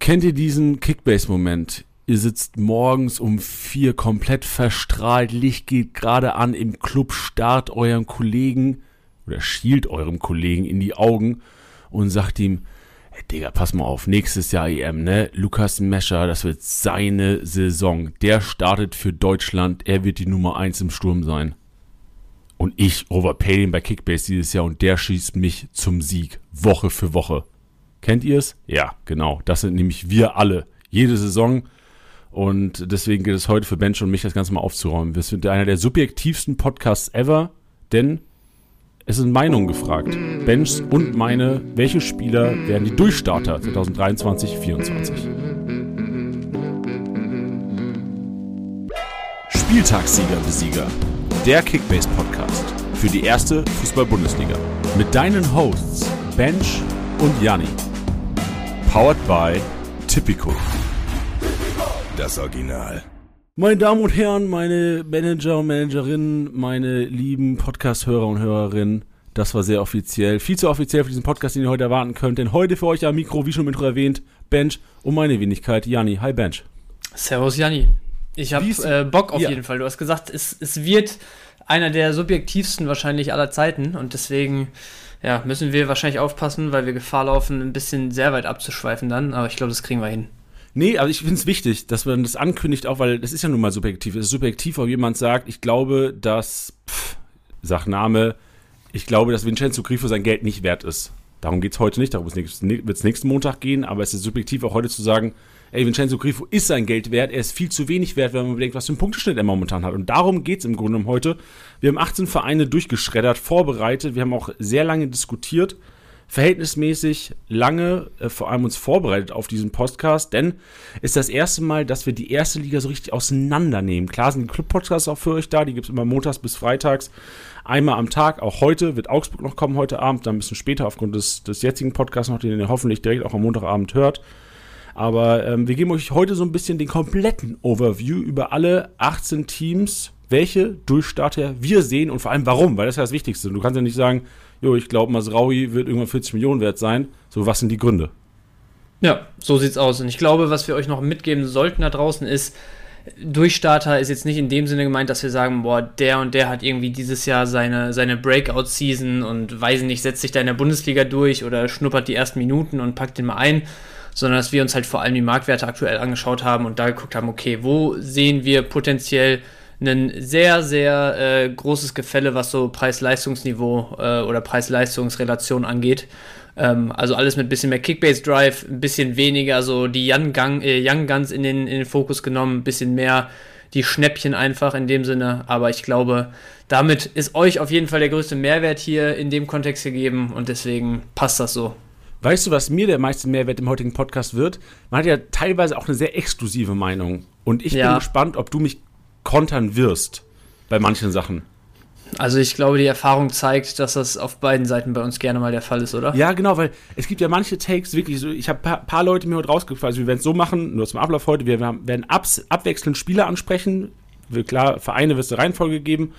Kennt ihr diesen Kickbase-Moment? Ihr sitzt morgens um vier komplett verstrahlt, Licht geht gerade an, im Club starrt eurem Kollegen oder schielt eurem Kollegen in die Augen und sagt ihm, hey Digga, pass mal auf, nächstes Jahr EM, ne? Lukas Mescher, das wird seine Saison. Der startet für Deutschland, er wird die Nummer eins im Sturm sein. Und ich overpay ihn bei Kickbase dieses Jahr und der schießt mich zum Sieg, Woche für Woche. Kennt ihr es? Ja, genau. Das sind nämlich wir alle. Jede Saison. Und deswegen geht es heute für Bench und mich, das Ganze mal aufzuräumen. Wir sind einer der subjektivsten Podcasts ever, denn es sind Meinungen gefragt. Benchs und meine, welche Spieler werden die Durchstarter 2023-24? Spieltagssieger Besieger. Der Kickbase Podcast für die erste Fußball-Bundesliga. Mit deinen Hosts Bench und Janni. Powered by Tipico. Das Original. Meine Damen und Herren, meine Manager und Managerinnen, meine lieben Podcast-Hörer und Hörerinnen, das war sehr offiziell, viel zu offiziell für diesen Podcast, den ihr heute erwarten könnt, denn heute für euch am Mikro, wie schon im Intro erwähnt, Bench und meine Wenigkeit, Janni. Hi Bench. Servus Janni. Ich habe äh, Bock auf ja. jeden Fall. Du hast gesagt, es, es wird einer der subjektivsten wahrscheinlich aller Zeiten und deswegen ja, müssen wir wahrscheinlich aufpassen, weil wir Gefahr laufen, ein bisschen sehr weit abzuschweifen dann, aber ich glaube, das kriegen wir hin. Nee, aber ich finde es wichtig, dass man das ankündigt, auch weil das ist ja nun mal subjektiv. Es ist subjektiv, ob jemand sagt, ich glaube, dass, pff, Name, ich glaube, dass Vincenzo Grifo sein Geld nicht wert ist. Darum geht es heute nicht, darum wird es nächsten Montag gehen, aber es ist subjektiv auch heute zu sagen, ey, Vincenzo Grifo ist sein Geld wert, er ist viel zu wenig wert, wenn man bedenkt, was für einen Punkteschnitt er momentan hat. Und darum geht es im Grunde genommen heute. Wir haben 18 Vereine durchgeschreddert, vorbereitet, wir haben auch sehr lange diskutiert, verhältnismäßig lange äh, vor allem uns vorbereitet auf diesen Podcast, denn ist das erste Mal, dass wir die erste Liga so richtig auseinandernehmen. Klar sind die Club-Podcasts auch für euch da, die gibt es immer montags bis freitags, einmal am Tag. Auch heute wird Augsburg noch kommen, heute Abend, dann ein bisschen später aufgrund des, des jetzigen Podcasts noch, den ihr hoffentlich direkt auch am Montagabend hört. Aber ähm, wir geben euch heute so ein bisschen den kompletten Overview über alle 18 Teams, welche Durchstarter wir sehen und vor allem warum, weil das ist ja das Wichtigste. Du kannst ja nicht sagen, jo, ich glaube, Masraui wird irgendwann 40 Millionen wert sein. So, was sind die Gründe? Ja, so sieht's aus. Und ich glaube, was wir euch noch mitgeben sollten da draußen ist, Durchstarter ist jetzt nicht in dem Sinne gemeint, dass wir sagen, boah, der und der hat irgendwie dieses Jahr seine, seine Breakout-Season und weiß nicht, setzt sich da in der Bundesliga durch oder schnuppert die ersten Minuten und packt den mal ein, sondern dass wir uns halt vor allem die Marktwerte aktuell angeschaut haben und da geguckt haben, okay, wo sehen wir potenziell ein sehr, sehr äh, großes Gefälle, was so Preis-Leistungsniveau äh, oder Preis-Leistungsrelation angeht. Ähm, also alles mit ein bisschen mehr Kickbase-Drive, ein bisschen weniger so die Young, Gun, äh, Young Guns in den, in den Fokus genommen, ein bisschen mehr die Schnäppchen einfach in dem Sinne. Aber ich glaube, damit ist euch auf jeden Fall der größte Mehrwert hier in dem Kontext gegeben und deswegen passt das so. Weißt du, was mir der meiste Mehrwert im heutigen Podcast wird? Man hat ja teilweise auch eine sehr exklusive Meinung. Und ich ja. bin gespannt, ob du mich kontern wirst bei manchen Sachen. Also ich glaube, die Erfahrung zeigt, dass das auf beiden Seiten bei uns gerne mal der Fall ist, oder? Ja, genau, weil es gibt ja manche Takes wirklich so, ich habe ein paar, paar, Leute mir heute rausgefallen, also wir werden es so machen, nur zum Ablauf heute, wir werden abs, abwechselnd Spieler ansprechen, klar, Vereine wirst du Reihenfolge geben,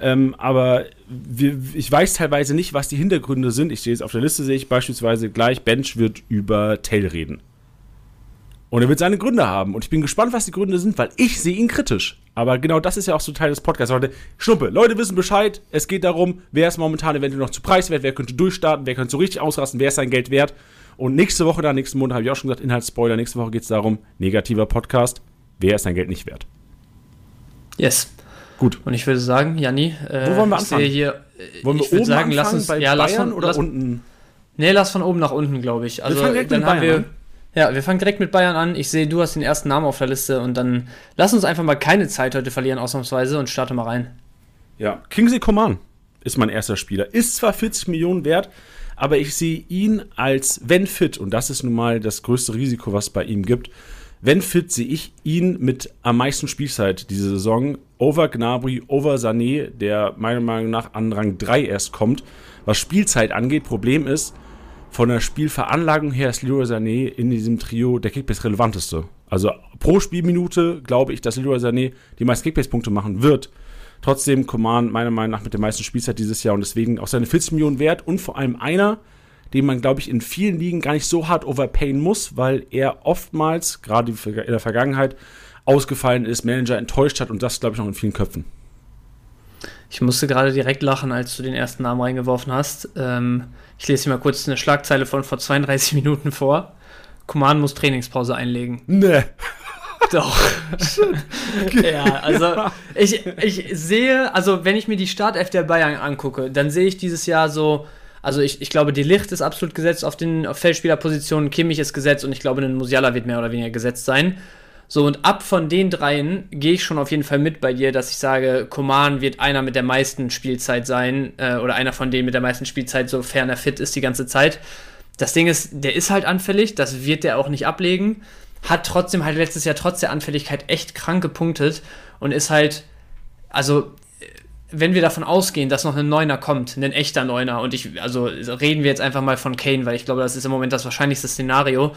ähm, aber wir, ich weiß teilweise nicht, was die Hintergründe sind. Ich sehe es auf der Liste, sehe ich beispielsweise gleich, Bench wird über Tail reden. Und er wird seine Gründe haben. Und ich bin gespannt, was die Gründe sind, weil ich sehe ihn kritisch. Aber genau das ist ja auch so Teil des Podcasts. Leute, Schnuppe, Leute wissen Bescheid. Es geht darum, wer ist momentan eventuell noch zu preiswert, wer könnte durchstarten, wer könnte so richtig ausrasten, wer ist sein Geld wert. Und nächste Woche, da nächsten Monat habe ich auch schon gesagt, Inhaltsspoiler, nächste Woche geht es darum, negativer Podcast, wer ist sein Geld nicht wert. Yes. Gut. Und ich würde sagen, Janni, äh, wo wollen wir anfangen? Hier, äh, wollen wir ich oben sagen, lass uns bei ja, Bayern von, oder lass, unten? Nee, lass von oben nach unten, glaube ich. Also wir dann haben wir. An. Ja, wir fangen direkt mit Bayern an. Ich sehe, du hast den ersten Namen auf der Liste und dann lass uns einfach mal keine Zeit heute verlieren, ausnahmsweise, und starte mal rein. Ja, Kingsley Coman ist mein erster Spieler. Ist zwar 40 Millionen wert, aber ich sehe ihn als, wenn fit, und das ist nun mal das größte Risiko, was es bei ihm gibt, wenn fit, sehe ich ihn mit am meisten Spielzeit diese Saison. Over Gnabry, over Sané, der meiner Meinung nach an Rang 3 erst kommt. Was Spielzeit angeht, Problem ist, von der Spielveranlagung her ist Leroy Sané in diesem Trio der Kickbase relevanteste. Also pro Spielminute glaube ich, dass Leroy Sané die meisten Kickbase-Punkte machen wird. Trotzdem Command meiner Meinung nach mit der meisten Spielzeit dieses Jahr und deswegen auch seine 40 Millionen wert und vor allem einer, den man, glaube ich, in vielen Ligen gar nicht so hart overpayen muss, weil er oftmals, gerade in der Vergangenheit, ausgefallen ist, Manager enttäuscht hat und das, glaube ich, noch in vielen Köpfen. Ich musste gerade direkt lachen, als du den ersten Namen reingeworfen hast. Ähm, ich lese dir mal kurz eine Schlagzeile von vor 32 Minuten vor. Command muss Trainingspause einlegen. Nee. Doch. ja, also ich, ich sehe, also wenn ich mir die Startelf der Bayern angucke, dann sehe ich dieses Jahr so, also ich, ich glaube, die Licht ist absolut gesetzt auf den auf Feldspielerpositionen, Kimmich ist gesetzt und ich glaube, ein Musiala wird mehr oder weniger gesetzt sein. So, und ab von den dreien gehe ich schon auf jeden Fall mit bei dir, dass ich sage, Koman wird einer mit der meisten Spielzeit sein, äh, oder einer von denen mit der meisten Spielzeit, sofern er fit ist die ganze Zeit. Das Ding ist, der ist halt anfällig, das wird der auch nicht ablegen, hat trotzdem halt letztes Jahr trotz der Anfälligkeit echt krank gepunktet und ist halt, also wenn wir davon ausgehen, dass noch ein Neuner kommt, ein echter Neuner, und ich, also reden wir jetzt einfach mal von Kane, weil ich glaube, das ist im Moment das wahrscheinlichste Szenario,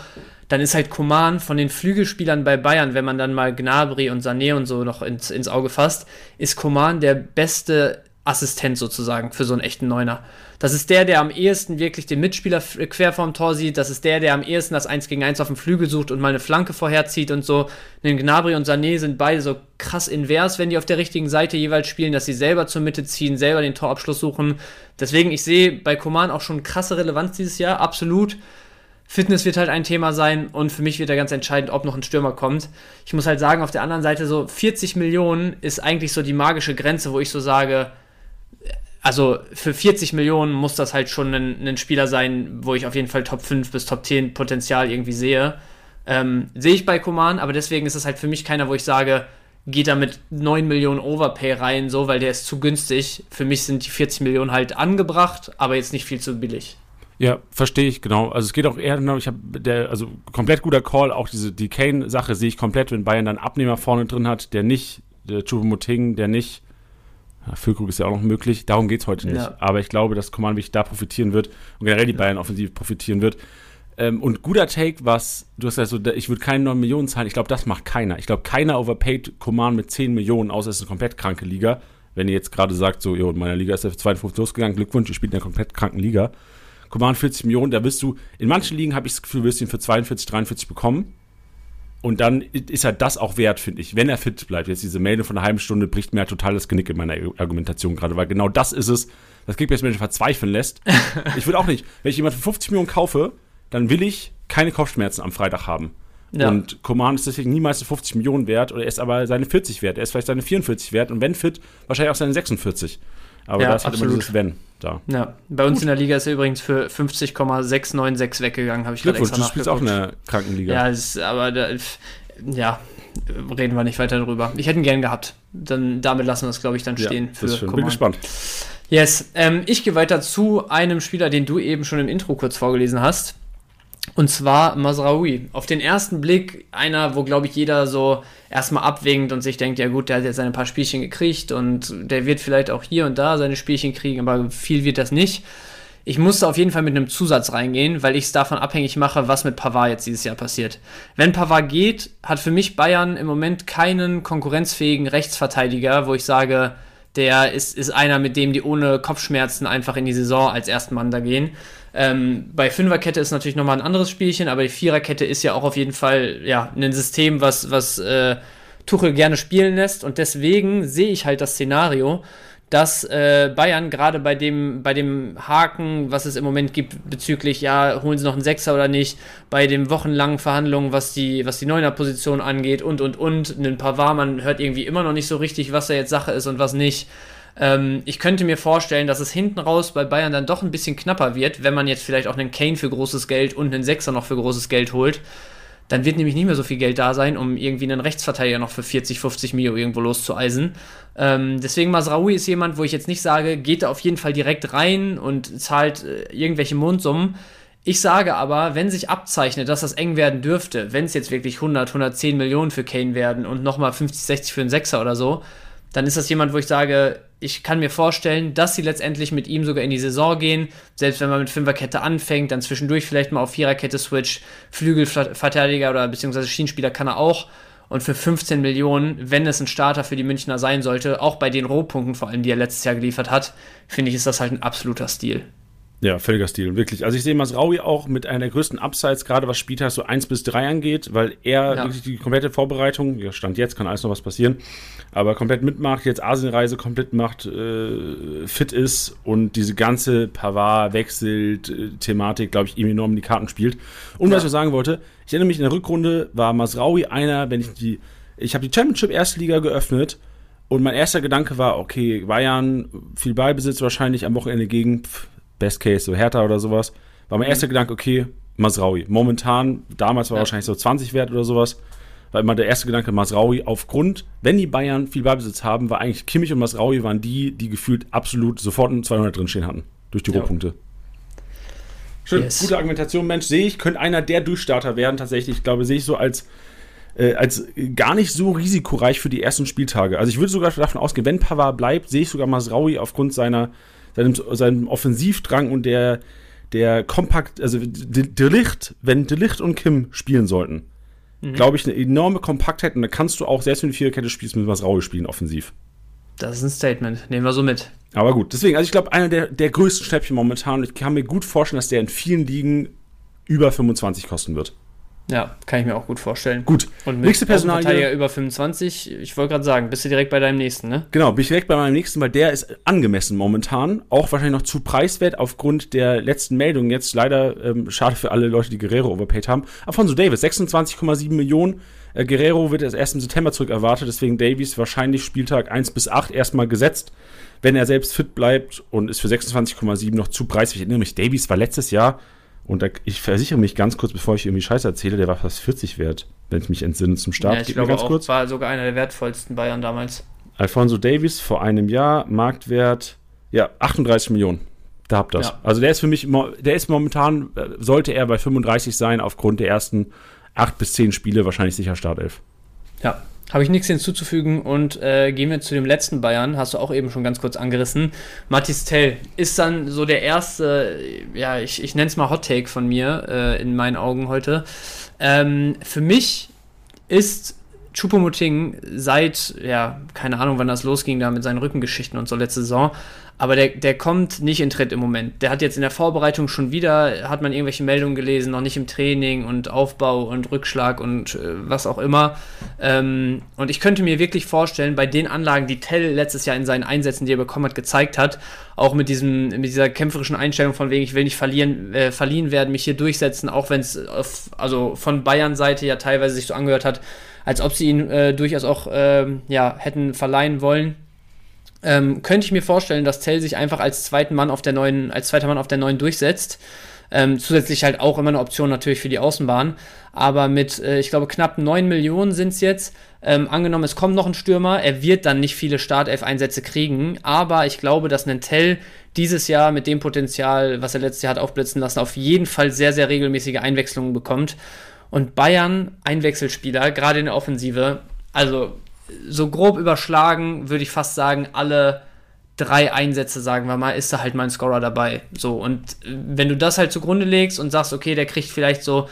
dann ist halt Koman von den Flügelspielern bei Bayern, wenn man dann mal Gnabry und Sané und so noch ins, ins Auge fasst, ist Koman der beste Assistent sozusagen für so einen echten Neuner. Das ist der, der am ehesten wirklich den Mitspieler quer vorm Tor sieht. Das ist der, der am ehesten das 1 gegen 1 auf dem Flügel sucht und mal eine Flanke vorherzieht und so. Den Gnabry und Sané sind beide so krass invers, wenn die auf der richtigen Seite jeweils spielen, dass sie selber zur Mitte ziehen, selber den Torabschluss suchen. Deswegen, ich sehe bei Koman auch schon krasse Relevanz dieses Jahr, absolut. Fitness wird halt ein Thema sein und für mich wird da ganz entscheidend, ob noch ein Stürmer kommt. Ich muss halt sagen, auf der anderen Seite so 40 Millionen ist eigentlich so die magische Grenze, wo ich so sage, also für 40 Millionen muss das halt schon ein, ein, Spieler sein, wo ich auf jeden Fall Top 5 bis Top 10 Potenzial irgendwie sehe. Ähm, sehe ich bei Koman, aber deswegen ist es halt für mich keiner, wo ich sage, geht da mit 9 Millionen Overpay rein, so, weil der ist zu günstig. Für mich sind die 40 Millionen halt angebracht, aber jetzt nicht viel zu billig. Ja, verstehe ich, genau. Also es geht auch eher, ich habe der, also komplett guter Call, auch diese, die Kane-Sache sehe ich komplett, wenn Bayern dann Abnehmer vorne drin hat, der nicht, der Choupo-Moting, der nicht ja, Füllkrug ist ja auch noch möglich, darum geht es heute nicht. Ja. Aber ich glaube, dass Coman da profitieren wird und generell die Bayern offensiv profitieren wird. Ähm, und guter Take, was, du hast ja so, ich würde keine 9 Millionen zahlen, ich glaube, das macht keiner. Ich glaube, keiner overpaid Coman mit 10 Millionen, außer es ist eine komplett kranke Liga. Wenn ihr jetzt gerade sagt, so, jo, in meiner Liga ist er für 52 losgegangen, Glückwunsch, ihr spielt in einer komplett kranken Liga. Coman 40 Millionen, da wirst du, in manchen Ligen habe ich das Gefühl, wirst du ihn für 42, 43 bekommen. Und dann ist er das auch wert, finde ich, wenn er fit bleibt. Jetzt diese Meldung von einer halben Stunde bricht mir ja total das Genick in meiner Argumentation gerade, weil genau das ist es, das Kickbase-Manager verzweifeln lässt. ich will auch nicht, wenn ich jemand für 50 Millionen kaufe, dann will ich keine Kopfschmerzen am Freitag haben. Ja. Und Command ist deswegen niemals 50 Millionen wert, oder er ist aber seine 40 wert. Er ist vielleicht seine 44 wert und wenn fit, wahrscheinlich auch seine 46. Aber ja, da ist halt immer dieses Wenn da. Ja, bei uns Gut. in der Liga ist er übrigens für 50,696 weggegangen, habe ich gerade extra du spielst auch in der Krankenliga. Ja, ist, aber da, ja, reden wir nicht weiter darüber. Ich hätte ihn gern gehabt. Dann, damit lassen wir es, glaube ich, dann stehen. Ja, für ist schön. Bin gespannt. Yes, ähm, ich gehe weiter zu einem Spieler, den du eben schon im Intro kurz vorgelesen hast. Und zwar Masraoui. Auf den ersten Blick einer, wo, glaube ich, jeder so erstmal abwinkt und sich denkt, ja gut, der hat jetzt ein paar Spielchen gekriegt und der wird vielleicht auch hier und da seine Spielchen kriegen, aber viel wird das nicht. Ich musste auf jeden Fall mit einem Zusatz reingehen, weil ich es davon abhängig mache, was mit Pavard jetzt dieses Jahr passiert. Wenn Pavard geht, hat für mich Bayern im Moment keinen konkurrenzfähigen Rechtsverteidiger, wo ich sage, der ist, ist einer, mit dem die ohne Kopfschmerzen einfach in die Saison als ersten Mann da gehen. Ähm, bei Fünferkette ist natürlich nochmal ein anderes Spielchen, aber die Viererkette ist ja auch auf jeden Fall ja, ein System, was, was äh, Tuchel gerne spielen lässt. Und deswegen sehe ich halt das Szenario, dass äh, Bayern gerade bei dem, bei dem Haken, was es im Moment gibt, bezüglich, ja, holen sie noch einen Sechser oder nicht, bei den wochenlangen Verhandlungen, was die, was die Neuner-Position angeht und und und, ein Pavard, man hört irgendwie immer noch nicht so richtig, was da jetzt Sache ist und was nicht. Ähm, ich könnte mir vorstellen, dass es hinten raus bei Bayern dann doch ein bisschen knapper wird, wenn man jetzt vielleicht auch einen Kane für großes Geld und einen Sechser noch für großes Geld holt. Dann wird nämlich nicht mehr so viel Geld da sein, um irgendwie einen Rechtsverteidiger noch für 40, 50 Mio irgendwo loszueisen. Ähm, deswegen Masraoui ist jemand, wo ich jetzt nicht sage, geht da auf jeden Fall direkt rein und zahlt äh, irgendwelche Mondsummen. Ich sage aber, wenn sich abzeichnet, dass das eng werden dürfte, wenn es jetzt wirklich 100, 110 Millionen für Kane werden und nochmal 50, 60 für einen Sechser oder so, dann ist das jemand, wo ich sage, ich kann mir vorstellen, dass sie letztendlich mit ihm sogar in die Saison gehen. Selbst wenn man mit Fünferkette anfängt, dann zwischendurch vielleicht mal auf Viererkette switcht. Flügelverteidiger oder beziehungsweise Schienenspieler kann er auch. Und für 15 Millionen, wenn es ein Starter für die Münchner sein sollte, auch bei den Rohpunkten vor allem, die er letztes Jahr geliefert hat, finde ich, ist das halt ein absoluter Stil. Ja, völliger Stil, wirklich. Also ich sehe Masraui auch mit einer der größten Upsides, gerade was Spieltag so 1 bis 3 angeht, weil er ja. wirklich die komplette Vorbereitung, ja, Stand jetzt, kann alles noch was passieren, aber komplett mitmacht, jetzt Asienreise komplett macht, äh, fit ist und diese ganze Pavard wechselt, äh, Thematik, glaube ich, ihm enorm in die Karten spielt. Und ja. was ich sagen wollte, ich erinnere mich, in der Rückrunde war Masraui einer, wenn ich die, ich habe die Championship Erste Liga geöffnet und mein erster Gedanke war, okay, Bayern, viel Ballbesitz wahrscheinlich am Wochenende gegen, pff, Best Case so Hertha oder sowas, war mein mhm. erster Gedanke, okay, Masraui. Momentan, damals war ja. wahrscheinlich so 20 wert oder sowas, war immer der erste Gedanke, Masraui aufgrund, wenn die Bayern viel Ballbesitz haben, war eigentlich Kimmich und Masraui waren die, die gefühlt absolut sofort in 200 drinstehen hatten, durch die ja. Rohpunkte. Schön, yes. gute Argumentation, Mensch, sehe ich, könnte einer der Durchstarter werden, tatsächlich. Ich glaube, sehe ich so als, äh, als gar nicht so risikoreich für die ersten Spieltage. Also ich würde sogar davon ausgehen, wenn Pavard bleibt, sehe ich sogar Masraui aufgrund seiner seinem, seinem Offensivdrang und der, der Kompakt, also Delicht, wenn Delicht und Kim spielen sollten, mhm. glaube ich, eine enorme Kompaktheit und da kannst du auch, selbst wenn du Viererkette spielst, mit was Raue spielen, offensiv. Das ist ein Statement. Nehmen wir so mit. Aber gut, deswegen, also ich glaube, einer der, der größten Schnäppchen momentan, ich kann mir gut vorstellen, dass der in vielen Ligen über 25 kosten wird. Ja, kann ich mir auch gut vorstellen. Gut. Und mit nächste Personalie über 25, ich wollte gerade sagen, bist du direkt bei deinem nächsten, ne? Genau, bin ich direkt bei meinem nächsten, weil der ist angemessen momentan, auch wahrscheinlich noch zu preiswert aufgrund der letzten Meldung jetzt leider ähm, schade für alle Leute, die Guerrero overpaid haben. Alfonso Davis 26,7 Millionen. Äh, Guerrero wird erst im September zurück erwartet, deswegen Davies wahrscheinlich Spieltag 1 bis 8 erstmal gesetzt, wenn er selbst fit bleibt und ist für 26,7 noch zu preiswert. Ich erinnere mich, Davies war letztes Jahr und da, ich versichere mich ganz kurz, bevor ich irgendwie Scheiße erzähle, der war fast 40 wert, wenn ich mich entsinne zum Start. Ja, ich Gib glaube ganz auch, kurz. war sogar einer der wertvollsten Bayern damals. Alfonso Davies vor einem Jahr, Marktwert, ja, 38 Millionen. Da habt ihr das. Ja. Also der ist für mich, der ist momentan, äh, sollte er bei 35 sein, aufgrund der ersten 8 bis 10 Spiele wahrscheinlich sicher Startelf. Ja, habe ich nichts hinzuzufügen und äh, gehen wir zu dem letzten Bayern, hast du auch eben schon ganz kurz angerissen. Mathis Tell ist dann so der erste, ja, ich, ich nenne es mal Hot Take von mir äh, in meinen Augen heute. Ähm, für mich ist Chupomoting seit, ja, keine Ahnung, wann das losging da mit seinen Rückengeschichten und so letzte Saison, aber der, der kommt nicht in Tritt im Moment. Der hat jetzt in der Vorbereitung schon wieder, hat man irgendwelche Meldungen gelesen, noch nicht im Training und Aufbau und Rückschlag und äh, was auch immer. Ähm, und ich könnte mir wirklich vorstellen, bei den Anlagen, die Tell letztes Jahr in seinen Einsätzen, die er bekommen hat, gezeigt hat, auch mit, diesem, mit dieser kämpferischen Einstellung von wegen, ich will nicht verlieren, äh, verliehen werden, mich hier durchsetzen, auch wenn es also von Bayern Seite ja teilweise sich so angehört hat, als ob sie ihn äh, durchaus auch äh, ja, hätten verleihen wollen ähm, könnte ich mir vorstellen, dass Tell sich einfach als zweiten Mann auf der neuen, als zweiter Mann auf der neuen durchsetzt. Ähm, zusätzlich halt auch immer eine Option natürlich für die Außenbahn. Aber mit, äh, ich glaube, knapp 9 Millionen sind es jetzt. Ähm, angenommen, es kommt noch ein Stürmer, er wird dann nicht viele Startelf-Einsätze kriegen. Aber ich glaube, dass Tell dieses Jahr mit dem Potenzial, was er letztes Jahr hat aufblitzen lassen, auf jeden Fall sehr, sehr regelmäßige Einwechslungen bekommt. Und Bayern, Einwechselspieler, gerade in der Offensive, also so grob überschlagen, würde ich fast sagen, alle drei Einsätze, sagen wir mal, ist da halt mein Scorer dabei. So, und äh, wenn du das halt zugrunde legst und sagst, okay, der kriegt vielleicht so,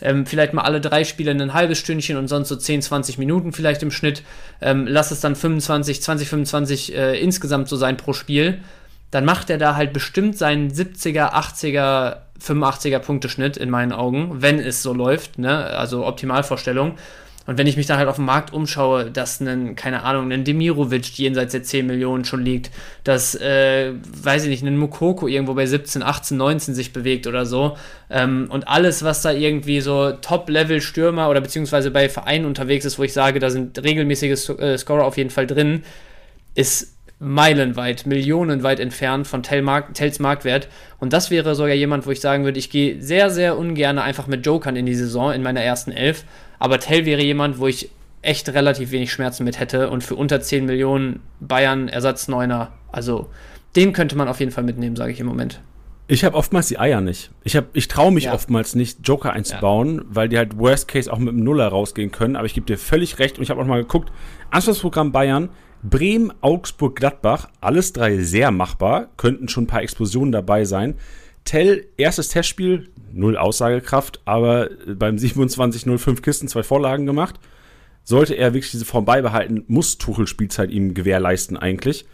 ähm, vielleicht mal alle drei Spiele ein halbes Stündchen und sonst so 10, 20 Minuten vielleicht im Schnitt, ähm, lass es dann 25, 20, 25 äh, insgesamt so sein pro Spiel, dann macht er da halt bestimmt seinen 70er, 80er, 85er Punkteschnitt in meinen Augen, wenn es so läuft, ne? also Optimalvorstellung. Und wenn ich mich dann halt auf dem Markt umschaue, dass ein, keine Ahnung, ein Demirovic jenseits der 10 Millionen schon liegt, dass, äh, weiß ich nicht, ein Mukoko irgendwo bei 17, 18, 19 sich bewegt oder so. Ähm, und alles, was da irgendwie so Top-Level-Stürmer oder beziehungsweise bei Vereinen unterwegs ist, wo ich sage, da sind regelmäßige äh, Scorer auf jeden Fall drin, ist meilenweit, millionenweit entfernt von Tells Marktwert. Und das wäre sogar jemand, wo ich sagen würde, ich gehe sehr, sehr ungern einfach mit Jokern in die Saison in meiner ersten Elf aber Tell wäre jemand, wo ich echt relativ wenig Schmerzen mit hätte und für unter 10 Millionen Bayern Ersatzneuner, also den könnte man auf jeden Fall mitnehmen, sage ich im Moment. Ich habe oftmals die Eier nicht. Ich, ich traue mich ja. oftmals nicht, Joker einzubauen, ja. weil die halt Worst Case auch mit dem Nuller rausgehen können. Aber ich gebe dir völlig recht und ich habe auch mal geguckt. Anschlussprogramm Bayern, Bremen, Augsburg, Gladbach, alles drei sehr machbar, könnten schon ein paar Explosionen dabei sein. Tell, erstes Testspiel, null Aussagekraft, aber beim 27-05 Kisten zwei Vorlagen gemacht. Sollte er wirklich diese Form beibehalten, muss Tuchel Spielzeit ihm gewährleisten eigentlich.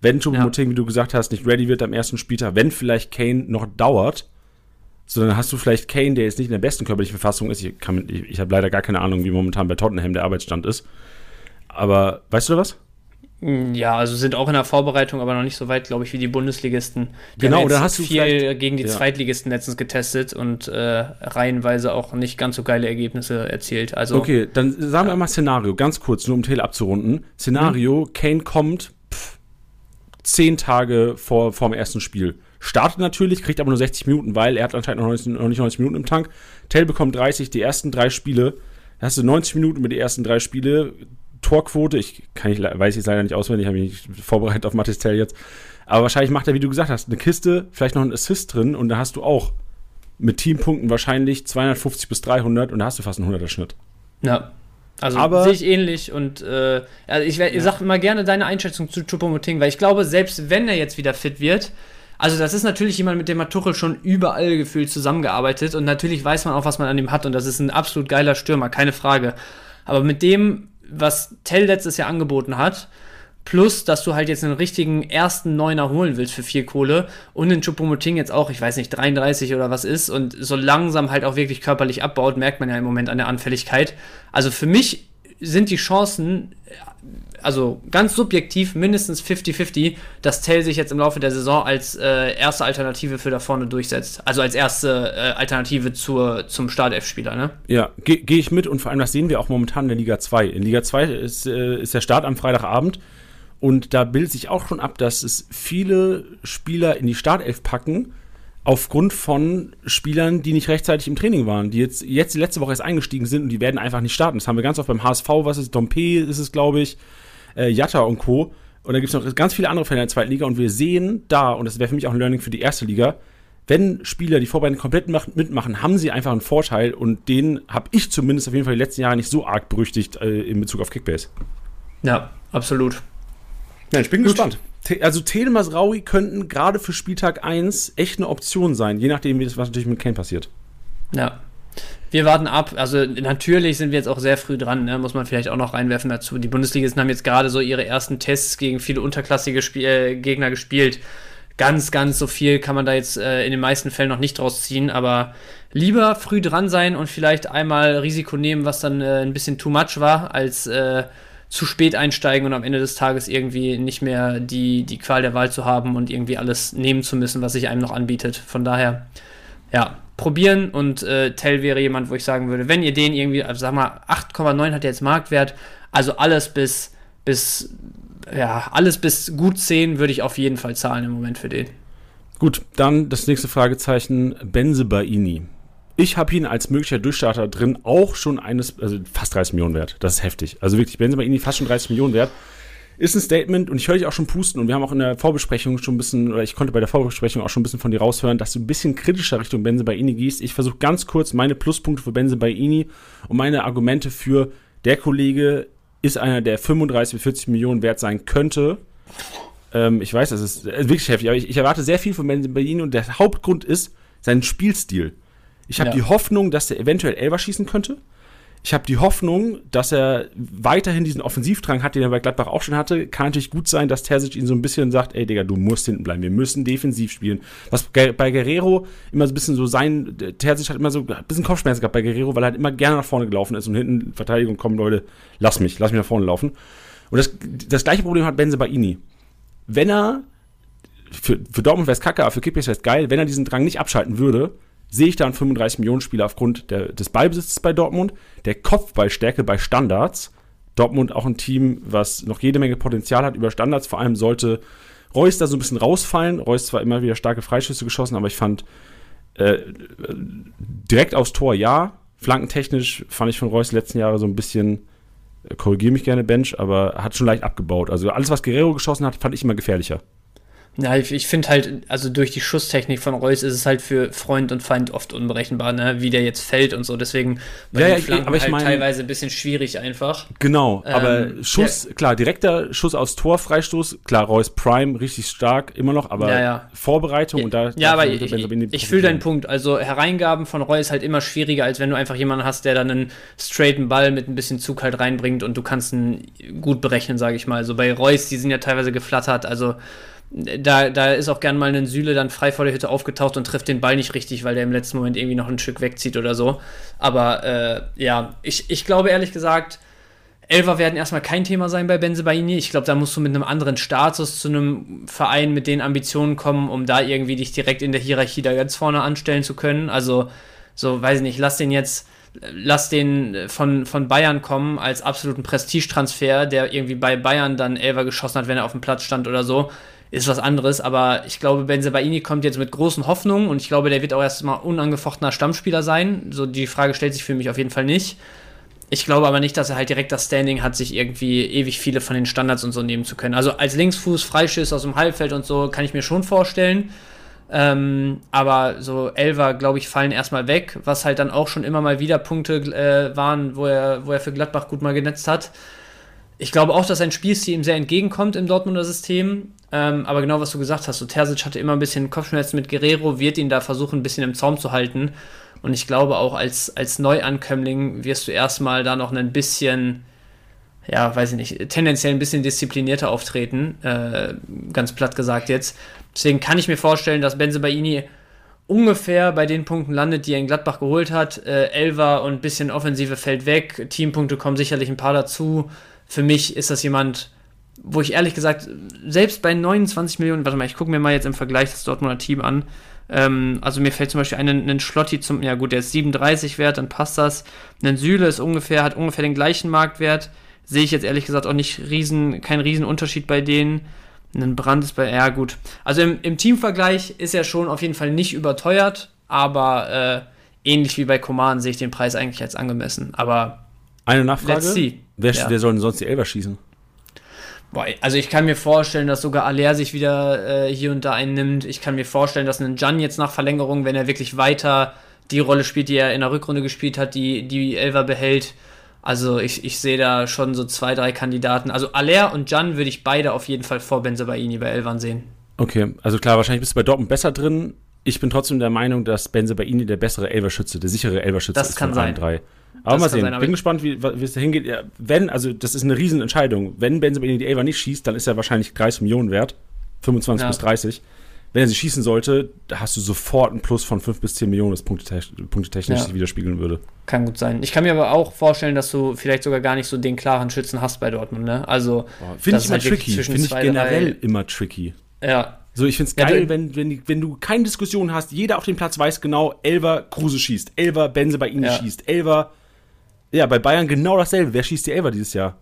wenn Choupo-Moting, ja. wie du gesagt hast, nicht ready wird am ersten Spieltag, wenn vielleicht Kane noch dauert, sondern hast du vielleicht Kane, der jetzt nicht in der besten körperlichen Verfassung ist. Ich, ich, ich habe leider gar keine Ahnung, wie momentan bei Tottenham der Arbeitsstand ist. Aber weißt du was? Mm, ja, also sind auch in der Vorbereitung, aber noch nicht so weit, glaube ich, wie die Bundesligisten. Die genau, da hast du viel gegen die ja. Zweitligisten letztens getestet und äh, reihenweise auch nicht ganz so geile Ergebnisse erzielt. Also, okay, dann sagen wir ja. mal Szenario, ganz kurz, nur um Taylor abzurunden. Szenario, mhm. Kane kommt pff, zehn Tage vor dem ersten Spiel. Startet natürlich, kriegt aber nur 60 Minuten, weil er hat anscheinend noch, 90, noch nicht 90 Minuten im Tank. Tell bekommt 30, die ersten drei Spiele. Da hast du 90 Minuten mit den ersten drei Spiele, Torquote, ich, kann ich weiß ich leider nicht auswendig, habe mich nicht vorbereitet auf Matistel jetzt. Aber wahrscheinlich macht er, wie du gesagt hast, eine Kiste, vielleicht noch einen Assist drin und da hast du auch mit Teampunkten wahrscheinlich 250 bis 300 und da hast du fast einen 100er Schnitt. Ja. Also sehe ich ähnlich und äh, also ich, ich ja. sag mal gerne deine Einschätzung zu Choupo-Moting, weil ich glaube, selbst wenn er jetzt wieder fit wird, also das ist natürlich jemand, mit dem hat Tuchel schon überall gefühlt zusammengearbeitet und natürlich weiß man auch, was man an ihm hat und das ist ein absolut geiler Stürmer, keine Frage. Aber mit dem was Tell letztes Jahr angeboten hat, plus, dass du halt jetzt einen richtigen ersten Neuner holen willst für viel Kohle und den Chupomoting jetzt auch, ich weiß nicht, 33 oder was ist und so langsam halt auch wirklich körperlich abbaut, merkt man ja im Moment an der Anfälligkeit. Also für mich sind die Chancen also ganz subjektiv mindestens 50-50, dass Tell sich jetzt im Laufe der Saison als äh, erste Alternative für da vorne durchsetzt. Also als erste äh, Alternative zur, zum Startelf-Spieler, ne? Ja, gehe geh ich mit und vor allem das sehen wir auch momentan in der Liga 2. In Liga 2 ist, äh, ist der Start am Freitagabend und da bildet sich auch schon ab, dass es viele Spieler in die Startelf packen, aufgrund von Spielern, die nicht rechtzeitig im Training waren, die jetzt, jetzt letzte Woche erst eingestiegen sind und die werden einfach nicht starten. Das haben wir ganz oft beim HSV, was ist, Dompe ist es, glaube ich, äh, Jatta und Co. Und da gibt es noch ganz viele andere Fälle in der zweiten Liga und wir sehen da, und das wäre für mich auch ein Learning für die erste Liga, wenn Spieler die Vorbereitung komplett mitmachen, haben sie einfach einen Vorteil und den habe ich zumindest auf jeden Fall die letzten Jahre nicht so arg berüchtigt äh, in Bezug auf Kickbase. Ja, absolut. Ja, ich bin Gut. gespannt. Also Telemas Raui könnten gerade für Spieltag 1 echt eine Option sein, je nachdem, wie das was natürlich mit Kane passiert. Ja, wir warten ab. Also natürlich sind wir jetzt auch sehr früh dran, ne? muss man vielleicht auch noch reinwerfen dazu. Die Bundesligisten haben jetzt gerade so ihre ersten Tests gegen viele unterklassige Spiel äh, Gegner gespielt. Ganz, ganz so viel kann man da jetzt äh, in den meisten Fällen noch nicht draus ziehen, aber lieber früh dran sein und vielleicht einmal Risiko nehmen, was dann äh, ein bisschen too much war, als äh, zu spät einsteigen und am Ende des Tages irgendwie nicht mehr die, die Qual der Wahl zu haben und irgendwie alles nehmen zu müssen, was sich einem noch anbietet. Von daher, ja, probieren und äh, Tell wäre jemand, wo ich sagen würde, wenn ihr den irgendwie, also sag mal, 8,9 hat jetzt Marktwert, also alles bis, bis, ja, alles bis gut 10 würde ich auf jeden Fall zahlen im Moment für den. Gut, dann das nächste Fragezeichen, Benze Baini. Ich habe ihn als möglicher Durchstarter drin auch schon eines, also fast 30 Millionen wert. Das ist heftig. Also wirklich, Benze Baini fast schon 30 Millionen wert ist ein Statement und ich höre dich auch schon pusten und wir haben auch in der Vorbesprechung schon ein bisschen, oder ich konnte bei der Vorbesprechung auch schon ein bisschen von dir raushören, dass du ein bisschen kritischer Richtung Benze Baini gehst. Ich versuche ganz kurz meine Pluspunkte für Benze Baini und meine Argumente für der Kollege ist einer, der 35 bis 40 Millionen wert sein könnte. Ähm, ich weiß, das ist, ist wirklich heftig, aber ich, ich, erwarte sehr viel von Benze Baini und der Hauptgrund ist sein Spielstil. Ich habe ja. die Hoffnung, dass er eventuell Elber schießen könnte. Ich habe die Hoffnung, dass er weiterhin diesen Offensivdrang hat, den er bei Gladbach auch schon hatte. Kann natürlich gut sein, dass Terzic ihn so ein bisschen sagt, ey Digga, du musst hinten bleiben, wir müssen defensiv spielen. Was bei Guerrero immer so ein bisschen so sein, Terzic hat immer so ein bisschen Kopfschmerzen gehabt bei Guerrero, weil er halt immer gerne nach vorne gelaufen ist und hinten Verteidigung kommen, Leute, lass mich, lass mich nach vorne laufen. Und das, das gleiche Problem hat Benze Baini. Wenn er, für, für Dortmund wäre es kacke, aber für Kickbase wäre es geil, wenn er diesen Drang nicht abschalten würde, sehe ich da einen 35 Millionen Spieler aufgrund der, des Ballbesitzes bei Dortmund, der Kopfballstärke bei Standards. Dortmund auch ein Team, was noch jede Menge Potenzial hat über Standards. Vor allem sollte Reus da so ein bisschen rausfallen. Reus zwar immer wieder starke Freischüsse geschossen, aber ich fand äh, direkt aufs Tor ja. Flankentechnisch fand ich von Reus letzten Jahre so ein bisschen, äh, korrigiere mich gerne Bench, aber hat schon leicht abgebaut. Also alles, was Guerrero geschossen hat, fand ich immer gefährlicher. Ja, ich, ich finde halt, also durch die Schusstechnik von Reus ist es halt für Freund und Feind oft unberechenbar, ne? wie der jetzt fällt und so. Deswegen bei ja, ja, aber ich halt mein, teilweise ein bisschen schwierig einfach. Genau, ähm, aber Schuss, ja. klar, direkter Schuss aus Tor, Freistoß, klar, Reus Prime richtig stark, immer noch, aber ja, Vorbereitung und da. Ja, aber ich, ich, ich fühle deinen Punkt. Also Hereingaben von Reus halt immer schwieriger, als wenn du einfach jemanden hast, der dann einen straighten Ball mit ein bisschen Zug halt reinbringt und du kannst ihn gut berechnen, sage ich mal. Also bei Reus, die sind ja teilweise geflattert, also da, da ist auch gern mal ein Süle dann frei vor der Hütte aufgetaucht und trifft den Ball nicht richtig, weil der im letzten Moment irgendwie noch ein Stück wegzieht oder so. Aber äh, ja, ich, ich glaube ehrlich gesagt, Elfer werden erstmal kein Thema sein bei Benzebaini. Ich glaube, da musst du mit einem anderen Status zu einem Verein mit den Ambitionen kommen, um da irgendwie dich direkt in der Hierarchie da ganz vorne anstellen zu können. Also, so, weiß ich nicht, lass den jetzt lass den von, von Bayern kommen als absoluten Prestigetransfer, der irgendwie bei Bayern dann Elfer geschossen hat, wenn er auf dem Platz stand oder so ist was anderes. Aber ich glaube, Benzebaini kommt jetzt mit großen Hoffnungen und ich glaube, der wird auch erstmal unangefochtener Stammspieler sein. So die Frage stellt sich für mich auf jeden Fall nicht. Ich glaube aber nicht, dass er halt direkt das Standing hat, sich irgendwie ewig viele von den Standards und so nehmen zu können. Also als Linksfuß, Freischiss aus dem Halbfeld und so kann ich mir schon vorstellen. Ähm, aber so Elver, glaube ich, fallen erstmal weg, was halt dann auch schon immer mal wieder Punkte äh, waren, wo er, wo er für Gladbach gut mal genetzt hat. Ich glaube auch, dass sein Spielstil ihm sehr entgegenkommt im Dortmunder System. Ähm, aber genau, was du gesagt hast, so Terzic hatte immer ein bisschen Kopfschmerzen mit Guerrero, wird ihn da versuchen, ein bisschen im Zaum zu halten. Und ich glaube auch als, als Neuankömmling wirst du erstmal da noch ein bisschen, ja, weiß ich nicht, tendenziell ein bisschen disziplinierter auftreten, äh, ganz platt gesagt jetzt. Deswegen kann ich mir vorstellen, dass Benze Baini ungefähr bei den Punkten landet, die er in Gladbach geholt hat. Äh, Elva und ein bisschen Offensive fällt weg. Teampunkte kommen sicherlich ein paar dazu. Für mich ist das jemand, wo ich ehrlich gesagt, selbst bei 29 Millionen, warte mal, ich gucke mir mal jetzt im Vergleich das Dortmunder Team an. Ähm, also mir fällt zum Beispiel einen, einen Schlotti zum, ja gut, der ist 37 wert, dann passt das. Ein Süle ist ungefähr, hat ungefähr den gleichen Marktwert. Sehe ich jetzt ehrlich gesagt auch nicht riesen, keinen riesen Unterschied bei denen. Ein Brand ist bei, ja gut. Also im, im Teamvergleich ist er schon auf jeden Fall nicht überteuert, aber äh, ähnlich wie bei Command sehe ich den Preis eigentlich als angemessen. Aber eine Nachfrage. Wer, ja. wer soll denn sonst die Elber schießen? Boah, also ich kann mir vorstellen, dass sogar Aller sich wieder äh, hier und da einnimmt. Ich kann mir vorstellen, dass ein Jan jetzt nach Verlängerung, wenn er wirklich weiter die Rolle spielt, die er in der Rückrunde gespielt hat, die die Elver behält. Also ich, ich sehe da schon so zwei, drei Kandidaten. Also Aller und Jan würde ich beide auf jeden Fall vor Benzebaini bei Elvern sehen. Okay, also klar, wahrscheinlich bist du bei Dortmund besser drin. Ich bin trotzdem der Meinung, dass Benzebaini der bessere Elverschütze, der sichere Elverschütze ist kann von sein. drei. Aber mal sehen. Sein, Bin gespannt, wie, wie es da hingeht. Ja, wenn, also das ist eine Riesenentscheidung. Wenn Benzema die Elva nicht schießt, dann ist er wahrscheinlich 30 Millionen wert. 25 ja. bis 30. Wenn er sie schießen sollte, hast du sofort ein Plus von 5 bis 10 Millionen, das punktetechnisch ja. sich widerspiegeln würde. Kann gut sein. Ich kann mir aber auch vorstellen, dass du vielleicht sogar gar nicht so den klaren Schützen hast bei Dortmund. Ne? Also, finde ich immer halt tricky. Finde ich generell drei... immer tricky. Ja. So, ich finde es geil, ja, wenn, wenn, wenn du keine Diskussion hast, jeder auf dem Platz weiß genau, Elver Kruse schießt, Elver Benze bei ihnen ja. schießt, Elver ja, bei Bayern genau dasselbe. Wer schießt die Elfer dieses Jahr?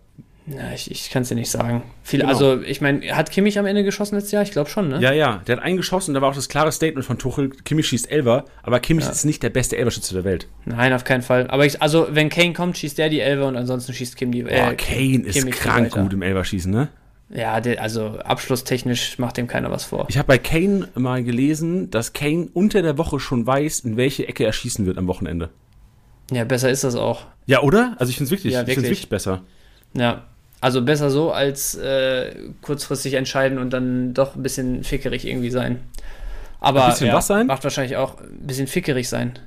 Ja, ich, ich kann es dir nicht sagen. Viel, genau. Also, ich meine, hat Kimmich am Ende geschossen letztes Jahr? Ich glaube schon, ne? Ja, ja. Der hat eingeschossen. Da war auch das klare Statement von Tuchel: Kimmich schießt Elfer. Aber Kimmich ja. ist nicht der beste Elferschütze der Welt. Nein, auf keinen Fall. Aber ich, also, wenn Kane kommt, schießt der die Elfer und ansonsten schießt Kim die. Äh, Boah, Kane ist Kimmich krank gut im Elferschießen, ne? Ja, der, also abschlusstechnisch macht dem keiner was vor. Ich habe bei Kane mal gelesen, dass Kane unter der Woche schon weiß, in welche Ecke er schießen wird am Wochenende. Ja, besser ist das auch. Ja, oder? Also ich finde es wirklich, ja, wirklich. wirklich besser. Ja, also besser so, als äh, kurzfristig entscheiden und dann doch ein bisschen fickerig irgendwie sein. Aber ein bisschen ja, was sein? macht wahrscheinlich auch ein bisschen fickerig sein.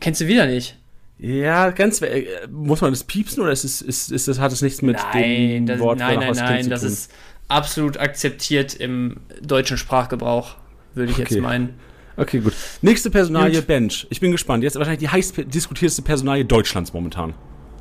Kennst du wieder nicht? Ja, ganz. Äh, muss man das piepsen oder ist es, ist, ist das, hat es nichts mit nein, dem das, Wort Nein, nein, nein, das ist absolut akzeptiert im deutschen Sprachgebrauch, würde ich okay. jetzt meinen. Okay, gut. Nächste Personalie, gut. Bench. Ich bin gespannt. Jetzt wahrscheinlich die heiß diskutierteste Personalie Deutschlands momentan.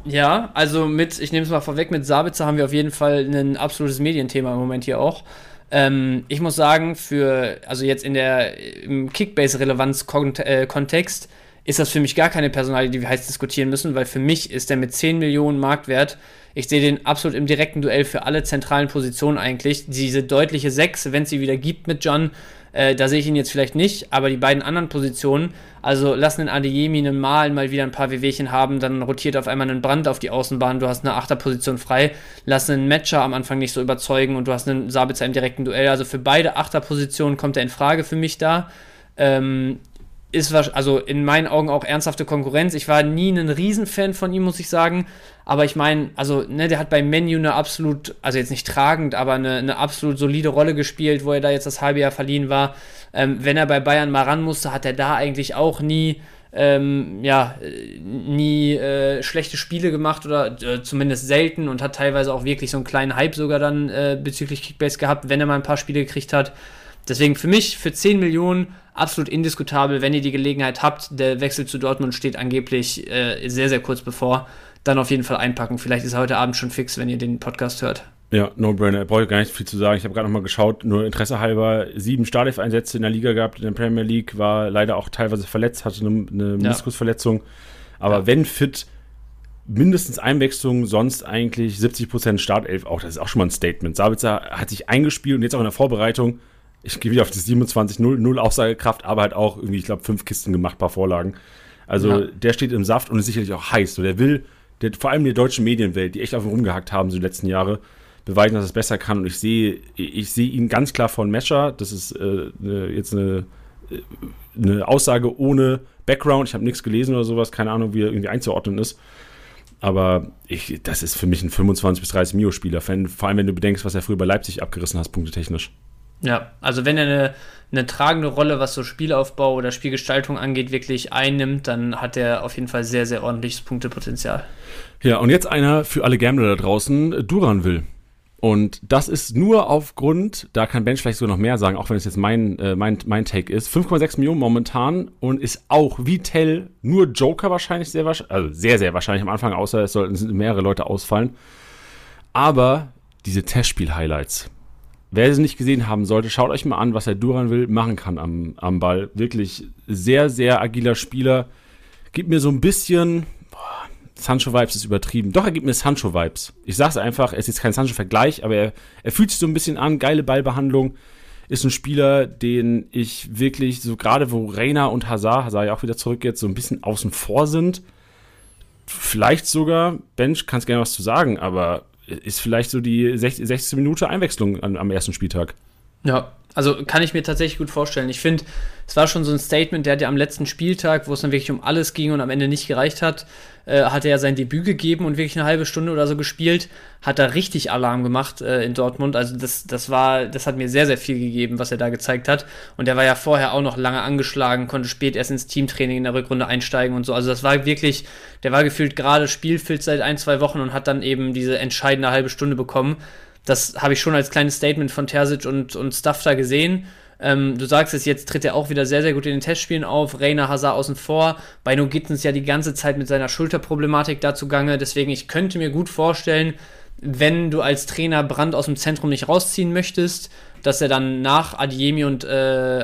Ja, also mit, ich nehme es mal vorweg, mit Sabitzer haben wir auf jeden Fall ein absolutes Medienthema im Moment hier auch. Ähm, ich muss sagen, für, also jetzt in der, im Kickbase-Relevanz-Kontext, ist das für mich gar keine Personalie, die wir heiß diskutieren müssen, weil für mich ist der mit 10 Millionen Marktwert, ich sehe den absolut im direkten Duell für alle zentralen Positionen eigentlich. Diese deutliche 6, wenn es sie wieder gibt mit John, äh, da sehe ich ihn jetzt vielleicht nicht, aber die beiden anderen Positionen, also lass einen Adeyemi, einen Malen mal wieder ein paar WWchen haben, dann rotiert auf einmal einen Brand auf die Außenbahn, du hast eine Achterposition frei, lass einen Matcher am Anfang nicht so überzeugen und du hast einen Sabitzer im direkten Duell. Also für beide Achterpositionen kommt er in Frage für mich da. Ähm, ist also in meinen Augen auch ernsthafte Konkurrenz. Ich war nie ein Riesenfan von ihm, muss ich sagen. Aber ich meine, also, ne, der hat bei Menu eine absolut, also jetzt nicht tragend, aber eine, eine absolut solide Rolle gespielt, wo er da jetzt das halbe Jahr verliehen war. Ähm, wenn er bei Bayern mal ran musste, hat er da eigentlich auch nie, ähm, ja, nie äh, schlechte Spiele gemacht oder äh, zumindest selten und hat teilweise auch wirklich so einen kleinen Hype sogar dann äh, bezüglich Kickbase gehabt, wenn er mal ein paar Spiele gekriegt hat. Deswegen für mich für 10 Millionen absolut indiskutabel, wenn ihr die Gelegenheit habt. Der Wechsel zu Dortmund steht angeblich äh, sehr, sehr kurz bevor. Dann auf jeden Fall einpacken. Vielleicht ist er heute Abend schon fix, wenn ihr den Podcast hört. Ja, No-Brainer. Brauche ich gar nicht viel zu sagen. Ich habe gerade nochmal geschaut, nur Interesse halber, sieben Startelf-Einsätze in der Liga gehabt, in der Premier League, war leider auch teilweise verletzt, hatte eine, eine Meniskusverletzung. Aber ja. wenn fit, mindestens Einwechslung, sonst eigentlich 70% Startelf. Auch das ist auch schon mal ein Statement. Sabitzer hat sich eingespielt und jetzt auch in der Vorbereitung ich gehe wieder auf die 27-0 Aussagekraft, aber halt auch irgendwie, ich glaube, fünf Kisten gemacht, paar Vorlagen. Also ja. der steht im Saft und ist sicherlich auch heiß. So, der will, der, vor allem die deutsche Medienwelt, die echt auf ihn rumgehackt haben so die letzten Jahre, beweisen, dass es besser kann. Und ich sehe, ich sehe ihn ganz klar von Mescher. Das ist äh, jetzt eine, äh, eine Aussage ohne Background. Ich habe nichts gelesen oder sowas, keine Ahnung, wie er irgendwie einzuordnen ist. Aber ich, das ist für mich ein 25 bis 30 Mio-Spieler, vor allem wenn du bedenkst, was er früher bei Leipzig abgerissen hat, punktetechnisch. Ja, also wenn er eine, eine tragende Rolle, was so Spielaufbau oder Spielgestaltung angeht, wirklich einnimmt, dann hat er auf jeden Fall sehr, sehr ordentliches Punktepotenzial. Ja, und jetzt einer für alle Gambler da draußen, Duran will. Und das ist nur aufgrund, da kann Bench vielleicht sogar noch mehr sagen, auch wenn es jetzt mein, äh, mein, mein Take ist, 5,6 Millionen momentan und ist auch wie Tell nur Joker wahrscheinlich sehr also sehr, sehr wahrscheinlich am Anfang, außer es sollten mehrere Leute ausfallen. Aber diese Testspiel-Highlights, Wer es nicht gesehen haben sollte, schaut euch mal an, was der Duran will machen kann am, am Ball. Wirklich sehr, sehr agiler Spieler. Gibt mir so ein bisschen. Boah, Sancho-Vibes ist übertrieben. Doch, er gibt mir Sancho-Vibes. Ich sag's einfach, er ist jetzt kein Sancho-Vergleich, aber er, er fühlt sich so ein bisschen an. Geile Ballbehandlung. Ist ein Spieler, den ich wirklich, so gerade wo Reina und Hazard, Hazard ja auch wieder zurück jetzt, so ein bisschen außen vor sind. Vielleicht sogar, Bench, kannst gerne was zu sagen, aber ist vielleicht so die 60, 60 Minute Einwechslung an, am ersten Spieltag. Ja, also kann ich mir tatsächlich gut vorstellen. Ich finde, es war schon so ein Statement, der hat ja am letzten Spieltag, wo es dann wirklich um alles ging und am Ende nicht gereicht hat, äh, hat er ja sein Debüt gegeben und wirklich eine halbe Stunde oder so gespielt, hat da richtig Alarm gemacht äh, in Dortmund. Also das, das war, das hat mir sehr, sehr viel gegeben, was er da gezeigt hat. Und er war ja vorher auch noch lange angeschlagen, konnte spät erst ins Teamtraining in der Rückrunde einsteigen und so. Also das war wirklich, der war gefühlt gerade spielfit seit ein, zwei Wochen und hat dann eben diese entscheidende halbe Stunde bekommen. Das habe ich schon als kleines Statement von Terzic und, und Stuff da gesehen. Ähm, du sagst es, jetzt tritt er auch wieder sehr, sehr gut in den Testspielen auf. Reiner Hazard außen vor. Bei No Gittens ja die ganze Zeit mit seiner Schulterproblematik dazu gange. Deswegen, ich könnte mir gut vorstellen, wenn du als Trainer Brand aus dem Zentrum nicht rausziehen möchtest, dass er dann nach Adiemi und, äh,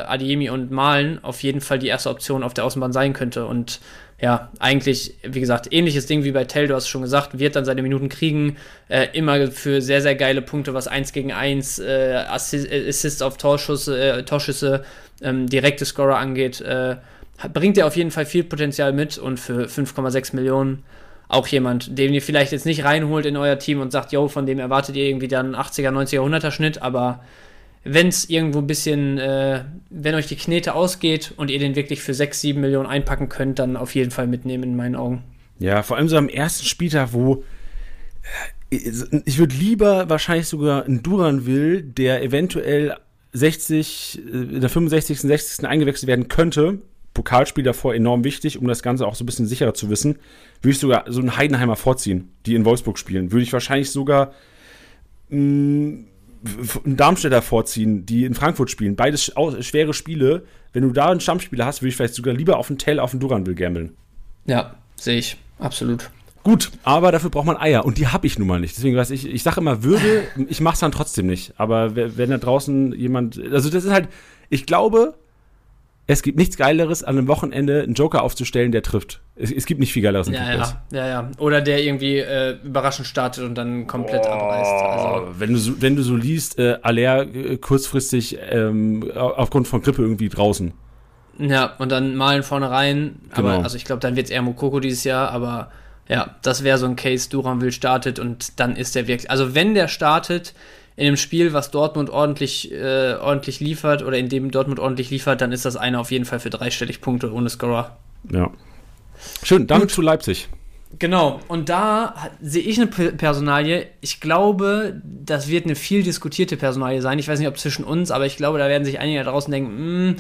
Adiemi und Malen auf jeden Fall die erste Option auf der Außenbahn sein könnte. Und ja, eigentlich, wie gesagt, ähnliches Ding wie bei Tell, du hast schon gesagt, wird dann seine Minuten kriegen, äh, immer für sehr, sehr geile Punkte, was 1 gegen 1, äh, Assist, äh, Assists auf Torschüsse, äh, Torschüsse ähm, direkte Scorer angeht, äh, bringt er auf jeden Fall viel Potenzial mit und für 5,6 Millionen auch jemand, den ihr vielleicht jetzt nicht reinholt in euer Team und sagt, yo, von dem erwartet ihr irgendwie dann 80er, 90er, 100er Schnitt, aber wenn es irgendwo ein bisschen, äh, wenn euch die Knete ausgeht und ihr den wirklich für 6, 7 Millionen einpacken könnt, dann auf jeden Fall mitnehmen in meinen Augen. Ja, vor allem so am ersten Spieltag, wo äh, ich würde lieber wahrscheinlich sogar einen Duran will, der eventuell 60, äh, in der 65., 60. eingewechselt werden könnte. Pokalspiel davor enorm wichtig, um das Ganze auch so ein bisschen sicherer zu wissen. Würde ich sogar so einen Heidenheimer vorziehen, die in Wolfsburg spielen. Würde ich wahrscheinlich sogar mh, mm, Darmstädter vorziehen, die in Frankfurt spielen. Beides schwere Spiele. Wenn du da einen Stammspieler hast, würde ich vielleicht sogar lieber auf den Tell, auf den Duranville gambeln. Ja, sehe ich. Absolut. Gut, aber dafür braucht man Eier und die habe ich nun mal nicht. Deswegen weiß ich, ich sage immer würde, ich mache es dann trotzdem nicht. Aber wenn da draußen jemand, also das ist halt, ich glaube, Es gibt nichts Geileres, an einem Wochenende einen Joker aufzustellen, der trifft. Es, es gibt nicht viel Geileres ja, ja, ja, ja. Oder der irgendwie äh, überraschend startet und dann komplett oh, abreißt. Also. Wenn, du so, wenn du so liest, äh, Aller äh, kurzfristig ähm, aufgrund von Grippe irgendwie draußen. Ja, und dann malen vorne rein. Genau. Aber also ich glaube, dann wird es eher Mokoko dieses Jahr, aber ja, das wäre so ein Case, Duran will startet und dann ist der wirklich. Also wenn der startet, in einem Spiel, was Dortmund ordentlich, äh, ordentlich liefert oder in dem Dortmund ordentlich liefert, dann ist das eine auf jeden Fall für dreistellig Punkte ohne Scorer. Ja. Schön, dann Gut. zu Leipzig. Genau, und da sehe ich eine Personalie. Ich glaube, das wird eine viel diskutierte Personalie sein. Ich weiß nicht, ob zwischen uns, aber ich glaube, da werden sich einige da draußen denken, hm,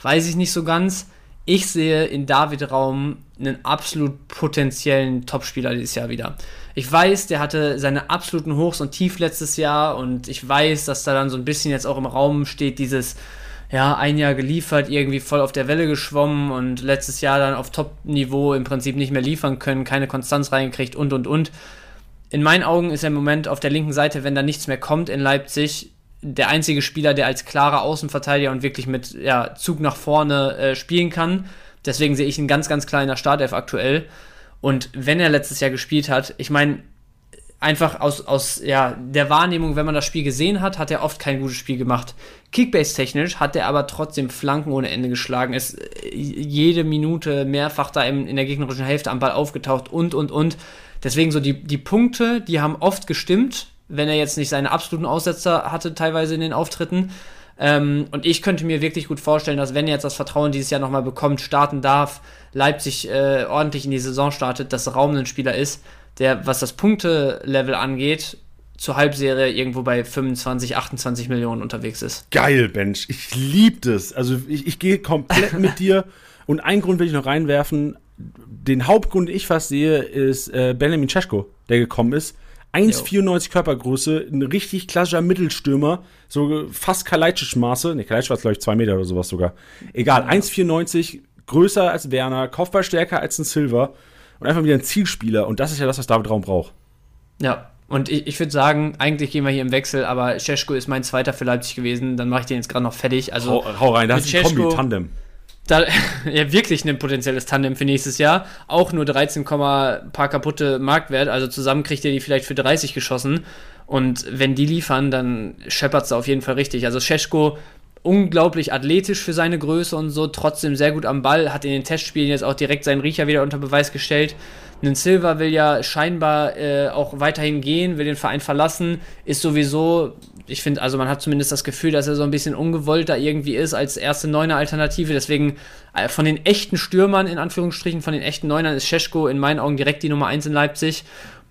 weiß ich nicht so ganz. Ich sehe in David Raum einen absolut potenziellen Topspieler dieses Jahr wieder. Ich weiß, der hatte seine absoluten Hochs und Tief letztes Jahr und ich weiß, dass da dann so ein bisschen jetzt auch im Raum steht, dieses, ja, ein Jahr geliefert, irgendwie voll auf der Welle geschwommen und letztes Jahr dann auf Top-Niveau im Prinzip nicht mehr liefern können, keine Konstanz reingekriegt und und und. In meinen Augen ist er im Moment auf der linken Seite, wenn da nichts mehr kommt in Leipzig, der einzige Spieler, der als klarer Außenverteidiger und wirklich mit ja, Zug nach vorne äh, spielen kann. Deswegen sehe ich einen ganz, ganz kleiner Startelf aktuell. Und wenn er letztes Jahr gespielt hat, ich meine, einfach aus, aus ja, der Wahrnehmung, wenn man das Spiel gesehen hat, hat er oft kein gutes Spiel gemacht. Kickbase-technisch hat er aber trotzdem Flanken ohne Ende geschlagen, ist äh, jede Minute mehrfach da in, in der gegnerischen Hälfte am Ball aufgetaucht und, und, und. Deswegen so die, die Punkte, die haben oft gestimmt, wenn er jetzt nicht seine absoluten Aussetzer hatte, teilweise in den Auftritten. Ähm, und ich könnte mir wirklich gut vorstellen, dass wenn er jetzt das Vertrauen dieses Jahr nochmal bekommt, starten darf, Leipzig äh, ordentlich in die Saison startet, dass Raum ein Spieler ist, der, was das Punktelevel angeht, zur Halbserie irgendwo bei 25, 28 Millionen unterwegs ist. Geil, Bench. Ich liebe das. Also ich, ich gehe komplett mit dir. Und einen Grund will ich noch reinwerfen. Den Hauptgrund, den ich fast sehe, ist äh, Benjamin Cesko, der gekommen ist. 1,94 Körpergröße, ein richtig klassischer Mittelstürmer, so fast Kalajdzic-Maße. Ne, Kalajdzic war glaube ich 2 Meter oder sowas sogar. Egal, ja. 1,94, größer als Werner, Kopfballstärker als ein Silver und einfach wieder ein Zielspieler. Und das ist ja das, was David Raum braucht. Ja, und ich, ich würde sagen, eigentlich gehen wir hier im Wechsel, aber Cesko ist mein zweiter für Leipzig gewesen. Dann mache ich den jetzt gerade noch fertig. Also, hau, hau rein, da ist ein Kombi-Tandem. Da, ja, wirklich ein potenzielles Tandem für nächstes Jahr. Auch nur 13, paar kaputte Marktwert. Also zusammen kriegt ihr die vielleicht für 30 geschossen. Und wenn die liefern, dann scheppert es auf jeden Fall richtig. Also Scheschko unglaublich athletisch für seine Größe und so, trotzdem sehr gut am Ball, hat in den Testspielen jetzt auch direkt seinen Riecher wieder unter Beweis gestellt. Ein Silva will ja scheinbar äh, auch weiterhin gehen, will den Verein verlassen, ist sowieso, ich finde, also man hat zumindest das Gefühl, dass er so ein bisschen ungewollt da irgendwie ist als erste Neuner Alternative. Deswegen äh, von den echten Stürmern, in Anführungsstrichen, von den echten Neunern ist Scheschko in meinen Augen direkt die Nummer 1 in Leipzig.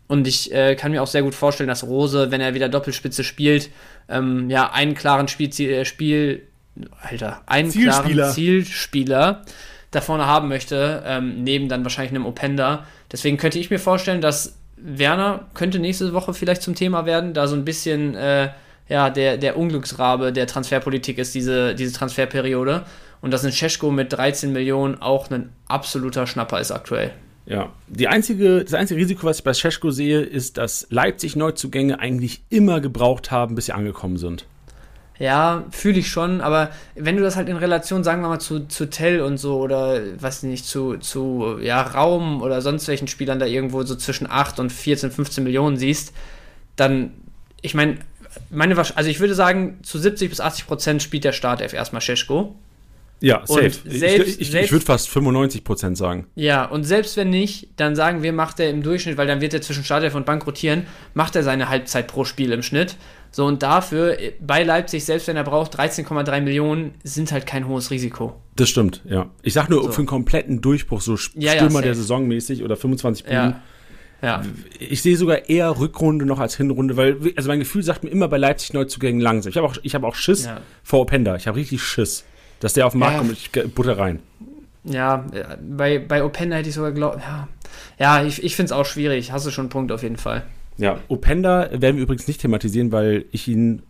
Und ich äh, kann mir auch sehr gut vorstellen, dass Rose, wenn er wieder Doppelspitze spielt, ähm, ja, einen klaren Spielziel, äh, Spiel, Alter, einen Zielspieler. klaren Zielspieler da vorne haben möchte, ähm, neben dann wahrscheinlich einem Openda. Deswegen könnte ich mir vorstellen, dass Werner könnte nächste Woche vielleicht zum Thema werden, da so ein bisschen äh, ja, der, der Unglücksrabe der Transferpolitik ist, diese, diese Transferperiode. Und dass ein Cesko mit 13 Millionen auch ein absoluter Schnapper ist aktuell. Ja, die einzige, das einzige Risiko, was ich bei Scheschko sehe, ist, dass Leipzig Neuzugänge eigentlich immer gebraucht haben, bis sie angekommen sind. Ja, fühle ich schon, aber wenn du das halt in Relation, sagen wir mal, zu, zu Tell und so oder was nicht, zu, zu ja, Raum oder sonst welchen Spielern da irgendwo so zwischen 8 und 14, 15 Millionen siehst, dann, ich meine, meine, also ich würde sagen, zu 70 bis 80 Prozent spielt der Startelf erstmal Scheschko. Ja, safe. Selbst, ich, ich, ich würde fast 95 Prozent sagen. Ja, und selbst wenn nicht, dann sagen wir, macht er im Durchschnitt, weil dann wird er zwischen Startelf und Bank rotieren, macht er seine Halbzeit pro Spiel im Schnitt. So, und dafür bei Leipzig, selbst wenn er braucht, 13,3 Millionen, sind halt kein hohes Risiko. Das stimmt, ja. Ich sag nur, so. für einen kompletten Durchbruch, so ja, Stürmer ja, der Saison mäßig oder 25 Millionen. Ja. Ich sehe sogar eher Rückrunde noch als Hinrunde, weil, also mein Gefühl sagt mir immer bei Leipzig Neuzugängen langsam. Ich habe auch, hab auch Schiss ja. vor Openda. Ich habe richtig Schiss dass der auf den Markt ja. kommt ich Butter rein. Ja, bei, bei Openda hätte ich sogar glaubt, ja. Ja, ich, ich finde es auch schwierig. Hast du schon einen Punkt auf jeden Fall. Ja, Openda werden wir übrigens nicht thematisieren, weil ich ihn,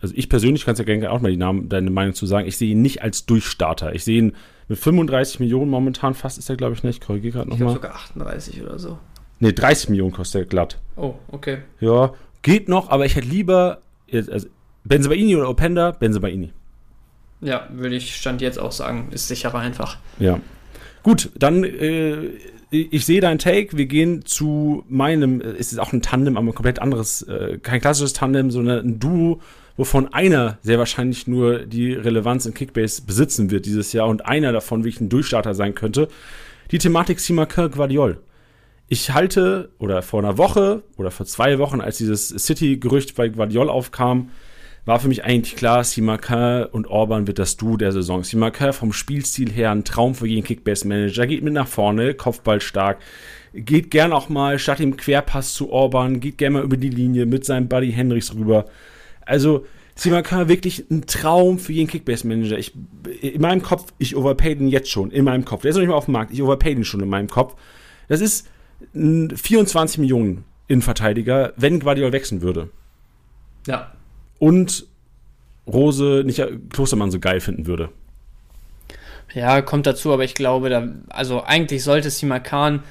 also ich persönlich kann es ja gerne auch mal die Namen, deine Meinung zu sagen, ich sehe ihn nicht als Durchstarter. Ich sehe ihn mit 35 Millionen momentan fast ist er, glaube ich, nicht. Ich korrigiere gerade nochmal. Ich glaube sogar 38 oder so. Ne, 30 Millionen kostet er glatt. Oh, okay. Ja, geht noch, aber ich hätte lieber, also Benzebaini oder Openda, Benzebaini. Ja, würde ich Stand jetzt auch sagen. Ist sicherer einfach. Ja. Gut, dann, äh, ich sehe deinen Take. Wir gehen zu meinem, äh, es ist auch ein Tandem, aber ein komplett anderes, äh, kein klassisches Tandem, sondern ein Duo, wovon einer sehr wahrscheinlich nur die Relevanz in Kickbase besitzen wird dieses Jahr und einer davon wirklich ein Durchstarter sein könnte. Die Thematik Simakar Guardiol. Ich halte, oder vor einer Woche oder vor zwei Wochen, als dieses City-Gerücht bei Guardiol aufkam, war für mich eigentlich klar, Simakar und Orban wird das Du der Saison. Simakar vom Spielstil her ein Traum für jeden Kickbase-Manager, geht mit nach vorne, Kopfball stark, geht gern auch mal statt dem Querpass zu Orban, geht gern mal über die Linie mit seinem Buddy Henrichs rüber. Also, Simakar wirklich ein Traum für jeden Kickbase-Manager. In meinem Kopf, ich overpay den jetzt schon, in meinem Kopf. Der ist noch nicht mal auf dem Markt, ich overpay den schon in meinem Kopf. Das ist 24 Millionen Innenverteidiger, wenn Guardiola wechseln würde. Ja. Und Rose nicht Klostermann so geil finden würde. Ja, kommt dazu, aber ich glaube, da, also eigentlich sollte Simakan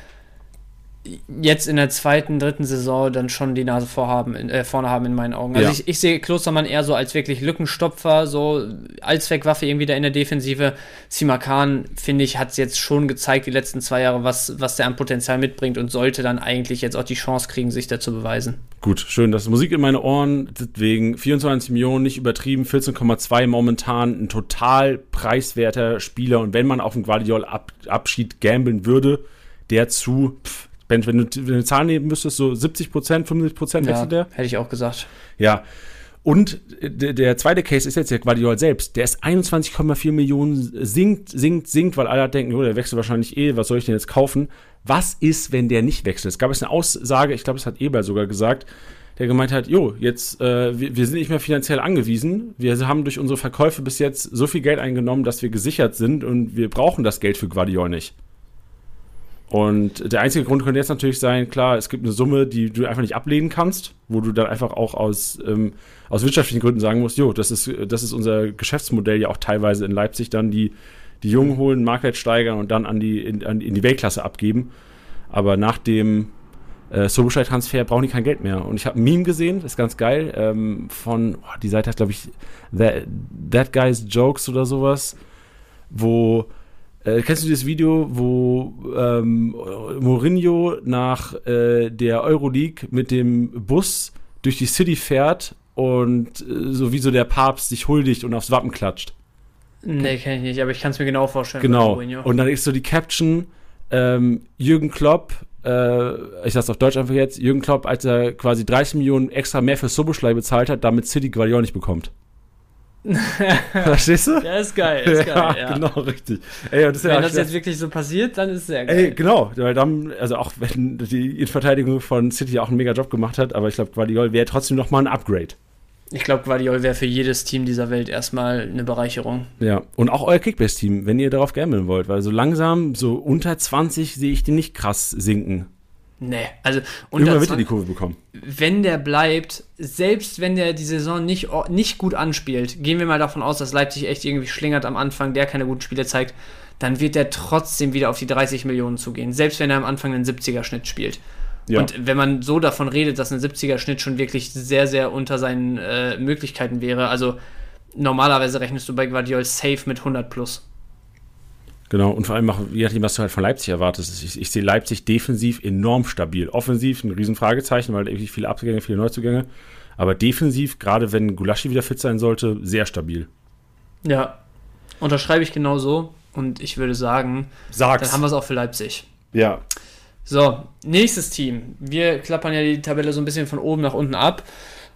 jetzt in der zweiten, dritten Saison dann schon die Nase vorhaben, äh, vorne haben in meinen Augen. Also Ja. ich, ich sehe Klostermann eher so als wirklich Lückenstopfer, so Allzweckwaffe irgendwie da in der Defensive. Simakan, finde ich, hat es jetzt schon gezeigt, die letzten zwei Jahre, was, was der an Potenzial mitbringt und sollte dann eigentlich jetzt auch die Chance kriegen, sich da zu beweisen. Gut, schön. Das ist Musik in meine Ohren. Deswegen 24 Millionen, nicht übertrieben, 14,2 momentan. Ein total preiswerter Spieler. Und wenn man auf den Guardiol-Abschied gambeln würde, der zu, pff, Ben, wenn du, wenn du eine Zahl nehmen müsstest, so 70 Prozent, 75 Prozent Ja, wechselt der? hätte ich auch gesagt. Ja. Und der, der zweite Case ist jetzt der Guardiol selbst. Der ist 21,4 Millionen, sinkt, sinkt, sinkt, weil alle denken, oh, der wechselt wahrscheinlich eh, was soll ich denn jetzt kaufen? Was ist, wenn der nicht wechselt? Es gab jetzt eine Aussage, ich glaube, es hat Eber sogar gesagt, der gemeint hat, jo, jetzt, äh, wir, wir sind nicht mehr finanziell angewiesen. Wir haben durch unsere Verkäufe bis jetzt so viel Geld eingenommen, dass wir gesichert sind und wir brauchen das Geld für Guardiol nicht. Und der einzige Grund könnte jetzt natürlich sein, klar, es gibt eine Summe, die du einfach nicht ablehnen kannst, wo du dann einfach auch aus, ähm, aus wirtschaftlichen Gründen sagen musst, jo, das ist, das ist unser Geschäftsmodell ja auch teilweise in Leipzig, dann die, die Jungen holen, Marktwert steigern und dann an die, in, an, in die Weltklasse abgeben. Aber nach dem äh, Soboschei-Transfer brauchen die kein Geld mehr. Und ich habe ein Meme gesehen, das ist ganz geil, ähm, von, oh, die Seite hat, glaube ich, That, That Guy's Jokes oder sowas, wo äh, kennst du dieses Video, wo ähm, Mourinho nach äh, der Euroleague mit dem Bus durch die City fährt und äh, so wie so der Papst sich huldigt und aufs Wappen klatscht? Nee, kenne ich nicht, aber ich kann es mir genau vorstellen. Genau. Und dann ist so die Caption, ähm, Jürgen Klopp, äh, ich sag's auf Deutsch einfach jetzt, Jürgen Klopp, als er quasi 30 Millionen extra mehr für Soboschlei bezahlt hat, damit City Guardiola nicht bekommt. Verstehst du? Ja, ist geil, ist geil, ja. genau, richtig. Ey, das ja Wenn auch das jetzt wirklich so passiert, dann ist es sehr geil. Ey, genau, weil dann, also auch wenn die Innenverteidigung von City auch einen mega Job gemacht hat, aber ich glaube, Guardiola wäre trotzdem noch mal ein Upgrade. Ich glaube, Guardiol wäre für jedes Team dieser Welt erstmal eine Bereicherung. Ja, und auch euer Kickbase-Team, wenn ihr darauf gambeln wollt, weil so langsam, so unter 20 sehe ich den nicht krass sinken. Nee, also Irgendwann unter wird er die 20, Kurve bekommen. wenn der bleibt, selbst wenn der die Saison nicht, nicht gut anspielt, gehen wir mal davon aus, dass Leipzig echt irgendwie schlingert am Anfang, der keine guten Spiele zeigt, dann wird der trotzdem wieder auf die 30 Millionen zugehen, selbst wenn er am Anfang einen 70er-Schnitt spielt. Ja. Und wenn man so davon redet, dass ein 70er-Schnitt schon wirklich sehr, sehr unter seinen äh, Möglichkeiten wäre, also normalerweise rechnest du bei Guardiol safe mit 100 plus. Genau, und vor allem auch, je nachdem, was du halt von Leipzig erwartest. Ich, ich sehe Leipzig defensiv enorm stabil. Offensiv ein Riesenfragezeichen, weil wirklich viele Abgänge, viele Neuzugänge. Aber defensiv, gerade wenn Gulaschi wieder fit sein sollte, sehr stabil. Ja, unterschreibe ich genau so und ich würde sagen, Sag's. dann haben wir es auch für Leipzig. ja. So, nächstes Team. Wir klappern ja die Tabelle so ein bisschen von oben nach unten ab.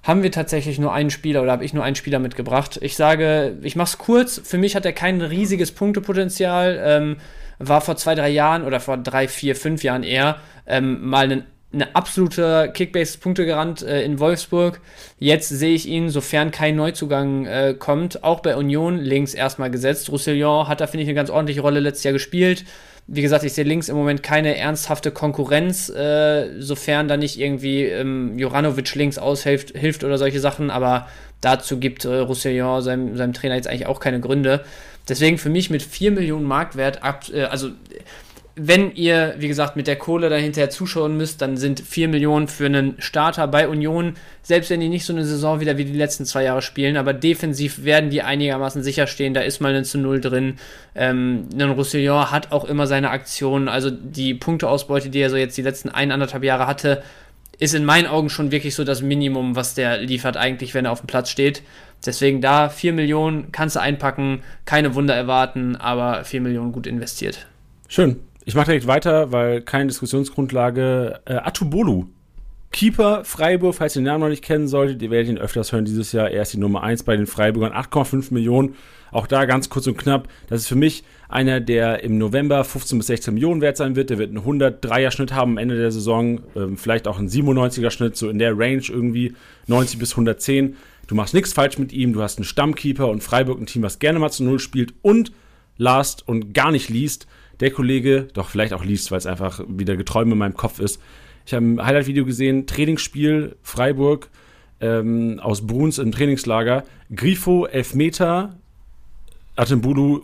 Haben wir tatsächlich nur einen Spieler oder habe ich nur einen Spieler mitgebracht? Ich sage, ich mache es kurz. Für mich hat er kein riesiges Punktepotenzial. Ähm, war vor zwei, drei Jahren oder vor drei, vier, fünf Jahren eher ähm, mal ein eine absolute Kickbase-Punktegarant äh, in Wolfsburg. Jetzt sehe ich ihn, sofern kein Neuzugang äh, kommt, auch bei Union links erstmal gesetzt. Roussillon hat da, finde ich, eine ganz ordentliche Rolle letztes Jahr gespielt. Wie gesagt, ich sehe links im Moment keine ernsthafte Konkurrenz, äh, sofern da nicht irgendwie ähm, Joranovic links aushilft hilft oder solche Sachen, aber dazu gibt äh, Roussillon seinem, seinem Trainer jetzt eigentlich auch keine Gründe. Deswegen für mich mit 4 Millionen Marktwert, ab, äh, also wenn ihr, wie gesagt, mit der Kohle dahinter zuschauen müsst, dann sind 4 Millionen für einen Starter bei Union, selbst wenn die nicht so eine Saison wieder wie die letzten zwei Jahre spielen, aber defensiv werden die einigermaßen sicher stehen, da ist mal ein zu Null drin. Ähm, ein Roussillon hat auch immer seine Aktionen, also die Punkteausbeute, die er so jetzt die letzten eineinhalb Jahre hatte, ist in meinen Augen schon wirklich so das Minimum, was der liefert eigentlich, wenn er auf dem Platz steht. Deswegen da 4 Millionen kannst du einpacken, keine Wunder erwarten, aber 4 Millionen gut investiert. Schön. Ich mache direkt weiter, weil keine Diskussionsgrundlage. Äh, Atubolu. Keeper Freiburg, falls ihr den Namen noch nicht kennen solltet, ihr werdet ihn öfters hören dieses Jahr. Er ist die Nummer 1 bei den Freiburgern, 8,5 Millionen. Auch da ganz kurz und knapp. Das ist für mich einer, der im November 15 bis 16 Millionen wert sein wird. Der wird einen 103er Schnitt haben am Ende der Saison. Ähm, vielleicht auch einen 97er Schnitt, so in der Range irgendwie. 90 bis 110. Du machst nichts falsch mit ihm. Du hast einen Stammkeeper und Freiburg ein Team, was gerne mal zu Null spielt und last und gar nicht liest der Kollege, doch vielleicht auch liest, weil es einfach wieder Geträume in meinem Kopf ist. Ich habe ein Highlight-Video gesehen, Trainingsspiel Freiburg ähm, aus Bruns im Trainingslager. Grifo, Elfmeter, Atembulu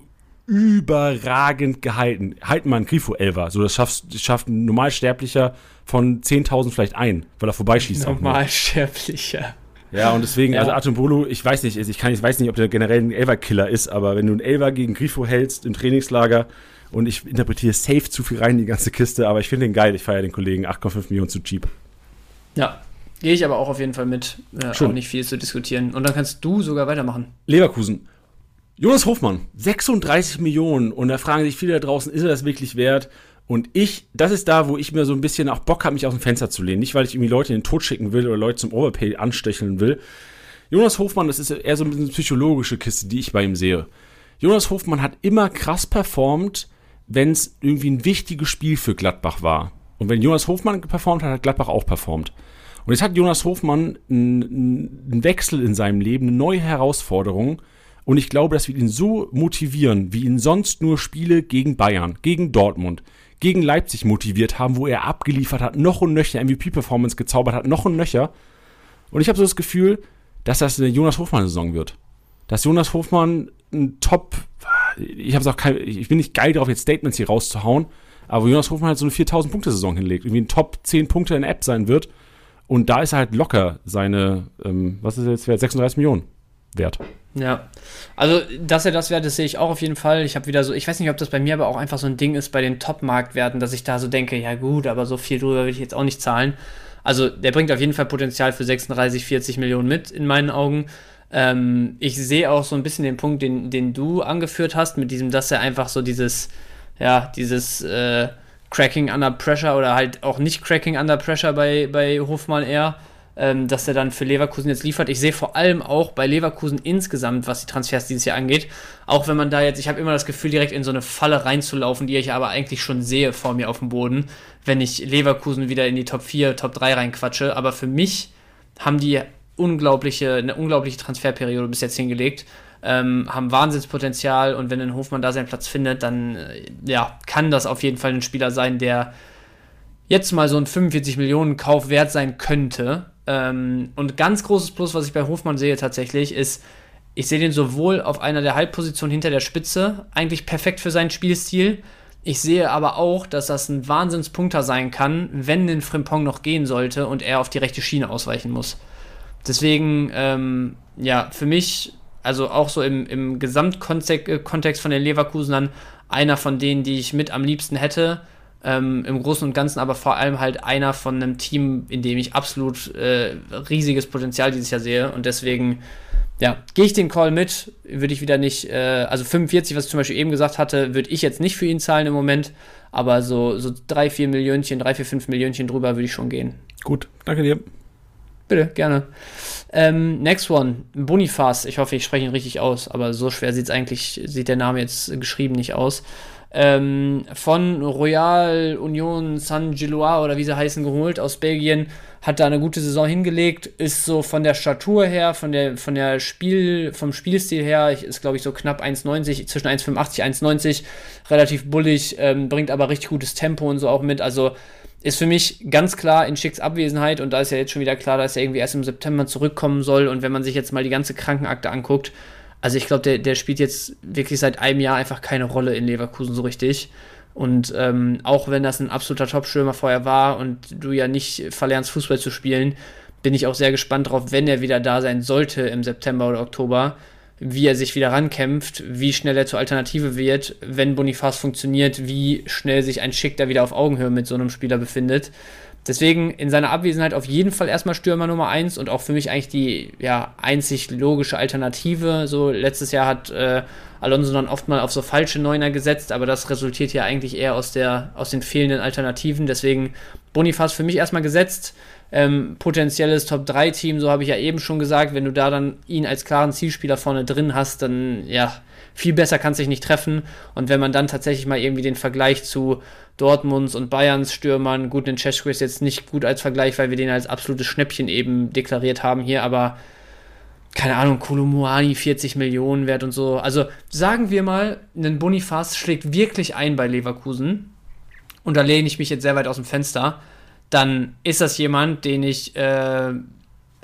überragend gehalten. Halten mal einen Grifo Elver. So, das schafft, schafft ein Normalsterblicher von 10.000 vielleicht ein, weil er vorbeischießt. Normalsterblicher. Ja, und deswegen, ja. also Atombolo, ich weiß nicht, ich, kann, ich weiß nicht, ob der generell ein Elver-Killer ist, aber wenn du einen Elver gegen Grifo hältst im Trainingslager, und ich interpretiere safe zu viel rein in die ganze Kiste, aber ich finde den geil. Ich feiere den Kollegen. 8,5 Millionen zu cheap. Ja, gehe ich aber auch auf jeden Fall mit. Äh, auch nicht viel zu diskutieren. Und dann kannst du sogar weitermachen. Leverkusen. Jonas Hofmann, 36 Millionen. Und da fragen sich viele da draußen, ist er das wirklich wert? Und ich, das ist da, wo ich mir so ein bisschen auch Bock habe, mich aus dem Fenster zu lehnen. Nicht, weil ich irgendwie Leute in den Tod schicken will oder Leute zum Overpay anstecheln will. Jonas Hofmann, das ist eher so ein bisschen eine psychologische Kiste, die ich bei ihm sehe. Jonas Hofmann hat immer krass performt, wenn es irgendwie ein wichtiges Spiel für Gladbach war. Und wenn Jonas Hofmann performt hat, hat Gladbach auch performt. Und jetzt hat Jonas Hofmann einen, einen Wechsel in seinem Leben, eine neue Herausforderung. Und ich glaube, das wird ihn so motivieren, wie ihn sonst nur Spiele gegen Bayern, gegen Dortmund, gegen Leipzig motiviert haben, wo er abgeliefert hat, noch und nöcher MVP-Performance gezaubert hat, noch und nöcher. Und ich habe so das Gefühl, dass das eine Jonas Hofmann-Saison wird. Dass Jonas Hofmann ein Top ich habe auch kein, ich bin nicht geil darauf, jetzt Statements hier rauszuhauen, aber Jonas Hofmann halt so eine 4000-Punkte-Saison hinlegt, irgendwie ein Top 10 Punkte in der App sein wird. Und da ist er halt locker seine, ähm, was ist jetzt wert, 36 Millionen wert. Ja, also dass er das wert ist, sehe ich auch auf jeden Fall. Ich habe wieder so, ich weiß nicht, ob das bei mir aber auch einfach so ein Ding ist bei den Top-Marktwerten, dass ich da so denke, ja gut, aber so viel drüber will ich jetzt auch nicht zahlen. Also der bringt auf jeden Fall Potenzial für 36, 40 Millionen mit, in meinen Augen. Ähm, ich sehe auch so ein bisschen den Punkt, den, den du angeführt hast, mit diesem, dass er einfach so dieses, ja, dieses äh, Cracking under Pressure oder halt auch nicht Cracking under Pressure bei, bei Hofmann eher, ähm, dass er dann für Leverkusen jetzt liefert. Ich sehe vor allem auch bei Leverkusen insgesamt, was die Transfers dieses Jahr angeht, auch wenn man da jetzt, ich habe immer das Gefühl, direkt in so eine Falle reinzulaufen, die ich aber eigentlich schon sehe vor mir auf dem Boden, wenn ich Leverkusen wieder in die Top 4, Top 3 reinquatsche. Aber für mich haben die unglaubliche, eine unglaubliche Transferperiode bis jetzt hingelegt. Ähm, haben Wahnsinnspotenzial und wenn ein Hofmann da seinen Platz findet, dann äh, ja, kann das auf jeden Fall ein Spieler sein, der jetzt mal so ein 45 Millionen Kauf wert sein könnte. Ähm, und ganz großes Plus, was ich bei Hofmann sehe tatsächlich, ist, ich sehe den sowohl auf einer der Halbpositionen hinter der Spitze, eigentlich perfekt für seinen Spielstil. Ich sehe aber auch, dass das ein Wahnsinnspunkter sein kann, wenn ein Frimpong noch gehen sollte und er auf die rechte Schiene ausweichen muss. Deswegen, ähm, ja, für mich, also auch so im, im Gesamtkontext äh, von den Leverkusenern, einer von denen, die ich mit am liebsten hätte. Ähm, Im Großen und Ganzen aber vor allem halt einer von einem Team, in dem ich absolut äh, riesiges Potenzial dieses Jahr sehe. Und deswegen, ja, gehe ich den Call mit, würde ich wieder nicht, äh, also 45, was ich zum Beispiel eben gesagt hatte, würde ich jetzt nicht für ihn zahlen im Moment, aber so, so 3, 4 Millionchen, 3, 4, 5 Millionchen drüber würde ich schon gehen. Gut, danke dir. Bitte, gerne. Ähm, next one, Bonifaz. Ich hoffe, ich spreche ihn richtig aus, aber so schwer sieht es eigentlich, sieht der Name jetzt geschrieben nicht aus. Ähm, von Royal Union San Gilois oder wie sie heißen, geholt aus Belgien. Hat da eine gute Saison hingelegt, ist so von der Statur her, von der, von der Spiel, vom Spielstil her, ist glaube ich so knapp 1,90, zwischen 1,85, 1,90, relativ bullig, ähm, bringt aber richtig gutes Tempo und so auch mit. Also ist für mich ganz klar in Schicks Abwesenheit und da ist ja jetzt schon wieder klar, dass er irgendwie erst im September zurückkommen soll und wenn man sich jetzt mal die ganze Krankenakte anguckt, also ich glaube, der, der spielt jetzt wirklich seit einem Jahr einfach keine Rolle in Leverkusen so richtig. Und ähm, auch wenn das ein absoluter Top-Stürmer vorher war und du ja nicht verlernst, Fußball zu spielen, bin ich auch sehr gespannt drauf, wenn er wieder da sein sollte im September oder Oktober, wie er sich wieder rankämpft, wie schnell er zur Alternative wird, wenn Bonifaz funktioniert, wie schnell sich ein Schick da wieder auf Augenhöhe mit so einem Spieler befindet. Deswegen in seiner Abwesenheit auf jeden Fall erstmal Stürmer Nummer 1 und auch für mich eigentlich die ja, einzig logische Alternative. So letztes Jahr hat äh, Alonso dann oft mal auf so falsche Neuner gesetzt, aber das resultiert ja eigentlich eher aus, der, aus den fehlenden Alternativen. Deswegen Bonifaz für mich erstmal gesetzt. Ähm, potenzielles Top-3-Team, so habe ich ja eben schon gesagt, wenn du da dann ihn als klaren Zielspieler vorne drin hast, dann ja, viel besser kann es sich nicht treffen. Und wenn man dann tatsächlich mal irgendwie den Vergleich zu Dortmunds und Bayerns Stürmern, gut, den Cesko ist jetzt nicht gut als Vergleich, weil wir den als absolutes Schnäppchen eben deklariert haben hier, aber keine Ahnung, Kolumuani 40 Millionen wert und so. Also sagen wir mal, ein Bonifaz schlägt wirklich ein bei Leverkusen und da lehne ich mich jetzt sehr weit aus dem Fenster, dann ist das jemand, den ich äh,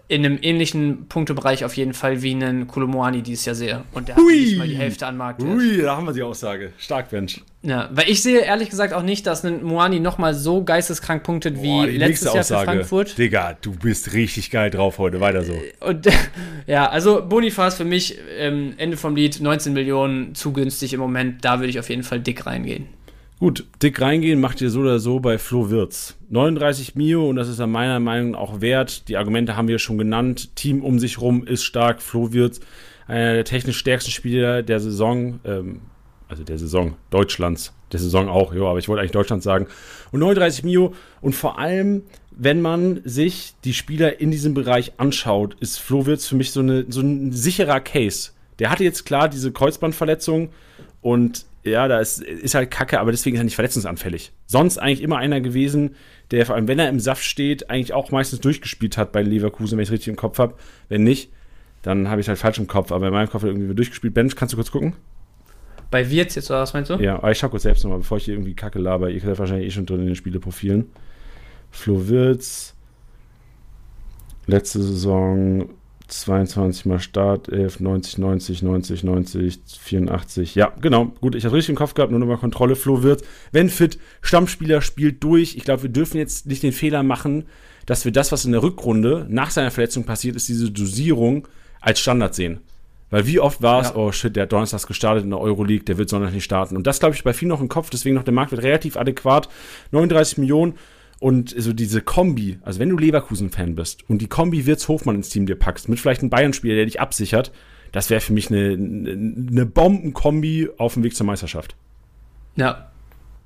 in einem ähnlichen Punktebereich auf jeden Fall wie einen Kolomoani dieses Jahr sehe. Und der Hui. hat nicht mal die Hälfte an Markt. Ui, da haben wir die Aussage. Stark, Mensch. Ja, weil ich sehe ehrlich gesagt auch nicht, dass ein Moani nochmal so geisteskrank punktet Boah, wie letztes Jahr für Frankfurt. Digga, du bist richtig geil drauf heute. Weiter so. Und ja, also Bonifaz für mich, ähm, Ende vom Lied, 19 Millionen zu günstig im Moment. Da würde ich auf jeden Fall dick reingehen. Gut, dick reingehen macht ihr so oder so bei Flo Wirz. 39 Mio und das ist meiner Meinung nach auch wert. Die Argumente haben wir schon genannt. Team um sich rum ist stark. Flo Wirz, einer der technisch stärksten Spieler der Saison, ähm, also der Saison Deutschlands, der Saison auch, ja, aber ich wollte eigentlich Deutschland sagen. Und 39 Mio und vor allem, wenn man sich die Spieler in diesem Bereich anschaut, ist Flo Wirz für mich so, eine, so ein sicherer Case. Der hatte jetzt klar diese Kreuzbandverletzung und ja, da ist, ist halt kacke, aber deswegen ist er nicht verletzungsanfällig. Sonst eigentlich immer einer gewesen, der vor allem, wenn er im Saft steht, eigentlich auch meistens durchgespielt hat bei Leverkusen, wenn ich es richtig im Kopf habe. Wenn nicht, dann habe ich es halt falsch im Kopf, aber in meinem Kopf hat er irgendwie durchgespielt. Bench, kannst du kurz gucken? Bei Wirtz jetzt, oder was meinst du? Ja, aber ich schau kurz selbst nochmal, bevor ich hier irgendwie Kacke laber. Ihr seid wahrscheinlich eh schon drin in den Spieleprofilen. Flo Wirtz, letzte Saison 22 mal Start, 11, 90, 90, 90, 90, 84. Ja, genau. Gut, ich habe richtig im Kopf gehabt, nur nochmal Kontrolle. Flo wird, wenn fit, Stammspieler spielt durch. Ich glaube, wir dürfen jetzt nicht den Fehler machen, dass wir das, was in der Rückrunde nach seiner Verletzung passiert ist, diese Dosierung als Standard sehen. Weil wie oft war es, ja. oh shit, der hat Donnerstags gestartet in der Euroleague, der wird Sonntag nicht starten. Und das glaube ich bei vielen noch im Kopf, deswegen noch der Markt wird relativ adäquat. 39 Millionen und so diese Kombi, also wenn du Leverkusen-Fan bist und die Kombi Wirtz Hofmann ins Team dir packst, mit vielleicht einem Bayern-Spieler, der dich absichert, das wäre für mich eine, eine Bombenkombi auf dem Weg zur Meisterschaft. Ja.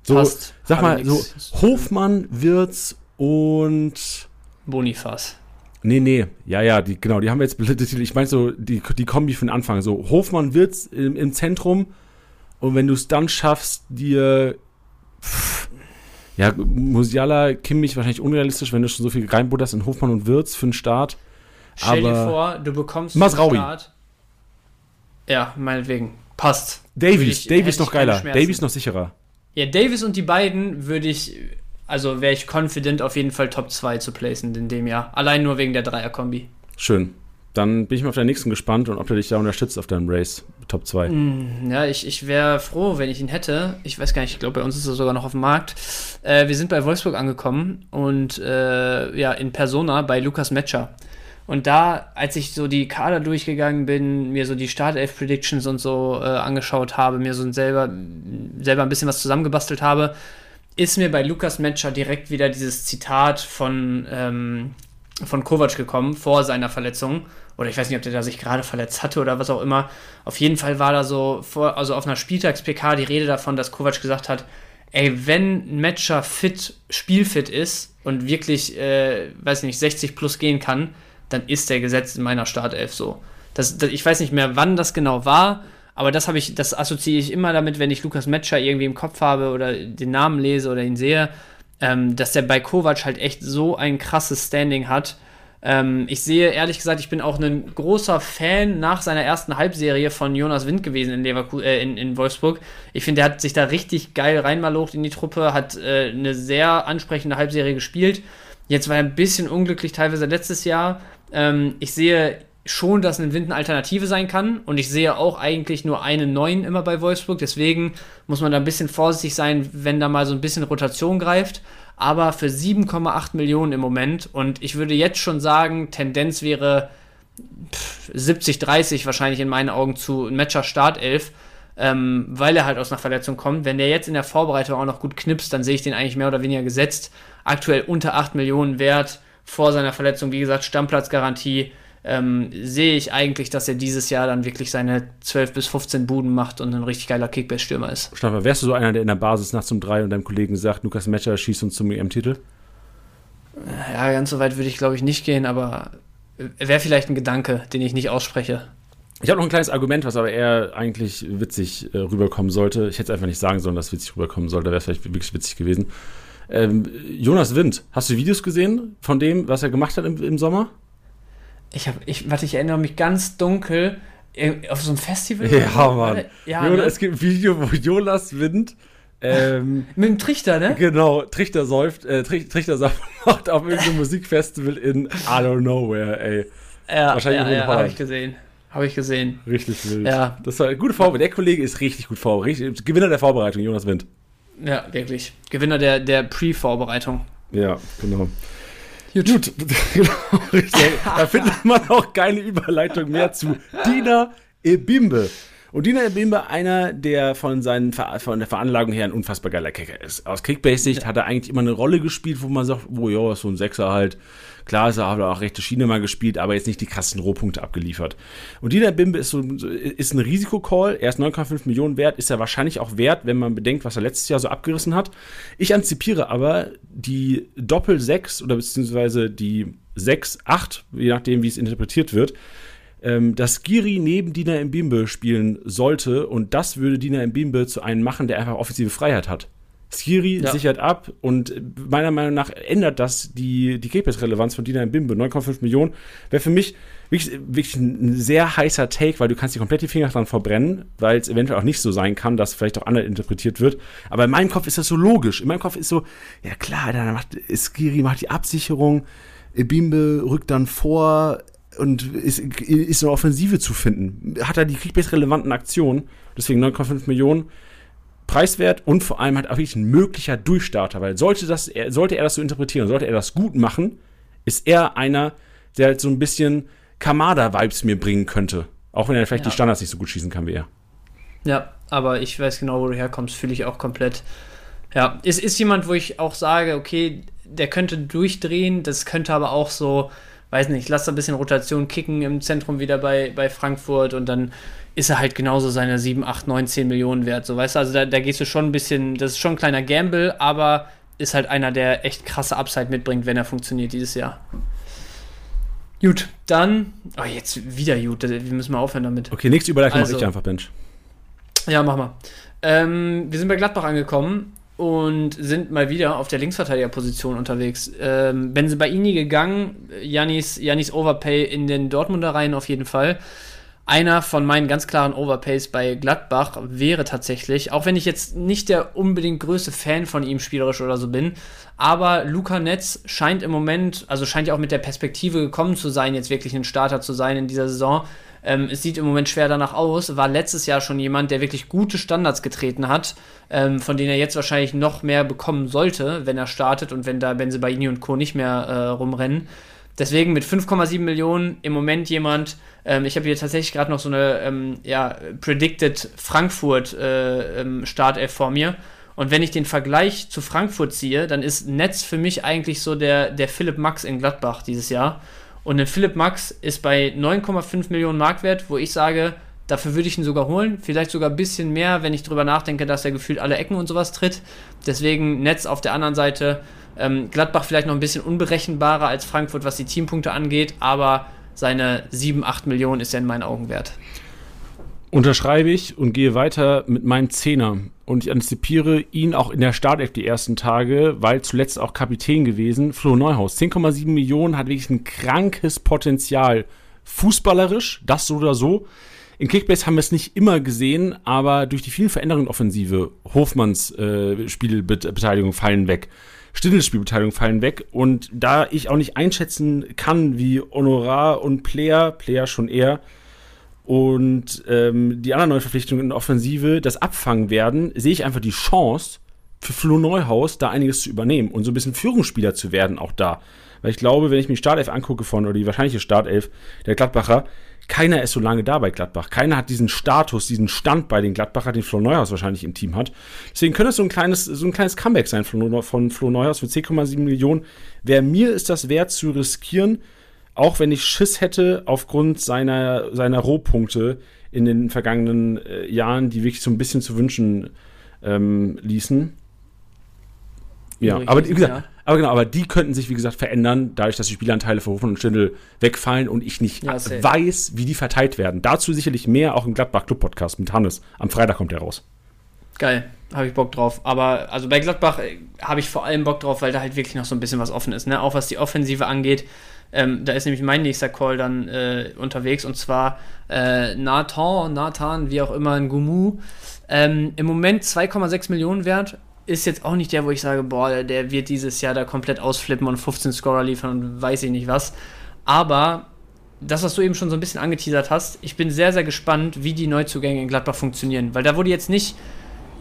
So, passt. sag mal, so Hofmann, Wirtz und Bonifaz. Nee, nee, ja, ja, die, genau, die haben wir jetzt Ich meine so die, die Kombi von Anfang. So Hofmann, Wirtz im, im Zentrum und wenn du es dann schaffst, dir pff, ja, Musiala, Kimmich wahrscheinlich unrealistisch, wenn du schon so viel reinbutterst in Hofmann und Wirtz für den Start. Stell dir vor, du bekommst Masraui. Start. Ja, meinetwegen. Passt. Davies, ich, Davies noch geiler. Davies noch sicherer. Ja, Davies und die beiden würde ich, also wäre ich confident auf jeden Fall Top 2 zu placen in dem Jahr. Allein nur wegen der Dreier-Kombi. Schön. Dann bin ich mal auf den nächsten gespannt und ob der dich da unterstützt auf deinem Race Top 2. Mm, ja, ich, ich wäre froh, wenn ich ihn hätte. Ich weiß gar nicht, ich glaube, bei uns ist er sogar noch auf dem Markt. Äh, wir sind bei Wolfsburg angekommen und äh, ja, in Persona bei Lukas Metscher. Und da, als ich so die Kader durchgegangen bin, mir so die Startelf-Predictions und so äh, angeschaut habe, mir so selber, selber ein bisschen was zusammengebastelt habe, ist mir bei Lukas Metscher direkt wieder dieses Zitat von, ähm, von Kovac gekommen vor seiner Verletzung oder ich weiß nicht, ob der da sich gerade verletzt hatte oder was auch immer. Auf jeden Fall war da so, vor, also auf einer Spieltags-PK die Rede davon, dass Kovac gesagt hat, ey, wenn ein Matcher fit, spielfit ist und wirklich, äh, weiß nicht, 60 plus gehen kann, dann ist der gesetzt in meiner Startelf so. Das, das, ich weiß nicht mehr, wann das genau war, aber das habe ich, das assoziiere ich immer damit, wenn ich Lukas Metscher irgendwie im Kopf habe oder den Namen lese oder ihn sehe, ähm, dass der bei Kovac halt echt so ein krasses Standing hat ähm, ich sehe, ehrlich gesagt, ich bin auch ein großer Fan nach seiner ersten Halbserie von Jonas Wind gewesen in, Leverkusen, äh, in, in Wolfsburg. Ich finde, er hat sich da richtig geil reinmalocht in die Truppe, hat äh, eine sehr ansprechende Halbserie gespielt. Jetzt war er ein bisschen unglücklich, teilweise letztes Jahr. Ähm, ich sehe schon, dass ein Wind eine Alternative sein kann. Und ich sehe auch eigentlich nur einen neuen immer bei Wolfsburg. Deswegen muss man da ein bisschen vorsichtig sein, wenn da mal so ein bisschen Rotation greift. Aber für 7,8 Millionen im Moment. Und ich würde jetzt schon sagen, Tendenz wäre 70-30 wahrscheinlich in meinen Augen zu Matcher Startelf. Ähm, weil er halt aus einer Verletzung kommt. Wenn der jetzt in der Vorbereitung auch noch gut knipst, dann sehe ich den eigentlich mehr oder weniger gesetzt. Aktuell unter 8 Millionen wert vor seiner Verletzung, wie gesagt, Stammplatzgarantie ähm, sehe ich eigentlich, dass er dieses Jahr dann wirklich seine 12 bis 15 Buden macht und ein richtig geiler Kickbase-Stürmer ist. Stefan, wärst du so einer, der in der Basis nachts um drei und deinem Kollegen sagt, Lukas Metscher schießt uns zum EM-Titel? Ja, ganz so weit würde ich, glaube ich, nicht gehen, aber wäre vielleicht ein Gedanke, den ich nicht ausspreche. Ich habe noch ein kleines Argument, was aber eher eigentlich witzig äh, rüberkommen sollte. Ich hätte es einfach nicht sagen sollen, dass es witzig rüberkommen sollte. Wäre es vielleicht wirklich witzig gewesen. Ähm, Jonas Wind, hast du Videos gesehen von dem, was er gemacht hat im, im Sommer? Ich habe, ich, warte, ich erinnere mich ganz dunkel auf so einem Festival. Ja, Mann. Ja, Jonas, ne? Es gibt ein Video, wo Jonas Wind ähm, Mit dem Trichter, ne? Genau, Trichter säuft, äh, Trichter macht auf irgendeinem Musikfestival in I don't know where, ey. Ja, Wahrscheinlich ja, ja habe ich gesehen. Habe ich gesehen. Richtig wild. Ja. Das war eine gute Vorbereitung. Der Kollege ist richtig gut vorbereitet. Gewinner der Vorbereitung, Jonas Wind. Ja, wirklich. Gewinner der, der Pre-Vorbereitung. Ja, genau. Gut. Gut. genau, da findet man auch keine Überleitung mehr zu Dina Ebimbe. Und Dina Ebimbe, einer, der von, seinen, von der Veranlagung her ein unfassbar geiler Kicker ist. Aus Kickbase-Sicht ja. hat er eigentlich immer eine Rolle gespielt, wo man sagt, wo ja, ist so ein Sechser halt. Klar er hat auch rechte Schiene mal gespielt, aber jetzt nicht die krassen Rohpunkte abgeliefert. Und Dina Bimbe ist, so, ist ein Risikocall. Er ist 9,5 Millionen wert, ist er wahrscheinlich auch wert, wenn man bedenkt, was er letztes Jahr so abgerissen hat. Ich antizipiere aber die Doppel-6 oder beziehungsweise die 6-8, je nachdem, wie es interpretiert wird, ähm, dass Giri neben Dina Mbimbe spielen sollte und das würde Dina Mbimbe zu einem machen, der einfach offensive Freiheit hat. Skiri ja. sichert ab und meiner Meinung nach ändert das die, die Kickbase-Relevanz von Dina Bimbe. 9,5 Millionen wäre für mich wirklich, wirklich ein sehr heißer Take, weil du kannst die komplett die Finger dran verbrennen, weil es eventuell auch nicht so sein kann, dass vielleicht auch anders interpretiert wird. Aber in meinem Kopf ist das so logisch. In meinem Kopf ist so, ja klar, dann macht Skiri macht die Absicherung, Bimbe rückt dann vor und ist, ist eine Offensive zu finden. Hat er die Kickbase-relevanten Aktionen, deswegen 9,5 Millionen preiswert und vor allem halt auch wirklich ein möglicher Durchstarter, weil sollte, das, sollte er das so interpretieren, sollte er das gut machen, ist er einer, der halt so ein bisschen Kamada-Vibes mir bringen könnte. Auch wenn er vielleicht ja. die Standards nicht so gut schießen kann wie er. Ja, aber ich weiß genau, wo du herkommst, fühle ich auch komplett. Ja, es ist jemand, wo ich auch sage, okay, der könnte durchdrehen, das könnte aber auch so, weiß nicht, lass da ein bisschen Rotation kicken im Zentrum wieder bei, bei Frankfurt und dann ist er halt genauso seine 7, 8, 9, 10 Millionen wert. So, weißt du, also da, da gehst du schon ein bisschen, das ist schon ein kleiner Gamble, aber ist halt einer, der echt krasse Upside mitbringt, wenn er funktioniert dieses Jahr. Gut, dann. Oh, jetzt wieder gut. Wir müssen mal aufhören damit. Okay, nächste Überleitung also, mache ich einfach, Bench. Ja, mach mal. Ähm, wir sind bei Gladbach angekommen und sind mal wieder auf der Linksverteidigerposition unterwegs. Ähm, Benzebaini gegangen, Janis, Janis Overpay in den Dortmunder Reihen auf jeden Fall. Einer von meinen ganz klaren Overpays bei Gladbach wäre tatsächlich, auch wenn ich jetzt nicht der unbedingt größte Fan von ihm spielerisch oder so bin, aber Luca Netz scheint im Moment, also scheint ja auch mit der Perspektive gekommen zu sein, jetzt wirklich ein Starter zu sein in dieser Saison. Ähm, es sieht im Moment schwer danach aus, war letztes Jahr schon jemand, der wirklich gute Standards getreten hat, ähm, von denen er jetzt wahrscheinlich noch mehr bekommen sollte, wenn er startet und wenn da Benzebaini und Co. nicht mehr äh, rumrennen. Deswegen mit 5,7 Millionen im Moment jemand, ähm, ich habe hier tatsächlich gerade noch so eine ähm, ja, Predicted Frankfurt äh, ähm, Startelf vor mir. Und wenn ich den Vergleich zu Frankfurt ziehe, dann ist Netz für mich eigentlich so der, der Philipp Max in Gladbach dieses Jahr. Und ein Philipp Max ist bei 9,5 Millionen Marktwert, wo ich sage, dafür würde ich ihn sogar holen. Vielleicht sogar ein bisschen mehr, wenn ich drüber nachdenke, dass er gefühlt alle Ecken und sowas tritt. Deswegen Netz auf der anderen Seite ähm, Gladbach vielleicht noch ein bisschen unberechenbarer als Frankfurt, was die Teampunkte angeht, aber seine 7, 8 Millionen ist er in meinen Augen wert. Unterschreibe ich und gehe weiter mit meinem Zehner. Und ich antizipiere ihn auch in der Startelf die ersten Tage, weil zuletzt auch Kapitän gewesen. Flo Neuhaus, 10,7 Millionen, hat wirklich ein krankes Potenzial. Fußballerisch, das so oder so. In Kickbase haben wir es nicht immer gesehen, aber durch die vielen Veränderungen Offensive, Hofmanns äh, Spielbeteiligung fallen weg. Stindel-Spielbeteiligung fallen weg. Und da ich auch nicht einschätzen kann, wie Honorar und Player, Player schon eher, und ähm, die anderen neuen Verpflichtungen in der Offensive das abfangen werden, sehe ich einfach die Chance für Flo Neuhaus, da einiges zu übernehmen und so ein bisschen Führungsspieler zu werden, auch da. Weil ich glaube, wenn ich mir die Startelf angucke von, oder die wahrscheinliche Startelf der Gladbacher, keiner ist so lange da bei Gladbach. Keiner hat diesen Status, diesen Stand bei den Gladbacher, den Flo Neuhaus wahrscheinlich im Team hat. Deswegen könnte es so ein kleines, so ein kleines Comeback sein von, von Flo Neuhaus für 10,7 Millionen. Wer mir ist das wert zu riskieren, auch wenn ich Schiss hätte aufgrund seiner, seiner Rohpunkte in den vergangenen äh, Jahren, die wirklich so ein bisschen zu wünschen ähm, ließen. Ja, aber wie gesagt, ja. Aber genau, aber die könnten sich, wie gesagt, verändern, dadurch, dass die Spielanteile für Hofen und Stindl wegfallen und ich nicht ja, weiß, wie die verteilt werden. Dazu sicherlich mehr auch im Gladbach Club Podcast mit Hannes. Am Freitag kommt der raus. Geil, habe ich Bock drauf. Aber also bei Gladbach äh, habe ich vor allem Bock drauf, weil da halt wirklich noch so ein bisschen was offen ist. Ne? Auch was die Offensive angeht. Ähm, da ist nämlich mein nächster Call dann äh, unterwegs und zwar äh, Nathan, Nathan, wie auch immer, ein Gumu. Ähm, Im Moment 2,6 Millionen wert ist jetzt auch nicht der, wo ich sage, boah, der wird dieses Jahr da komplett ausflippen und 15 Scorer liefern und weiß ich nicht was. Aber das, was du eben schon so ein bisschen angeteasert hast, ich bin sehr, sehr gespannt, wie die Neuzugänge in Gladbach funktionieren. Weil da wurde jetzt nicht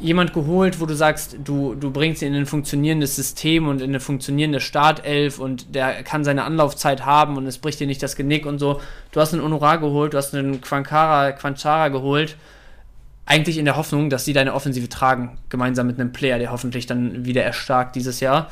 jemand geholt, wo du sagst, du, du bringst ihn in ein funktionierendes System und in eine funktionierende Startelf und der kann seine Anlaufzeit haben und es bricht dir nicht das Genick und so. Du hast einen Honorar geholt, du hast einen Quankara, Quanchara geholt eigentlich in der Hoffnung, dass sie deine Offensive tragen, gemeinsam mit einem Player, der hoffentlich dann wieder erstarkt dieses Jahr.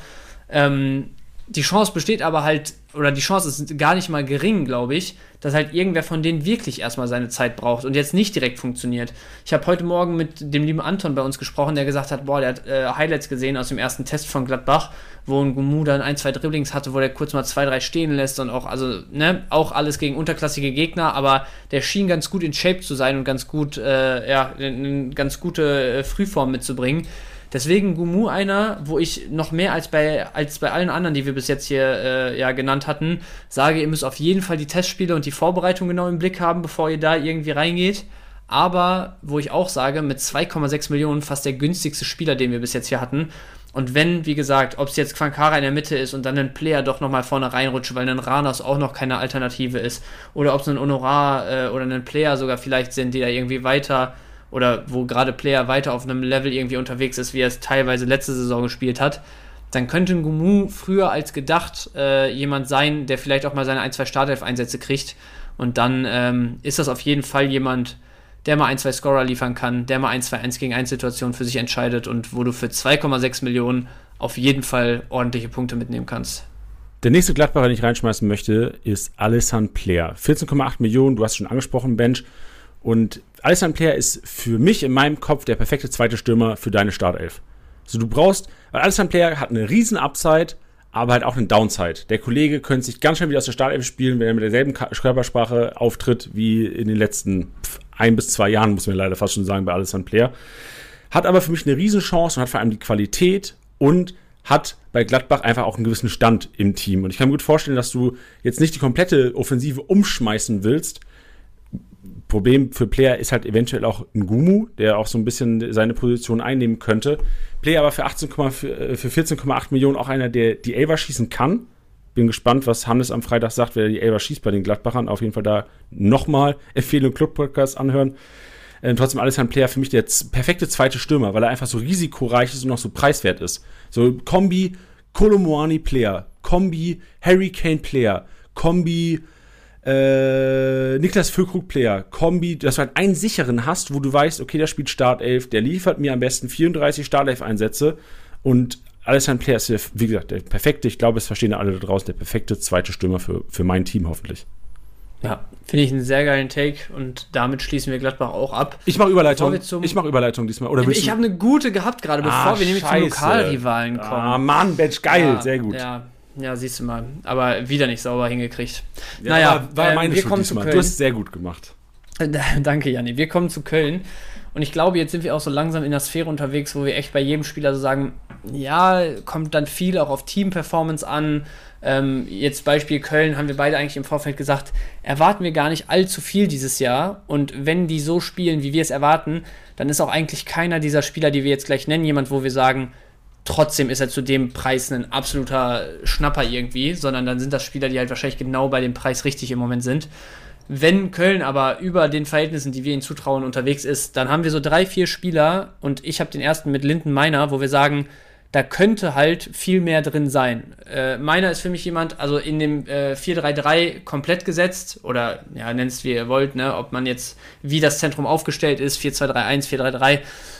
Ähm, die Chance besteht aber halt, oder die Chance ist gar nicht mal gering, glaube ich, dass halt irgendwer von denen wirklich erstmal seine Zeit braucht und jetzt nicht direkt funktioniert. Ich habe heute Morgen mit dem lieben Anton bei uns gesprochen, der gesagt hat, boah, der hat äh, Highlights gesehen aus dem ersten Test von Gladbach wo ein Gumu dann ein, zwei Dribblings hatte, wo der kurz mal zwei, drei stehen lässt und auch, also, ne, auch alles gegen unterklassige Gegner, aber der schien ganz gut in Shape zu sein und ganz gut, äh, ja, eine ganz gute äh, Frühform mitzubringen. Deswegen Gumu einer, wo ich noch mehr als bei, als bei allen anderen, die wir bis jetzt hier äh, ja, genannt hatten, sage, ihr müsst auf jeden Fall die Testspiele und die Vorbereitung genau im Blick haben, bevor ihr da irgendwie reingeht. Aber wo ich auch sage, mit 2,6 Millionen fast der günstigste Spieler, den wir bis jetzt hier hatten. Und wenn, wie gesagt, ob es jetzt Quankara in der Mitte ist und dann ein Player doch nochmal vorne reinrutscht, weil ein Ranos auch noch keine Alternative ist, oder ob es ein Honorar äh, oder ein Player sogar vielleicht sind, die da irgendwie weiter oder wo gerade Player weiter auf einem Level irgendwie unterwegs ist, wie er es teilweise letzte Saison gespielt hat, dann könnte ein Gumu früher als gedacht äh, jemand sein, der vielleicht auch mal seine ein, zwei Startelf-Einsätze kriegt. Und dann ähm, ist das auf jeden Fall jemand, der mal ein, zwei Scorer liefern kann, der mal ein, zwei 1 gegen 1 Situationen für sich entscheidet und wo du für 2,6 Millionen auf jeden Fall ordentliche Punkte mitnehmen kannst. Der nächste Gladbacher, den ich reinschmeißen möchte, ist Alessandro Player. 14,8 Millionen, du hast schon angesprochen, Bench. Und Alessandro Player ist für mich in meinem Kopf der perfekte zweite Stürmer für deine Startelf. Also du brauchst, weil Alessandro Player hat eine riesen Upside, aber halt auch eine Downside. Der Kollege könnte sich ganz schnell wieder aus der Startelf spielen, wenn er mit derselben Körpersprache auftritt wie in den letzten ein bis zwei Jahren, muss man leider fast schon sagen, bei Alessandro Player. Hat aber für mich eine Riesenchance und hat vor allem die Qualität und hat bei Gladbach einfach auch einen gewissen Stand im Team. Und ich kann mir gut vorstellen, dass du jetzt nicht die komplette Offensive umschmeißen willst. Problem für Player ist halt eventuell auch ein Gumu, der auch so ein bisschen seine Position einnehmen könnte. Player aber für, 18, für 14,8 Millionen auch einer, der die Elber schießen kann bin gespannt, was Hannes am Freitag sagt, wer die Elber schießt bei den Gladbachern. Auf jeden Fall da nochmal Empfehlung Club-Podcast anhören. Ähm, trotzdem alles ein Player für mich der perfekte zweite Stürmer, weil er einfach so risikoreich ist und noch so preiswert ist. So Kombi Kolomoani Player, Kombi Harry Kane Player, Kombi äh, Niklas Füllkrug Player, Kombi, dass du halt einen sicheren hast, wo du weißt, okay, der spielt Startelf, der liefert mir am besten 34 Startelf-Einsätze und Alessandro Player ist, wie gesagt, der perfekte, ich glaube, es verstehen alle da draußen, der perfekte zweite Stürmer für, für mein Team hoffentlich. Ja, finde ich einen sehr geilen Take und damit schließen wir Gladbach auch ab. Ich mache Überleitung. Ich mache Überleitung diesmal. Oder ich habe eine gute gehabt gerade, bevor ah, wir nämlich zum Lokalrivalen kommen. Ah, Mann, Batch, geil, ja, sehr gut. Ja, ja, siehst du mal. Aber wieder nicht sauber hingekriegt. Ja, naja, war, war meine äh, wir kommen diesmal. zu Köln. Du hast sehr gut gemacht. Danke, Janni. Wir kommen zu Köln. Und ich glaube, jetzt sind wir auch so langsam in der Sphäre unterwegs, wo wir echt bei jedem Spieler so sagen, ja, kommt dann viel auch auf Team-Performance an. Ähm, jetzt Beispiel Köln haben wir beide eigentlich im Vorfeld gesagt, erwarten wir gar nicht allzu viel dieses Jahr. Und wenn die so spielen, wie wir es erwarten, dann ist auch eigentlich keiner dieser Spieler, die wir jetzt gleich nennen, jemand, wo wir sagen, trotzdem ist er zu dem Preis ein absoluter Schnapper irgendwie, sondern dann sind das Spieler, die halt wahrscheinlich genau bei dem Preis richtig im Moment sind. Wenn Köln aber über den Verhältnissen, die wir ihnen zutrauen, unterwegs ist, dann haben wir so drei, vier Spieler und ich habe den ersten mit Linden Meiner, wo wir sagen, da könnte halt viel mehr drin sein. Äh, meiner ist für mich jemand, also in dem äh, 4-3-3 komplett gesetzt oder ja, nennt es wie ihr wollt, ne, ob man jetzt wie das Zentrum aufgestellt ist, 4-2-3-1, 4-3-3.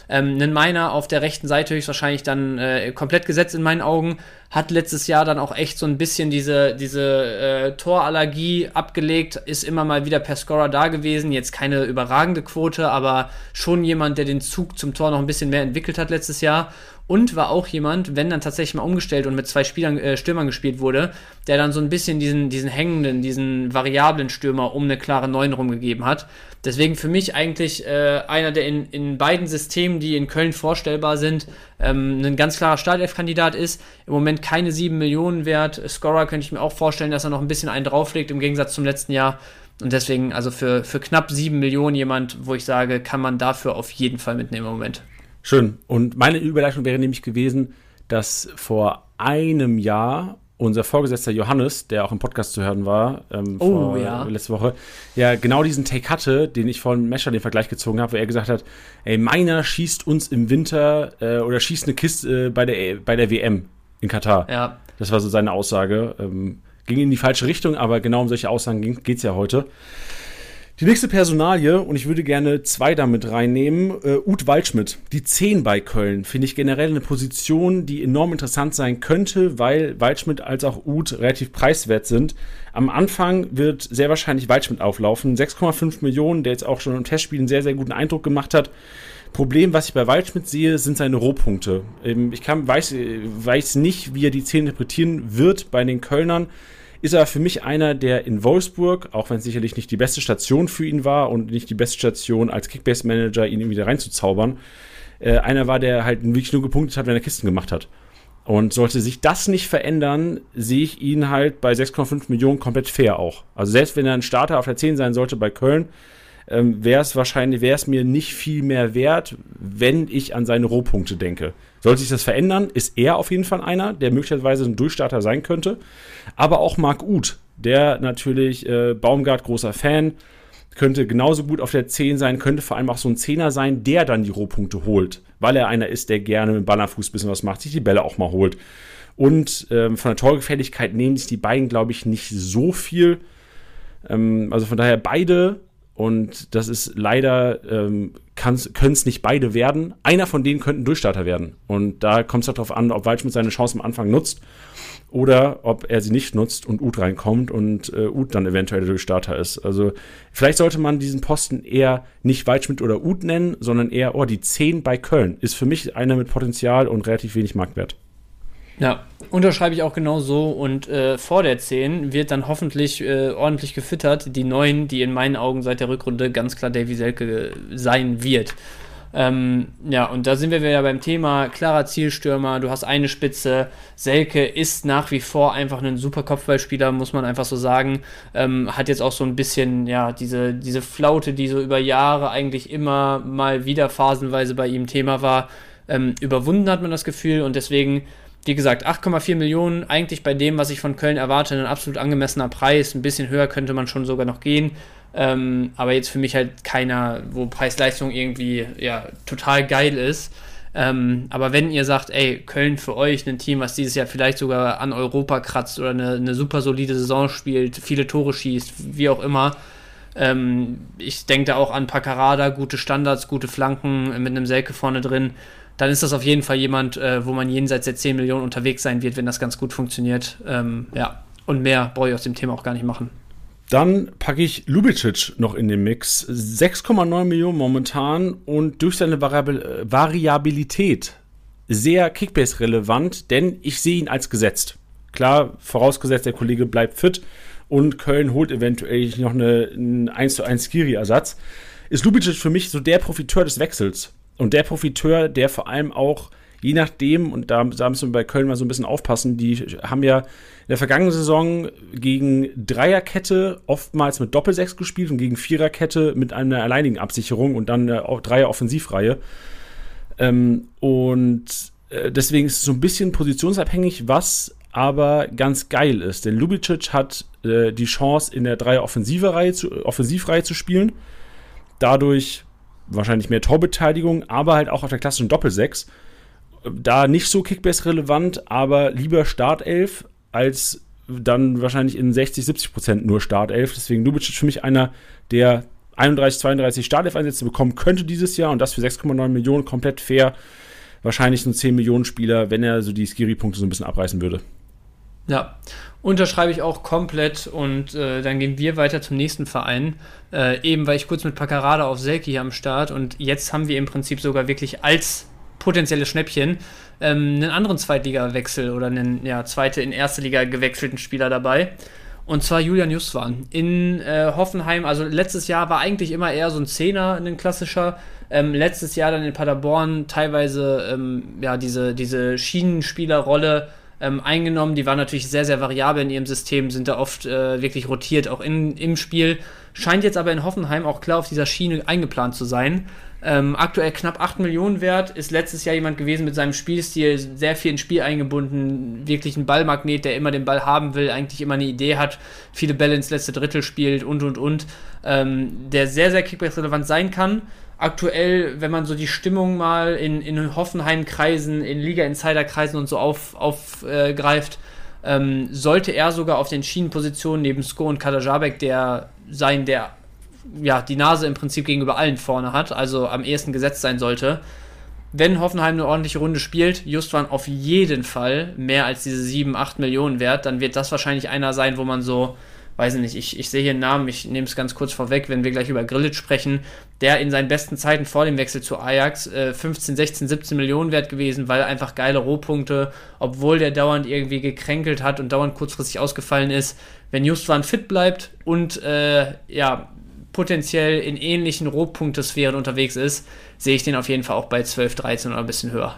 Ähm, einen Meiner auf der rechten Seite höchstwahrscheinlich dann äh, komplett gesetzt in meinen Augen. Hat letztes Jahr dann auch echt so ein bisschen diese, diese äh, Torallergie abgelegt, ist immer mal wieder per Scorer da gewesen. Jetzt keine überragende Quote, aber schon jemand, der den Zug zum Tor noch ein bisschen mehr entwickelt hat letztes Jahr und war auch jemand, wenn dann tatsächlich mal umgestellt und mit zwei Spielern, äh, Stürmern gespielt wurde, der dann so ein bisschen diesen, diesen hängenden, diesen variablen Stürmer um eine klare 9 rumgegeben hat. Deswegen für mich eigentlich äh, einer, der in, in beiden Systemen, die in Köln vorstellbar sind, ähm, ein ganz klarer Startelf-Kandidat ist. Im Moment keine 7 Millionen wert. Scorer könnte ich mir auch vorstellen, dass er noch ein bisschen einen drauflegt im Gegensatz zum letzten Jahr. Und deswegen, also für, für knapp 7 Millionen jemand, wo ich sage, kann man dafür auf jeden Fall mitnehmen im Moment. Schön. Und meine Überleitung wäre nämlich gewesen, dass vor einem Jahr unser Vorgesetzter Johannes, der auch im Podcast zu hören war, ähm, oh, vor, ja. letzte Woche, ja genau diesen Take hatte, den ich von Mescher den Vergleich gezogen habe, wo er gesagt hat, ey, meiner schießt uns im Winter äh, oder schießt eine Kiste äh, bei, der, bei der WM in Katar. Ja. Das war so seine Aussage. Ähm, ging in die falsche Richtung, aber genau um solche Aussagen geht es ja heute. Die nächste Personalie, und ich würde gerne zwei damit reinnehmen, äh, Uth Waldschmidt, die 10 bei Köln, finde ich generell eine Position, die enorm interessant sein könnte, weil Waldschmidt als auch Uth relativ preiswert sind. Am Anfang wird sehr wahrscheinlich Waldschmidt auflaufen, 6,5 Millionen, der jetzt auch schon im Testspiel einen sehr, sehr guten Eindruck gemacht hat. Problem, was ich bei Waldschmidt sehe, sind seine Rohpunkte. Ähm, ich kann, weiß, weiß nicht, wie er die 10 interpretieren wird bei den Kölnern ist er für mich einer, der in Wolfsburg, auch wenn es sicherlich nicht die beste Station für ihn war und nicht die beste Station als Kickbase-Manager, ihn wieder reinzuzaubern, äh, einer war, der halt wirklich nur gepunktet hat, wenn er Kisten gemacht hat. Und sollte sich das nicht verändern, sehe ich ihn halt bei 6,5 Millionen komplett fair auch. Also selbst wenn er ein Starter auf der 10 sein sollte bei Köln, ähm, wäre es wahrscheinlich, wäre es mir nicht viel mehr wert, wenn ich an seine Rohpunkte denke. Sollte sich das verändern, ist er auf jeden Fall einer, der möglicherweise ein Durchstarter sein könnte. Aber auch Marc Uth, der natürlich äh, Baumgart großer Fan, könnte genauso gut auf der 10 sein, könnte vor allem auch so ein Zehner sein, der dann die Rohpunkte holt, weil er einer ist, der gerne mit Ballerfuß ein bisschen was macht, sich die Bälle auch mal holt. Und ähm, von der Torgefälligkeit nehmen sich die beiden, glaube ich, nicht so viel. Ähm, also von daher beide und das ist leider, ähm, können es nicht beide werden. Einer von denen könnte ein Durchstarter werden. Und da kommt es darauf an, ob Waldschmidt seine Chance am Anfang nutzt oder ob er sie nicht nutzt und Uth reinkommt und äh, Uth dann eventuell der Durchstarter ist. Also vielleicht sollte man diesen Posten eher nicht Waldschmidt oder Uth nennen, sondern eher, oh, die 10 bei Köln ist für mich einer mit Potenzial und relativ wenig Marktwert. Ja, unterschreibe ich auch genau so. Und äh, vor der 10 wird dann hoffentlich äh, ordentlich gefüttert. Die neuen, die in meinen Augen seit der Rückrunde ganz klar Davy Selke sein wird. Ähm, ja, und da sind wir wieder beim Thema klarer Zielstürmer. Du hast eine Spitze. Selke ist nach wie vor einfach ein super Kopfballspieler, muss man einfach so sagen. Ähm, hat jetzt auch so ein bisschen, ja, diese, diese Flaute, die so über Jahre eigentlich immer mal wieder phasenweise bei ihm Thema war, ähm, überwunden hat man das Gefühl. Und deswegen wie gesagt, 8,4 Millionen, eigentlich bei dem, was ich von Köln erwarte, ein absolut angemessener Preis. Ein bisschen höher könnte man schon sogar noch gehen. Ähm, aber jetzt für mich halt keiner, wo Preis-Leistung irgendwie ja, total geil ist. Ähm, aber wenn ihr sagt, ey, Köln für euch ein Team, was dieses Jahr vielleicht sogar an Europa kratzt oder eine, eine super solide Saison spielt, viele Tore schießt, wie auch immer, ähm, ich denke da auch an Paccarada, gute Standards, gute Flanken mit einem Selke vorne drin dann ist das auf jeden Fall jemand, äh, wo man jenseits der 10 Millionen unterwegs sein wird, wenn das ganz gut funktioniert. Ähm, ja, und mehr brauche ich aus dem Thema auch gar nicht machen. Dann packe ich Lubicic noch in den Mix. 6,9 Millionen momentan und durch seine Variabil äh, Variabilität sehr Kickbase-relevant, denn ich sehe ihn als gesetzt. Klar, vorausgesetzt, der Kollege bleibt fit und Köln holt eventuell noch eine, einen 1 zu 1 Skiri-Ersatz. Ist Lubicic für mich so der Profiteur des Wechsels. Und der Profiteur, der vor allem auch, je nachdem, und da, da müssen wir bei Köln mal so ein bisschen aufpassen, die haben ja in der vergangenen Saison gegen Dreierkette oftmals mit Doppelsechs gespielt und gegen Viererkette mit einer alleinigen Absicherung und dann eine Dreier-Offensivreihe. Ähm, und äh, deswegen ist es so ein bisschen positionsabhängig, was aber ganz geil ist. Denn Lubicic hat äh, die Chance, in der Dreier-Offensivreihe zu, Offensivreihe zu spielen. Dadurch wahrscheinlich mehr Torbeteiligung, aber halt auch auf der klassischen Doppelsechs. Da nicht so Kickbase-relevant, aber lieber Startelf als dann wahrscheinlich in 60, 70 Prozent nur Startelf. Deswegen Lubicic für mich einer, der 31, 32 Startelf-Einsätze bekommen könnte dieses Jahr und das für 6,9 Millionen komplett fair. Wahrscheinlich ein 10 Millionen Spieler, wenn er so die Skiri-Punkte so ein bisschen abreißen würde. Ja, unterschreibe ich auch komplett und äh, dann gehen wir weiter zum nächsten Verein. Äh, eben war ich kurz mit Paccarada auf Selki hier am Start und jetzt haben wir im Prinzip sogar wirklich als potenzielles Schnäppchen ähm, einen anderen Zweitliga-Wechsel oder einen ja, zweite in erste Liga gewechselten Spieler dabei. Und zwar Julian Justwan. In äh, Hoffenheim, also letztes Jahr war eigentlich immer eher so ein Zehner, ein klassischer. Ähm, letztes Jahr dann in Paderborn teilweise ähm, ja, diese, diese Schienenspielerrolle ähm, eingenommen. Die waren natürlich sehr, sehr variabel in ihrem System, sind da oft äh, wirklich rotiert, auch in, im Spiel. Scheint jetzt aber in Hoffenheim auch klar auf dieser Schiene eingeplant zu sein. Ähm, aktuell knapp 8 Millionen wert, ist letztes Jahr jemand gewesen mit seinem Spielstil, sehr viel ins Spiel eingebunden, wirklich ein Ballmagnet, der immer den Ball haben will, eigentlich immer eine Idee hat, viele Bälle ins letzte Drittel spielt und und und, ähm, der sehr, sehr kickbase-relevant sein kann aktuell, wenn man so die Stimmung mal in, in Hoffenheim-Kreisen, in Liga-Insider-Kreisen und so aufgreift, auf, äh, ähm, sollte er sogar auf den Schienenpositionen neben Sko und Kadajabek der sein, der ja, die Nase im Prinzip gegenüber allen vorne hat, also am ehesten gesetzt sein sollte. Wenn Hoffenheim eine ordentliche Runde spielt, Justwan auf jeden Fall mehr als diese 7, 8 Millionen wert, dann wird das wahrscheinlich einer sein, wo man so weiß ich nicht, ich, ich sehe hier einen Namen, ich nehme es ganz kurz vorweg, wenn wir gleich über Grillitsch sprechen, der in seinen besten Zeiten vor dem Wechsel zu Ajax äh, 15, 16, 17 Millionen wert gewesen, weil einfach geile Rohpunkte, obwohl der dauernd irgendwie gekränkelt hat und dauernd kurzfristig ausgefallen ist. Wenn Justwan fit bleibt und äh, ja, potenziell in ähnlichen Rohpunktesphären unterwegs ist, sehe ich den auf jeden Fall auch bei 12, 13 oder ein bisschen höher.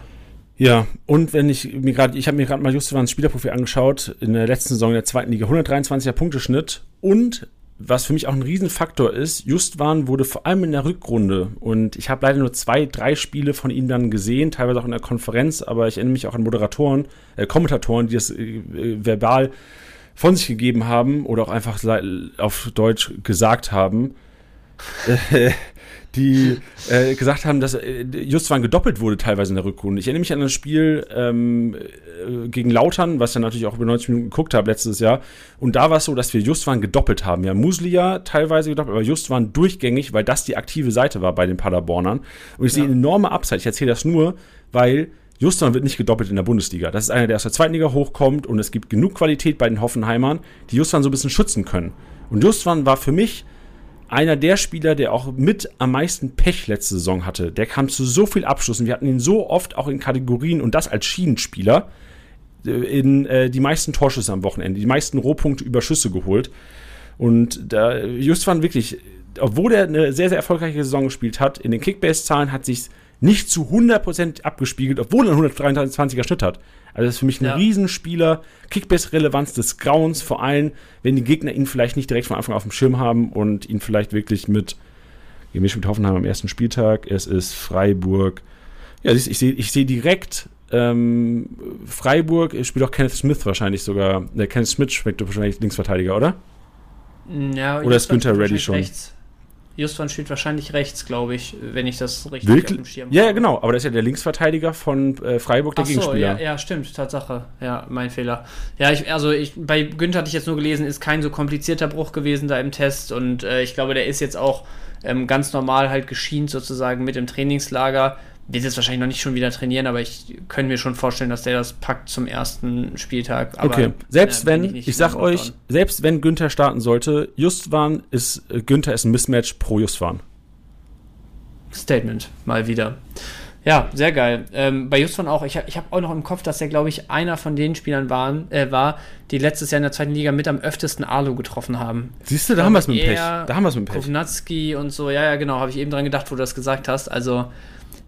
Ja, und wenn ich mir gerade, ich habe mir gerade mal Justivans Spielerprofil angeschaut, in der letzten Saison der zweiten Liga, 123er Punkteschnitt und was für mich auch ein Riesenfaktor ist, Justwan wurde vor allem in der Rückrunde und ich habe leider nur zwei, drei Spiele von ihm dann gesehen, teilweise auch in der Konferenz, aber ich erinnere mich auch an Moderatoren, äh, Kommentatoren, die das äh, verbal von sich gegeben haben oder auch einfach auf Deutsch gesagt haben. Die äh, gesagt haben, dass äh, Justwan gedoppelt wurde teilweise in der Rückrunde. Ich erinnere mich an das Spiel ähm, äh, gegen Lautern, was ich dann natürlich auch über 90 Minuten geguckt habe letztes Jahr. Und da war es so, dass wir Justwan gedoppelt haben. Ja, Muslia teilweise gedoppelt, aber Justwan durchgängig, weil das die aktive Seite war bei den Paderbornern. Und ich ja. sehe eine enorme Upside. Ich erzähle das nur, weil Justwan wird nicht gedoppelt in der Bundesliga. Das ist einer, der aus der zweiten Liga hochkommt und es gibt genug Qualität bei den Hoffenheimern, die Justwan so ein bisschen schützen können. Und Justwan war für mich einer der Spieler, der auch mit am meisten Pech letzte Saison hatte. Der kam zu so viel Abschlüssen. Wir hatten ihn so oft auch in Kategorien und das als Schienenspieler äh, in äh, die meisten Torschüsse am Wochenende, die meisten Rohpunkte über Schüsse geholt. Und da just waren wirklich, obwohl er eine sehr, sehr erfolgreiche Saison gespielt hat, in den Kickbase-Zahlen hat sich nicht zu 100% abgespiegelt, obwohl er einen 123er Schnitt hat. Also das ist für mich ein ja. Riesenspieler. Kickbase-Relevanz des Grauens, vor allem, wenn die Gegner ihn vielleicht nicht direkt von Anfang auf dem Schirm haben und ihn vielleicht wirklich mit, wir mit Hoffenheim am ersten Spieltag, es ist Freiburg. Ja, ich, sehe ich seh direkt ähm, Freiburg, spielt auch Kenneth Smith wahrscheinlich sogar. Der Kenneth Smith schmeckt wahrscheinlich Linksverteidiger, oder? Ja, oder ist Günther Ready schon? Rechts. Justwan steht wahrscheinlich rechts, glaube ich, wenn ich das richtig Wirklich? auf dem Schirm ja, habe. Ja, genau, aber das ist ja der Linksverteidiger von äh, Freiburg, der Ach so, Gegenspieler. Ja, ja, stimmt, Tatsache. Ja, mein Fehler. Ja, ich, also ich, bei Günther hatte ich jetzt nur gelesen, ist kein so komplizierter Bruch gewesen da im Test und äh, ich glaube, der ist jetzt auch ähm, ganz normal halt geschient sozusagen mit im Trainingslager wird jetzt wahrscheinlich noch nicht schon wieder trainieren, aber ich könnte mir schon vorstellen, dass der das packt zum ersten Spieltag. Aber, okay, selbst äh, wenn, ich, ich sag euch, selbst wenn Günther starten sollte, Justwan ist, äh, Günther ist ein Mismatch pro Justwan. Statement, mal wieder. Ja, sehr geil. Ähm, bei Justwan auch, ich, ich habe auch noch im Kopf, dass er, glaube ich, einer von den Spielern waren, äh, war, die letztes Jahr in der zweiten Liga mit am öftesten Alu getroffen haben. Siehst du, da haben wir es mit dem Pech. Da haben wir es mit dem Pech. Kovnatski und so, ja, ja, genau, habe ich eben dran gedacht, wo du das gesagt hast. Also,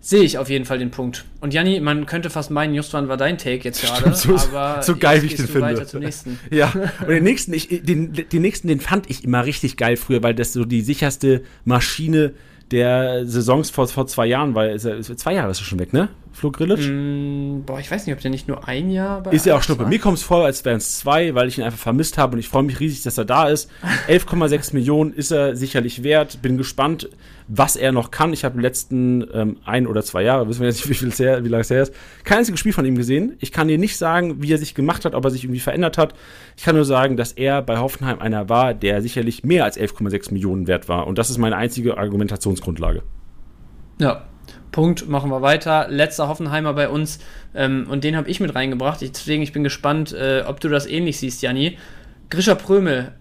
sehe ich auf jeden Fall den Punkt. Und Janni, man könnte fast meinen, Justwan war dein Take jetzt gerade, so, aber so geil, wie ich den finde. Weiter zum nächsten. Ja, und den nächsten, ich, den, den nächsten, den fand ich immer richtig geil früher, weil das so die sicherste Maschine der Saisons vor, vor zwei Jahren war. Zwei Jahre ist er schon weg, ne? Flo Grillitsch? Mm, boah, ich weiß nicht, ob der nicht nur ein Jahr bei Ist ja auch Schnuppe. Mir kommt es vor, als wären es zwei, weil ich ihn einfach vermisst habe und ich freue mich riesig, dass er da ist. 11,6 Millionen ist er sicherlich wert. Bin gespannt, was er noch kann. Ich habe die letzten ähm, ein oder zwei Jahre, wissen wir jetzt nicht, wie, her, wie lange es her ist, kein einziges Spiel von ihm gesehen. Ich kann dir nicht sagen, wie er sich gemacht hat, ob er sich irgendwie verändert hat. Ich kann nur sagen, dass er bei Hoffenheim einer war, der sicherlich mehr als 11,6 Millionen wert war. Und das ist meine einzige Argumentationsgrundlage. Ja, Punkt, machen wir weiter. Letzter Hoffenheimer bei uns ähm, und den habe ich mit reingebracht. Deswegen, ich bin gespannt, äh, ob du das ähnlich siehst, Janni. Grisha Prömel,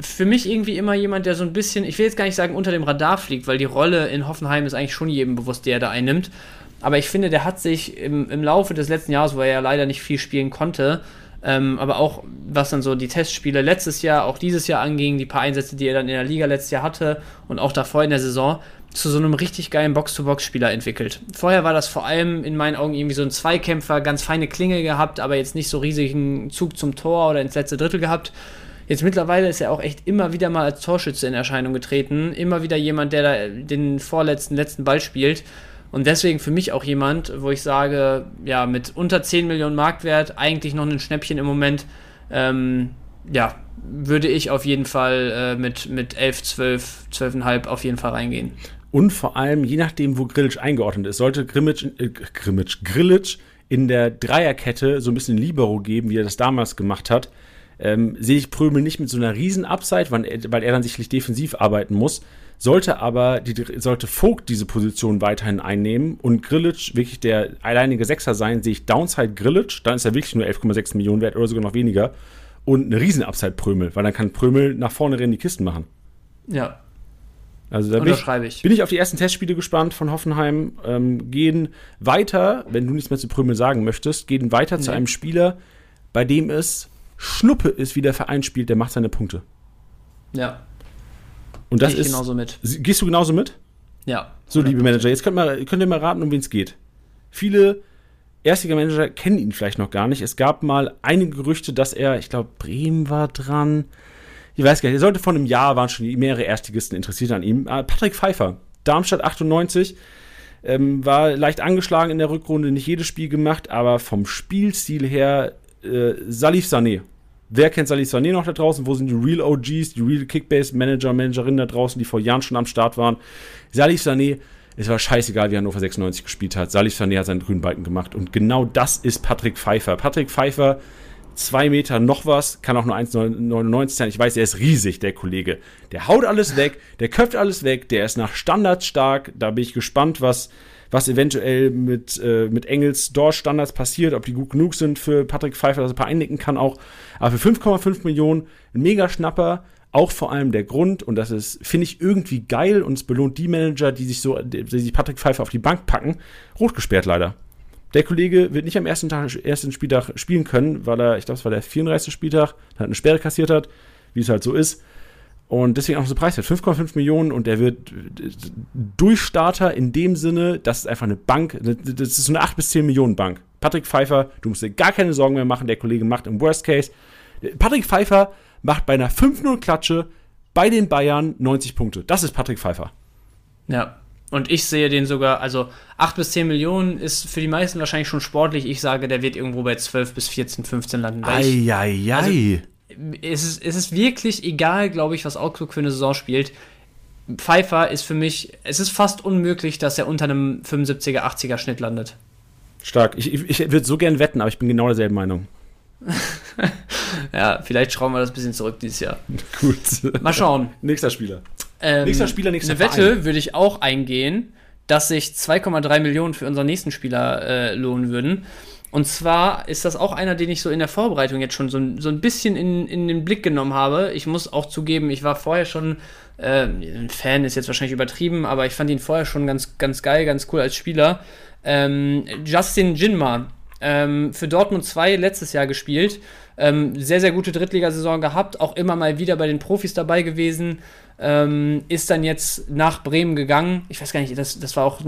für mich irgendwie immer jemand, der so ein bisschen, ich will jetzt gar nicht sagen, unter dem Radar fliegt, weil die Rolle in Hoffenheim ist eigentlich schon jedem bewusst, der er da einnimmt. Aber ich finde, der hat sich im, im Laufe des letzten Jahres, wo er ja leider nicht viel spielen konnte, ähm, aber auch was dann so die Testspiele letztes Jahr, auch dieses Jahr anging, die paar Einsätze, die er dann in der Liga letztes Jahr hatte und auch davor in der Saison, zu so einem richtig geilen Box-to-Box-Spieler entwickelt. Vorher war das vor allem in meinen Augen irgendwie so ein Zweikämpfer, ganz feine Klinge gehabt, aber jetzt nicht so riesigen Zug zum Tor oder ins letzte Drittel gehabt. Jetzt mittlerweile ist er auch echt immer wieder mal als Torschütze in Erscheinung getreten. Immer wieder jemand, der da den vorletzten, letzten Ball spielt. Und deswegen für mich auch jemand, wo ich sage, ja, mit unter 10 Millionen Marktwert, eigentlich noch ein Schnäppchen im Moment, ähm, ja, würde ich auf jeden Fall äh, mit, mit 11, 12, 12,5 auf jeden Fall reingehen. Und vor allem, je nachdem, wo Grillitsch eingeordnet ist, sollte Grimmitsch, äh, Grimmitsch, Grillitsch in der Dreierkette so ein bisschen Libero geben, wie er das damals gemacht hat, ähm, sehe ich Prömel nicht mit so einer riesen Upside, weil er, weil er dann sicherlich defensiv arbeiten muss. Sollte aber, die, sollte Vogt diese Position weiterhin einnehmen und Grillitsch wirklich der alleinige Sechser sein, sehe ich Downside Grillitsch, dann ist er wirklich nur 11,6 Millionen wert oder sogar noch weniger. Und eine riesen Upside Prömel, weil dann kann Prömel nach vorne rennen die Kisten machen. Ja. Also da bin ich, bin ich auf die ersten Testspiele gespannt von Hoffenheim. Ähm, gehen weiter, wenn du nichts mehr zu Prömel sagen möchtest, gehen weiter nee. zu einem Spieler, bei dem es Schnuppe ist, wie der Verein spielt, der macht seine Punkte. Ja. Und das Geh ich ist. genauso mit. Gehst du genauso mit? Ja. So, liebe Manager, jetzt könnt, mal, könnt ihr mal raten, um wen es geht. Viele Erstliga-Manager kennen ihn vielleicht noch gar nicht. Es gab mal einige Gerüchte, dass er, ich glaube, Bremen war dran. Ich weiß gar nicht, er sollte vor einem Jahr, waren schon mehrere Erstligisten interessiert an ihm. Ah, Patrick Pfeiffer, Darmstadt 98, ähm, war leicht angeschlagen in der Rückrunde, nicht jedes Spiel gemacht, aber vom Spielstil her äh, Salif Sané. Wer kennt Salif Sané noch da draußen? Wo sind die Real OGs, die Real Kickbase-Manager, Managerinnen da draußen, die vor Jahren schon am Start waren? Salif Sané, es war scheißegal, wie Hannover 96 gespielt hat. Salif Sané hat seinen grünen Balken gemacht. Und genau das ist Patrick Pfeiffer. Patrick Pfeiffer, zwei Meter noch was, kann auch nur 1,99 sein. Ich weiß, er ist riesig, der Kollege. Der haut alles weg, der köpft alles weg, der ist nach Standards stark. Da bin ich gespannt, was was eventuell mit, äh, mit Engels Door-Standards passiert, ob die gut genug sind für Patrick Pfeiffer, dass er ein paar einnicken kann auch. Aber für 5,5 Millionen ein Mega-Schnapper, auch vor allem der Grund, und das ist, finde ich, irgendwie geil und es belohnt die Manager, die sich so, die sich Patrick Pfeiffer auf die Bank packen, rot gesperrt leider. Der Kollege wird nicht am ersten, Tag, ersten Spieltag spielen können, weil er, ich glaube, es war der 34. Spieltag, hat eine Sperre kassiert hat, wie es halt so ist. Und deswegen auch so preiswert. 5,5 Millionen und der wird Durchstarter in dem Sinne, das ist einfach eine Bank, das ist so eine 8 bis 10 Millionen Bank. Patrick Pfeiffer, du musst dir gar keine Sorgen mehr machen, der Kollege macht im Worst Case. Patrick Pfeiffer macht bei einer 5-0-Klatsche bei den Bayern 90 Punkte. Das ist Patrick Pfeiffer. Ja, und ich sehe den sogar, also 8 bis 10 Millionen ist für die meisten wahrscheinlich schon sportlich. Ich sage, der wird irgendwo bei 12 bis 14, 15 landen. Eieiei. Also, es ist, es ist wirklich egal, glaube ich, was Augsburg für eine Saison spielt. Pfeiffer ist für mich, es ist fast unmöglich, dass er unter einem 75er, 80er Schnitt landet. Stark. Ich, ich, ich würde so gern wetten, aber ich bin genau derselben Meinung. ja, vielleicht schrauben wir das ein bisschen zurück dieses Jahr. Gut. Mal schauen. nächster Spieler. Ähm, nächster Spieler, nächster Eine Verein. Wette würde ich auch eingehen, dass sich 2,3 Millionen für unseren nächsten Spieler äh, lohnen würden. Und zwar ist das auch einer, den ich so in der Vorbereitung jetzt schon so, so ein bisschen in, in den Blick genommen habe. Ich muss auch zugeben, ich war vorher schon, äh, ein Fan ist jetzt wahrscheinlich übertrieben, aber ich fand ihn vorher schon ganz, ganz geil, ganz cool als Spieler. Ähm, Justin Jinma, ähm, für Dortmund 2 letztes Jahr gespielt. Ähm, sehr, sehr gute Drittligasaison gehabt, auch immer mal wieder bei den Profis dabei gewesen. Ähm, ist dann jetzt nach Bremen gegangen. Ich weiß gar nicht, das, das war auch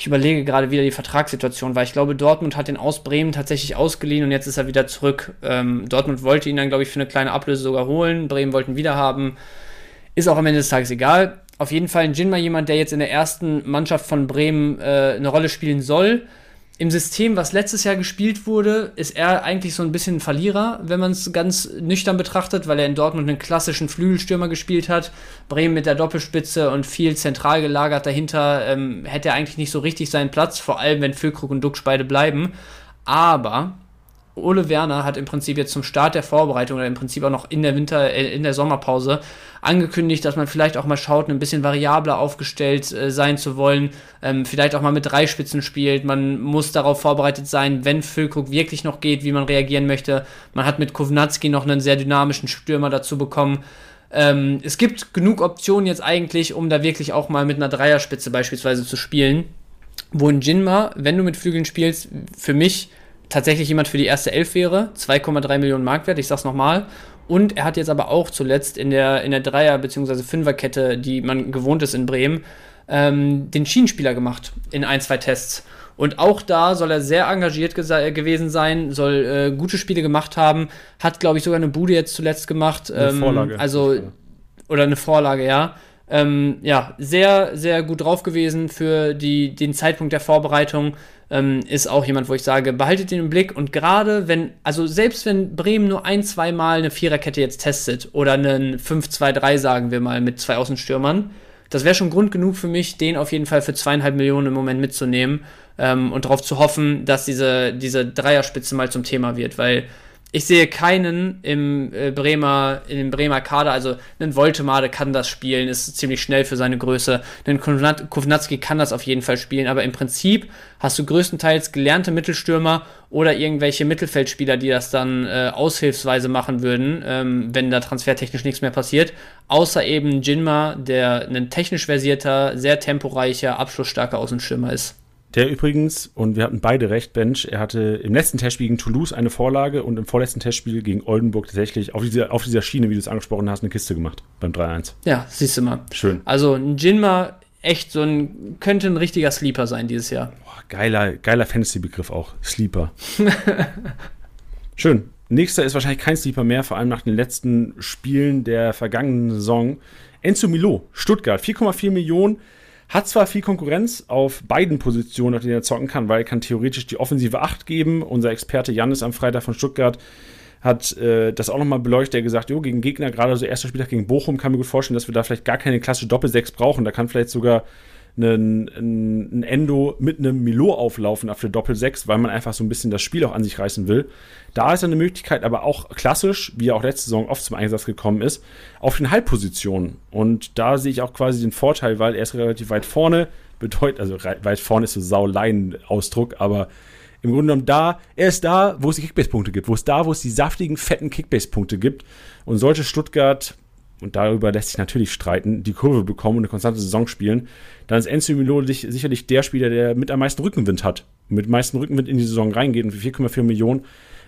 ich überlege gerade wieder die Vertragssituation, weil ich glaube, Dortmund hat den aus Bremen tatsächlich ausgeliehen und jetzt ist er wieder zurück. Ähm, Dortmund wollte ihn dann, glaube ich, für eine kleine Ablöse sogar holen. Bremen wollten wieder haben. Ist auch am Ende des Tages egal. Auf jeden Fall ein Jinma jemand, der jetzt in der ersten Mannschaft von Bremen äh, eine Rolle spielen soll. Im System, was letztes Jahr gespielt wurde, ist er eigentlich so ein bisschen ein Verlierer, wenn man es ganz nüchtern betrachtet, weil er in Dortmund einen klassischen Flügelstürmer gespielt hat. Bremen mit der Doppelspitze und viel zentral gelagert dahinter ähm, hätte er eigentlich nicht so richtig seinen Platz, vor allem wenn Füllkrug und Duxch beide bleiben. Aber Ole Werner hat im Prinzip jetzt zum Start der Vorbereitung oder im Prinzip auch noch in der Winter, äh, in der Sommerpause angekündigt, dass man vielleicht auch mal schaut, ein bisschen variabler aufgestellt äh, sein zu wollen, ähm, vielleicht auch mal mit drei Spitzen spielt. Man muss darauf vorbereitet sein, wenn Füllkrug wirklich noch geht, wie man reagieren möchte. Man hat mit Kovnatski noch einen sehr dynamischen Stürmer dazu bekommen. Ähm, es gibt genug Optionen jetzt eigentlich, um da wirklich auch mal mit einer Dreierspitze beispielsweise zu spielen. Wo ein Jinma, wenn du mit Flügeln spielst, für mich tatsächlich jemand für die erste Elf wäre. 2,3 Millionen Marktwert, ich sag's nochmal. Und er hat jetzt aber auch zuletzt in der, in der Dreier- bzw. Fünferkette, die man gewohnt ist in Bremen, ähm, den Schienenspieler gemacht in ein, zwei Tests. Und auch da soll er sehr engagiert gewesen sein, soll äh, gute Spiele gemacht haben, hat, glaube ich, sogar eine Bude jetzt zuletzt gemacht. Eine ähm, Vorlage. Also, oder eine Vorlage, ja. Ähm, ja, sehr, sehr gut drauf gewesen für die, den Zeitpunkt der Vorbereitung. Ähm, ist auch jemand, wo ich sage, behaltet den im Blick und gerade wenn, also selbst wenn Bremen nur ein, zwei Mal eine Viererkette jetzt testet oder einen 5-2-3, sagen wir mal, mit zwei Außenstürmern, das wäre schon Grund genug für mich, den auf jeden Fall für zweieinhalb Millionen im Moment mitzunehmen ähm, und darauf zu hoffen, dass diese, diese Dreierspitze mal zum Thema wird, weil ich sehe keinen im äh, Bremer, in dem Bremer Kader, also ein Voltemade kann das spielen, ist ziemlich schnell für seine Größe. Ein Kovnatski kann das auf jeden Fall spielen, aber im Prinzip hast du größtenteils gelernte Mittelstürmer oder irgendwelche Mittelfeldspieler, die das dann äh, aushilfsweise machen würden, ähm, wenn da transfertechnisch nichts mehr passiert. Außer eben Jinma, der ein technisch versierter, sehr temporeicher, abschlussstarker Außenstürmer ist. Der übrigens, und wir hatten beide recht, Bench, er hatte im letzten Testspiel gegen Toulouse eine Vorlage und im vorletzten Testspiel gegen Oldenburg tatsächlich auf dieser, auf dieser Schiene, wie du es angesprochen hast, eine Kiste gemacht beim 3-1. Ja, siehst du mal. Schön. Also ein Jinma, echt so ein, könnte ein richtiger Sleeper sein dieses Jahr. Boah, geiler, geiler Fantasy-Begriff auch. Sleeper. Schön. Nächster ist wahrscheinlich kein Sleeper mehr, vor allem nach den letzten Spielen der vergangenen Saison. Enzo Milo, Stuttgart, 4,4 Millionen hat zwar viel Konkurrenz auf beiden Positionen, auf denen er zocken kann, weil er kann theoretisch die offensive 8 geben. Unser Experte Jannis am Freitag von Stuttgart hat äh, das auch nochmal beleuchtet. Er gesagt, jo, gegen Gegner, gerade so erster Spieltag gegen Bochum, kann mir gut vorstellen, dass wir da vielleicht gar keine klassische Doppel-6 brauchen. Da kann vielleicht sogar ein, ein, Endo mit einem Milo auflaufen auf der Doppel-6, weil man einfach so ein bisschen das Spiel auch an sich reißen will. Da ist eine Möglichkeit, aber auch klassisch, wie er auch letzte Saison oft zum Einsatz gekommen ist, auf den Halbpositionen. Und da sehe ich auch quasi den Vorteil, weil er ist relativ weit vorne, bedeutet, also weit vorne ist so Sauleien-Ausdruck, aber im Grunde genommen da, er ist da, wo es die Kickbase-Punkte gibt, wo es da, wo es die saftigen, fetten Kickbase-Punkte gibt. Und sollte Stuttgart und darüber lässt sich natürlich streiten, die Kurve bekommen und eine konstante Saison spielen, dann ist Enzo Milo sicherlich der Spieler, der mit am meisten Rückenwind hat. Mit am meisten Rückenwind in die Saison reingeht und für 4,4 Millionen.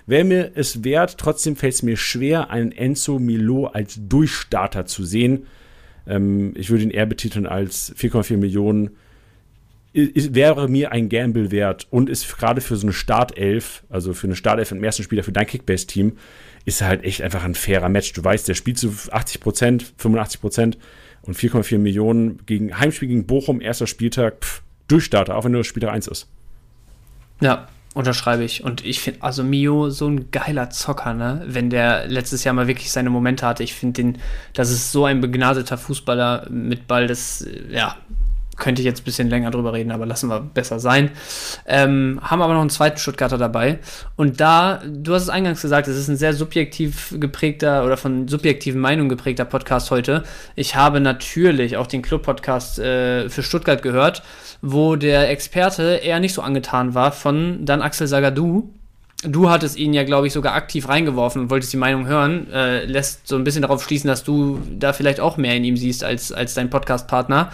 Wäre mir es wert, trotzdem fällt es mir schwer, einen Enzo Milo als Durchstarter zu sehen. Ähm, ich würde ihn eher betiteln als 4,4 Millionen. Ist, wäre mir ein Gamble wert und ist gerade für so eine Startelf, also für eine Startelf im ersten Spieler für dein Kickbase-Team, ist halt echt einfach ein fairer Match. Du weißt, der spielt zu 80 Prozent, 85 Prozent und 4,4 Millionen gegen Heimspiel gegen Bochum, erster Spieltag, pff, Durchstarter, auch wenn nur Spieltag 1 ist. Ja, unterschreibe ich. Und ich finde, also Mio, so ein geiler Zocker, ne? Wenn der letztes Jahr mal wirklich seine Momente hatte. Ich finde den, das ist so ein begnadeter Fußballer mit Ball, das, ja, könnte ich jetzt ein bisschen länger drüber reden, aber lassen wir besser sein. Ähm, haben aber noch einen zweiten Stuttgarter dabei. Und da, du hast es eingangs gesagt, es ist ein sehr subjektiv geprägter oder von subjektiven Meinungen geprägter Podcast heute. Ich habe natürlich auch den Club-Podcast äh, für Stuttgart gehört, wo der Experte eher nicht so angetan war von dann Axel Sagadou. Du hattest ihn ja, glaube ich, sogar aktiv reingeworfen und wolltest die Meinung hören. Äh, lässt so ein bisschen darauf schließen, dass du da vielleicht auch mehr in ihm siehst als, als dein Podcast-Partner.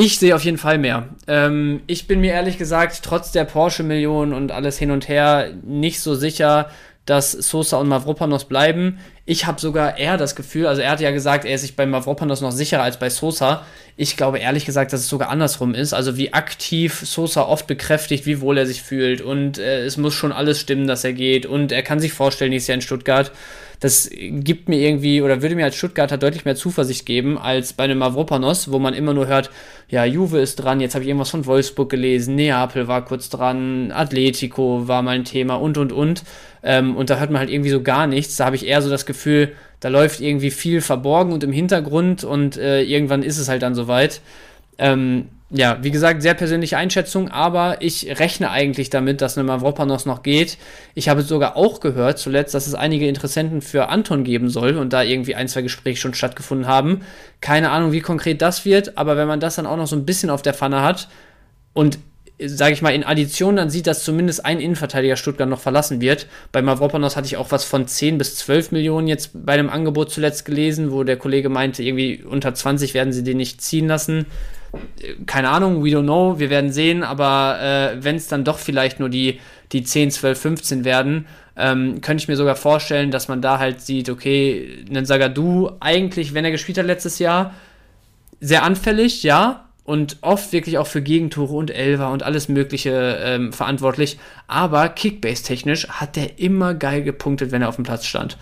Ich sehe auf jeden Fall mehr. Ähm, ich bin mir ehrlich gesagt, trotz der Porsche-Millionen und alles hin und her, nicht so sicher, dass Sosa und Mavropanos bleiben. Ich habe sogar eher das Gefühl, also er hat ja gesagt, er ist sich bei Mavropanos noch sicherer als bei Sosa. Ich glaube ehrlich gesagt, dass es sogar andersrum ist. Also wie aktiv Sosa oft bekräftigt, wie wohl er sich fühlt und äh, es muss schon alles stimmen, dass er geht und er kann sich vorstellen, nächstes Jahr in Stuttgart. Das gibt mir irgendwie oder würde mir als Stuttgarter deutlich mehr Zuversicht geben als bei einem Mavropanos, wo man immer nur hört, ja, Juve ist dran, jetzt habe ich irgendwas von Wolfsburg gelesen, Neapel war kurz dran, Atletico war mal ein Thema und und und. Ähm, und da hört man halt irgendwie so gar nichts. Da habe ich eher so das Gefühl, da läuft irgendwie viel verborgen und im Hintergrund und äh, irgendwann ist es halt dann soweit. Ähm, ja, wie gesagt, sehr persönliche Einschätzung, aber ich rechne eigentlich damit, dass eine Mavropanos noch geht. Ich habe sogar auch gehört zuletzt, dass es einige Interessenten für Anton geben soll und da irgendwie ein, zwei Gespräche schon stattgefunden haben. Keine Ahnung, wie konkret das wird, aber wenn man das dann auch noch so ein bisschen auf der Pfanne hat und sage ich mal, in Addition dann sieht, dass zumindest ein Innenverteidiger Stuttgart noch verlassen wird. Bei Mavropanos hatte ich auch was von 10 bis 12 Millionen jetzt bei einem Angebot zuletzt gelesen, wo der Kollege meinte, irgendwie unter 20 werden sie den nicht ziehen lassen keine Ahnung, we don't know, wir werden sehen, aber äh, wenn es dann doch vielleicht nur die, die 10, 12, 15 werden, ähm, könnte ich mir sogar vorstellen, dass man da halt sieht, okay, einen Sagadu eigentlich, wenn er gespielt hat letztes Jahr, sehr anfällig, ja, und oft wirklich auch für Gegentore und Elver und alles Mögliche ähm, verantwortlich, aber Kickbase-technisch hat der immer geil gepunktet, wenn er auf dem Platz stand.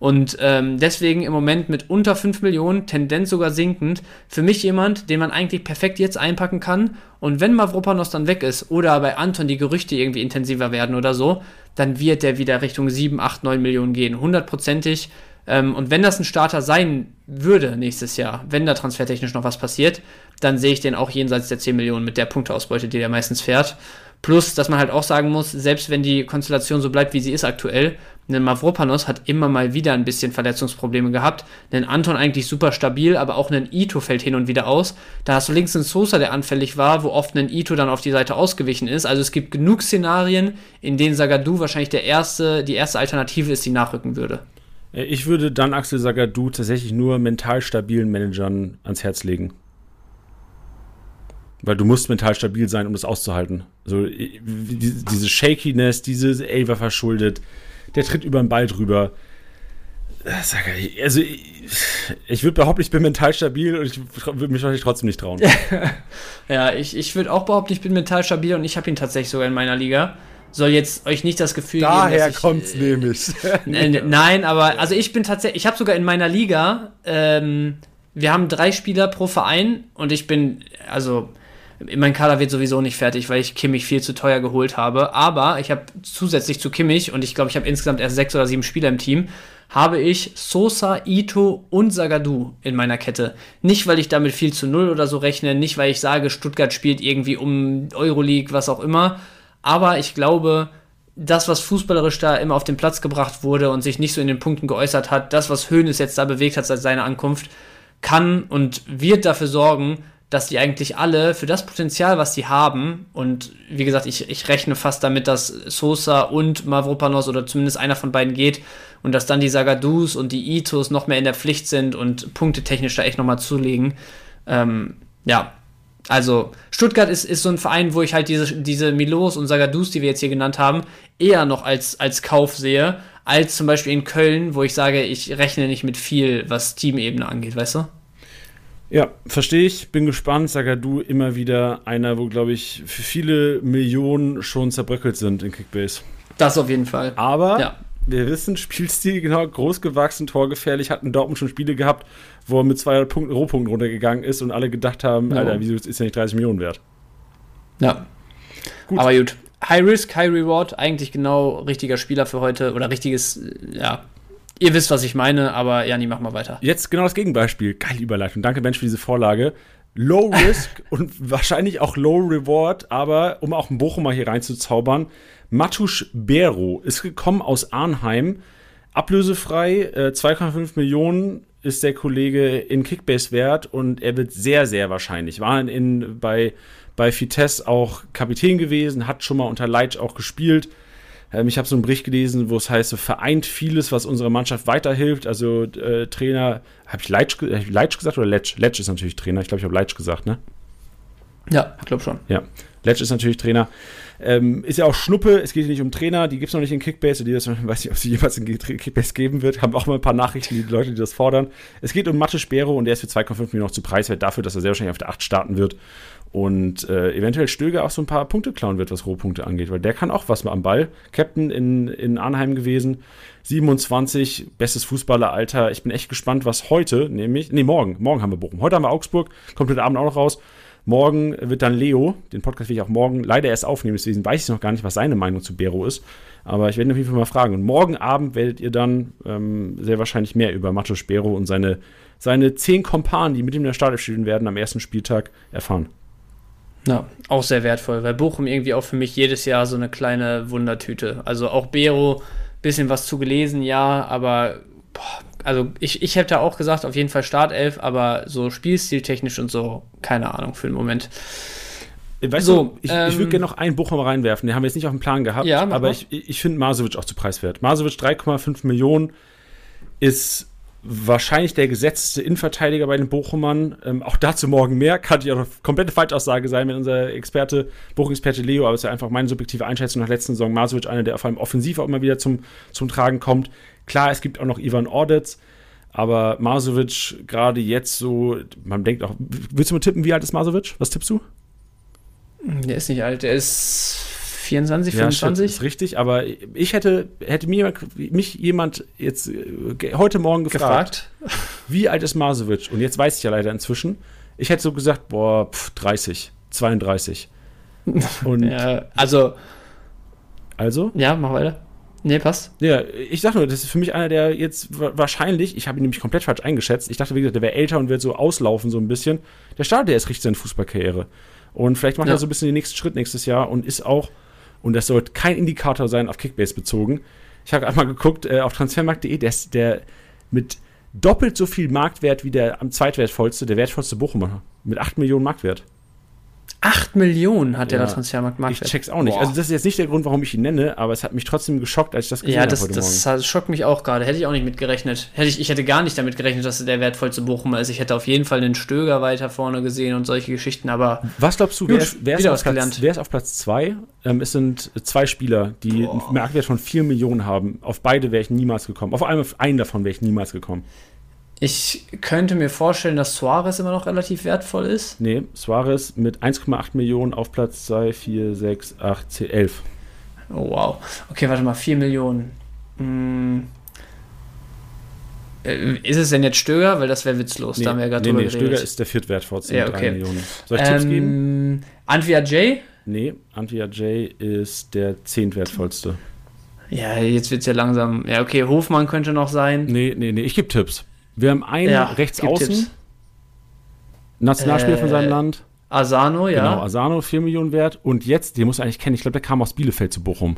Und ähm, deswegen im Moment mit unter 5 Millionen, Tendenz sogar sinkend, für mich jemand, den man eigentlich perfekt jetzt einpacken kann. Und wenn Mavropanos dann weg ist oder bei Anton die Gerüchte irgendwie intensiver werden oder so, dann wird der wieder Richtung 7, 8, 9 Millionen gehen. Hundertprozentig. Ähm, und wenn das ein Starter sein würde nächstes Jahr, wenn da transfertechnisch noch was passiert, dann sehe ich den auch jenseits der 10 Millionen mit der Punkteausbeute, die der meistens fährt. Plus, dass man halt auch sagen muss, selbst wenn die Konstellation so bleibt, wie sie ist aktuell, ein Mavropanos hat immer mal wieder ein bisschen Verletzungsprobleme gehabt. Ein Anton eigentlich super stabil, aber auch ein Ito fällt hin und wieder aus. Da hast du links einen Sosa, der anfällig war, wo oft ein Ito dann auf die Seite ausgewichen ist. Also es gibt genug Szenarien, in denen Sagadu wahrscheinlich der erste, die erste Alternative ist, die nachrücken würde. Äh, ich würde dann Axel Sagadu tatsächlich nur mental stabilen Managern ans Herz legen. Weil du musst mental stabil sein, um das auszuhalten. So, diese Shakiness, dieses, ey, war verschuldet, der tritt über den Ball drüber. Also, ich würde behaupten, ich bin mental stabil und ich würde mich wahrscheinlich trotzdem nicht trauen. ja, ich, ich würde auch behaupten, ich bin mental stabil und ich habe ihn tatsächlich sogar in meiner Liga. Soll jetzt euch nicht das Gefühl Daher geben, Daher kommt's äh, nämlich. nein, aber also ich bin tatsächlich, ich habe sogar in meiner Liga, ähm, wir haben drei Spieler pro Verein und ich bin, also mein Kader wird sowieso nicht fertig, weil ich Kimmich viel zu teuer geholt habe. Aber ich habe zusätzlich zu Kimmich, und ich glaube, ich habe insgesamt erst sechs oder sieben Spieler im Team, habe ich Sosa, Ito und Sagadu in meiner Kette. Nicht, weil ich damit viel zu null oder so rechne, nicht, weil ich sage, Stuttgart spielt irgendwie um Euroleague, was auch immer. Aber ich glaube, das, was fußballerisch da immer auf den Platz gebracht wurde und sich nicht so in den Punkten geäußert hat, das, was Höhnes jetzt da bewegt hat seit seiner Ankunft, kann und wird dafür sorgen, dass die eigentlich alle für das Potenzial, was sie haben, und wie gesagt, ich, ich rechne fast damit, dass Sosa und Mavropanos oder zumindest einer von beiden geht und dass dann die Sagadus und die Itos noch mehr in der Pflicht sind und punktetechnisch da echt nochmal zulegen. Ähm, ja, also Stuttgart ist, ist so ein Verein, wo ich halt diese, diese Milos und Sagadus, die wir jetzt hier genannt haben, eher noch als, als Kauf sehe, als zum Beispiel in Köln, wo ich sage, ich rechne nicht mit viel, was Teamebene angeht, weißt du? Ja, verstehe ich. Bin gespannt. Sagadu immer wieder einer, wo, glaube ich, für viele Millionen schon zerbröckelt sind in Kickbase. Das auf jeden Fall. Aber ja. wir wissen, Spielstil, genau, groß gewachsen, torgefährlich, hat in Dortmund schon Spiele gehabt, wo er mit 200 Punkten, Rohpunkten runtergegangen ist und alle gedacht haben, ja. Alter, wieso ist er nicht 30 Millionen wert? Ja. Gut. Aber gut. High Risk, High Reward, eigentlich genau richtiger Spieler für heute oder richtiges, ja, Ihr wisst, was ich meine, aber Jani, mach mal weiter. Jetzt genau das Gegenbeispiel. Geile Überleitung. Danke, Mensch, für diese Vorlage. Low Risk und wahrscheinlich auch Low Reward, aber um auch einen Bochumer hier reinzuzaubern, Matusch Bero ist gekommen aus Arnheim. Ablösefrei, äh, 2,5 Millionen ist der Kollege in Kickbase wert und er wird sehr, sehr wahrscheinlich. War in, bei, bei Vitesse auch Kapitän gewesen, hat schon mal unter Leitch auch gespielt. Ähm, ich habe so einen Bericht gelesen, wo es heißt, so vereint vieles, was unserer Mannschaft weiterhilft. Also äh, Trainer, habe ich Leitsch, äh, Leitsch gesagt oder Letsch? Letsch ist natürlich Trainer. Ich glaube, ich habe Leitsch gesagt, ne? Ja, ich glaube schon. Ja. Letsch ist natürlich Trainer. Ähm, ist ja auch Schnuppe, es geht hier nicht um Trainer, die gibt es noch nicht in Kickbase, die das, ich weiß nicht, ob sie jemals in Kickbase geben wird, haben auch mal ein paar Nachrichten, die Leute, die das fordern. Es geht um Mathe Spero und der ist für 2,5 Millionen noch zu preiswert dafür, dass er sehr wahrscheinlich auf der 8 starten wird und äh, eventuell Stöger auch so ein paar Punkte klauen wird, was Rohpunkte angeht, weil der kann auch was am Ball. Captain in, in Arnheim gewesen, 27, bestes Fußballeralter. Ich bin echt gespannt, was heute, nämlich, nee, morgen, morgen haben wir Bochum. Heute haben wir Augsburg, kommt heute Abend auch noch raus. Morgen wird dann Leo, den Podcast will ich auch morgen leider erst aufnehmen, deswegen weiß ich noch gar nicht, was seine Meinung zu Bero ist. Aber ich werde ihn auf jeden Fall mal fragen. Und morgen Abend werdet ihr dann ähm, sehr wahrscheinlich mehr über Macho Spero und seine, seine zehn Kompanen, die mit ihm in der Startelf spielen werden, am ersten Spieltag erfahren. Ja, auch sehr wertvoll, weil Bochum irgendwie auch für mich jedes Jahr so eine kleine Wundertüte. Also auch Bero, bisschen was zu gelesen, ja, aber boah, also ich, ich hätte auch gesagt, auf jeden Fall Startelf, aber so spielstiltechnisch und so, keine Ahnung für den Moment. Weißt so, du, ich, ähm, ich würde gerne noch einen Bochum reinwerfen, den haben wir jetzt nicht auf dem Plan gehabt, ja, aber mal. ich, ich finde Masovic auch zu preiswert. Masovic 3,5 Millionen ist wahrscheinlich der gesetzte Innenverteidiger bei den Bochumern. Ähm, auch dazu morgen mehr. Kann ja eine komplette Falschaussage sein, wenn unser Experte, Bochum-Experte Leo, aber es ist ja einfach meine subjektive Einschätzung nach letzten Saison. Masovic, einer, der vor allem offensiv auch immer wieder zum, zum Tragen kommt. Klar, es gibt auch noch Ivan Ordetz, aber Masovic gerade jetzt so, man denkt auch, willst du mal tippen, wie alt ist Masovic? Was tippst du? Der ist nicht alt, der ist 24, 25? Ja, ist richtig, aber ich hätte, hätte mir, mich jemand jetzt äh, heute Morgen gefragt, gefragt, wie alt ist Masovic? Und jetzt weiß ich ja leider inzwischen. Ich hätte so gesagt, boah, pf, 30, 32. Und ja, also. Also? Ja, mach weiter. Nee, passt. Ja, ich sag nur, das ist für mich einer, der jetzt wahrscheinlich, ich habe ihn nämlich komplett falsch eingeschätzt. Ich dachte, wie gesagt, der wäre älter und wird so auslaufen, so ein bisschen. Der startet erst richtig seine Fußballkarriere. Und vielleicht macht ja. er so ein bisschen den nächsten Schritt nächstes Jahr und ist auch und das sollte kein Indikator sein auf Kickbase bezogen. Ich habe einmal geguckt äh, auf transfermarkt.de, der, der mit doppelt so viel Marktwert wie der am zweitwertvollste, der wertvollste Bochumer, mit 8 Millionen Marktwert. 8 Millionen hat ja, der Transfermarkt Marktwert. Ich check's auch nicht. Boah. Also das ist jetzt nicht der Grund, warum ich ihn nenne, aber es hat mich trotzdem geschockt, als ich das gesehen ja, das, habe heute das, Morgen. das schockt mich auch gerade. Hätte ich auch nicht mitgerechnet. Hätte ich, ich hätte gar nicht damit gerechnet, dass er der wertvollste Bochumer ist. Ich hätte auf jeden Fall den Stöger weiter vorne gesehen und solche Geschichten, aber Was glaubst du, wer, ist, wer, ist auf Platz, wer ist auf Platz 2? Ähm, es sind zwei Spieler, die Boah. einen Marktwert von 4 Millionen haben. Auf beide wäre ich niemals gekommen. Auf einen, einen davon wäre ich niemals gekommen. Ich könnte mir vorstellen, dass Suarez immer noch relativ wertvoll ist. Nee, Suarez mit 1,8 Millionen auf Platz 2, 4, 6, 8, 10, 11. Oh, wow. Okay, warte mal, 4 Millionen. Hm. Äh, ist es denn jetzt Stöger? Weil das wäre witzlos. Nee, da haben wir ja gerade nee, nee, Stöger ist der viertwertvollste ja, okay. mit 3 Millionen. Soll ich ähm, Tipps geben? Antwia J? Nee, Antwia J ist der zehntwertvollste. Ja, jetzt wird es ja langsam. Ja, okay, Hofmann könnte noch sein. Nee, nee, nee, ich gebe Tipps. Wir haben einen ja, rechts außen. Nationalspieler äh, von seinem äh, Land. Asano, ja. Genau, Asano, 4 Millionen wert. Und jetzt, den muss du eigentlich kennen, ich glaube, der kam aus Bielefeld zu Bochum.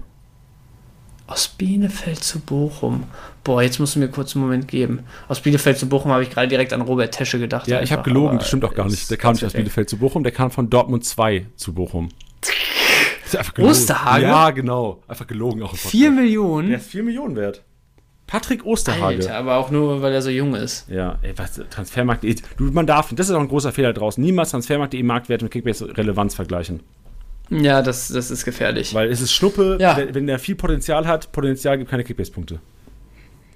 Aus Bielefeld zu Bochum. Boah, jetzt musst du mir kurz einen Moment geben. Aus Bielefeld zu Bochum habe ich gerade direkt an Robert Tesche gedacht. Ja, einfach, ich habe gelogen, das stimmt auch gar nicht. Der kam nicht aus Bielefeld zu Bochum, der kam von Dortmund 2 zu Bochum. Osterhagen? Ja, genau. Einfach gelogen auch. 4 Millionen? Der ist 4 Millionen wert. Patrick Osterhage. Alter, aber auch nur, weil er so jung ist. Ja, ey, was, Transfermarkt.de, man darf, das ist auch ein großer Fehler draußen, niemals Transfermarkt.de Marktwerte mit Kickbase Relevanz vergleichen. Ja, das, das ist gefährlich. Weil es ist Schnuppe, ja. wenn, wenn der viel Potenzial hat, Potenzial gibt keine Kickbase-Punkte.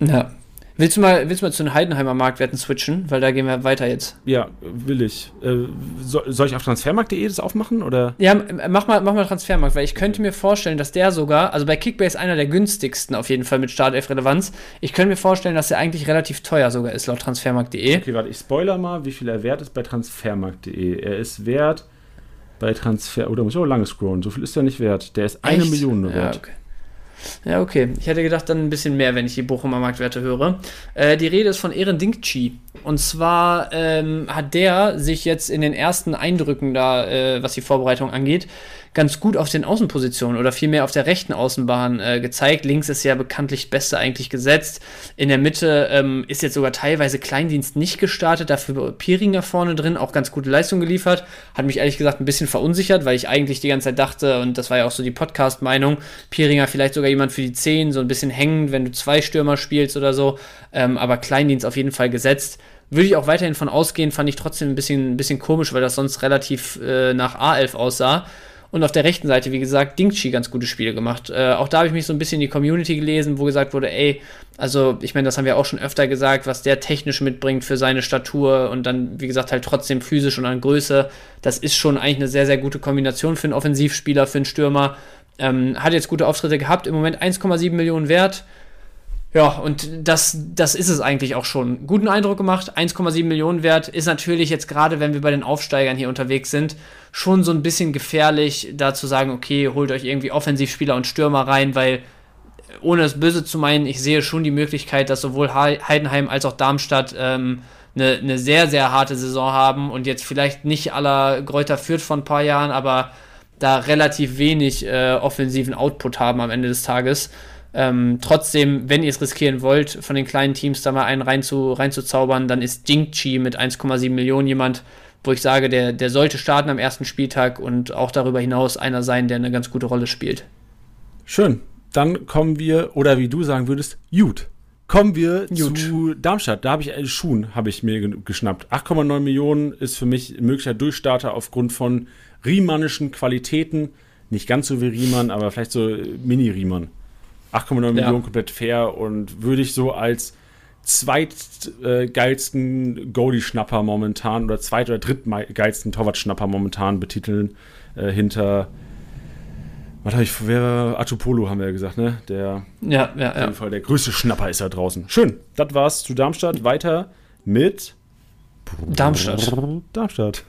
Ja. Willst du mal, willst du mal zu den Heidenheimer Marktwerten switchen? Weil da gehen wir weiter jetzt. Ja, will ich. Äh, soll, soll, ich auf transfermarkt.de das aufmachen? Oder? Ja, mach mal, mach mal Transfermarkt, weil ich könnte mir vorstellen, dass der sogar, also bei Kickbase einer der günstigsten auf jeden Fall mit Startelf-Relevanz. Ich könnte mir vorstellen, dass der eigentlich relativ teuer sogar ist, laut transfermarkt.de. Okay, warte, ich spoiler mal, wie viel er wert ist bei transfermarkt.de. Er ist wert bei Transfer. Oder oh, muss ich auch lange scrollen. So viel ist er nicht wert. Der ist eine Echt? Million nur wert. Ja, okay. Ja, okay. Ich hätte gedacht, dann ein bisschen mehr, wenn ich die Bochumer Marktwerte höre. Äh, die Rede ist von Ehren Dinkchi. Und zwar ähm, hat der sich jetzt in den ersten Eindrücken da, äh, was die Vorbereitung angeht, ganz gut auf den Außenpositionen oder vielmehr auf der rechten Außenbahn äh, gezeigt. Links ist ja bekanntlich Beste eigentlich gesetzt. In der Mitte ähm, ist jetzt sogar teilweise Kleindienst nicht gestartet, dafür Pieringer vorne drin, auch ganz gute Leistung geliefert. Hat mich ehrlich gesagt ein bisschen verunsichert, weil ich eigentlich die ganze Zeit dachte, und das war ja auch so die Podcast-Meinung, Pieringer vielleicht sogar jemand für die 10, so ein bisschen hängend, wenn du zwei Stürmer spielst oder so. Ähm, aber Kleindienst auf jeden Fall gesetzt Würde ich auch weiterhin von ausgehen, fand ich trotzdem ein bisschen, ein bisschen komisch, weil das sonst relativ äh, nach A11 aussah. Und auf der rechten Seite, wie gesagt, Dingchi ganz gute Spiele gemacht. Äh, auch da habe ich mich so ein bisschen in die Community gelesen, wo gesagt wurde, ey, also ich meine, das haben wir auch schon öfter gesagt, was der technisch mitbringt für seine Statur und dann, wie gesagt, halt trotzdem physisch und an Größe. Das ist schon eigentlich eine sehr, sehr gute Kombination für einen Offensivspieler, für einen Stürmer. Ähm, hat jetzt gute Auftritte gehabt, im Moment 1,7 Millionen wert. Ja, und das, das ist es eigentlich auch schon. Guten Eindruck gemacht, 1,7 Millionen wert. Ist natürlich jetzt gerade, wenn wir bei den Aufsteigern hier unterwegs sind, schon so ein bisschen gefährlich, da zu sagen, okay, holt euch irgendwie Offensivspieler und Stürmer rein, weil ohne es böse zu meinen, ich sehe schon die Möglichkeit, dass sowohl Heidenheim als auch Darmstadt ähm, eine, eine sehr, sehr harte Saison haben und jetzt vielleicht nicht aller Gräuter führt von ein paar Jahren, aber da relativ wenig äh, offensiven Output haben am Ende des Tages. Ähm, trotzdem, wenn ihr es riskieren wollt, von den kleinen Teams da mal einen rein zu, reinzuzaubern, dann ist Jingchi mit 1,7 Millionen jemand, wo ich sage, der, der sollte starten am ersten Spieltag und auch darüber hinaus einer sein, der eine ganz gute Rolle spielt. Schön. Dann kommen wir, oder wie du sagen würdest, gut. Kommen wir gut. zu Darmstadt. Da habe ich einen äh, Schuhen, habe ich mir geschnappt. 8,9 Millionen ist für mich ein möglicher Durchstarter aufgrund von riemannischen Qualitäten. Nicht ganz so wie Riemann, aber vielleicht so Mini-Riemann. 8,9 ja. Millionen komplett fair und würde ich so als zweitgeilsten Goalie-Schnapper momentan oder zweit- oder drittgeilsten Torwart-Schnapper momentan betiteln. Äh, hinter, was habe ich, wer, Atupolo haben wir ja gesagt, ne? Der, ja, ja, auf jeden Fall der größte Schnapper ist da draußen. Schön, das war's zu Darmstadt. Weiter mit Darmstadt. Darmstadt.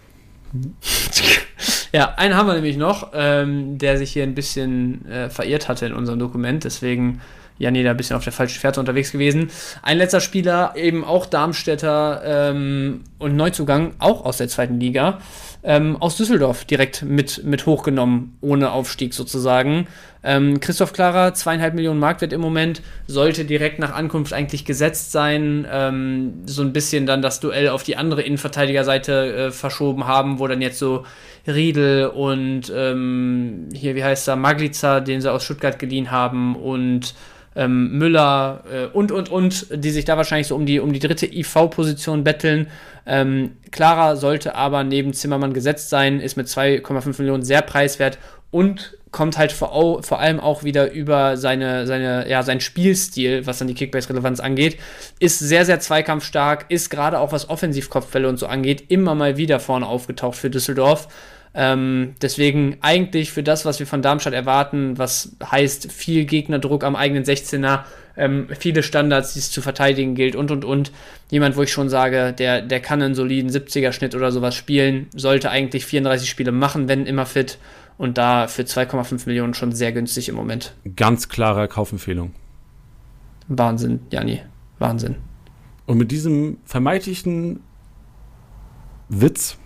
Ja, einen haben wir nämlich noch, ähm, der sich hier ein bisschen äh, verirrt hatte in unserem Dokument. Deswegen Janni da ein bisschen auf der falschen Fährte unterwegs gewesen. Ein letzter Spieler, eben auch Darmstädter ähm, und Neuzugang, auch aus der zweiten Liga, ähm, aus Düsseldorf direkt mit, mit hochgenommen, ohne Aufstieg sozusagen. Ähm, Christoph Klara, zweieinhalb Millionen Marktwert im Moment, sollte direkt nach Ankunft eigentlich gesetzt sein. Ähm, so ein bisschen dann das Duell auf die andere Innenverteidigerseite äh, verschoben haben, wo dann jetzt so Riedel und ähm, hier, wie heißt er, Maglica, den sie aus Stuttgart geliehen haben und ähm, Müller äh, und, und, und, die sich da wahrscheinlich so um die, um die dritte IV-Position betteln. Ähm, Clara sollte aber neben Zimmermann gesetzt sein, ist mit 2,5 Millionen sehr preiswert und kommt halt vor, vor allem auch wieder über seine, seine, ja, sein Spielstil, was dann die Kickbase-Relevanz angeht, ist sehr, sehr zweikampfstark, ist gerade auch was Offensivkopfbälle und so angeht, immer mal wieder vorne aufgetaucht für Düsseldorf. Ähm, deswegen eigentlich für das, was wir von Darmstadt erwarten, was heißt viel Gegnerdruck am eigenen 16er, ähm, viele Standards, die es zu verteidigen gilt und und und. Jemand, wo ich schon sage, der, der kann einen soliden 70er-Schnitt oder sowas spielen, sollte eigentlich 34 Spiele machen, wenn immer fit. Und da für 2,5 Millionen schon sehr günstig im Moment. Ganz klare Kaufempfehlung. Wahnsinn, Jani. Wahnsinn. Und mit diesem vermeintlichen Witz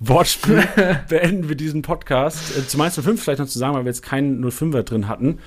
Wortspiel beenden wir diesen Podcast. Äh, zu Mainz 05 vielleicht noch zu sagen, weil wir jetzt keinen 05er drin hatten.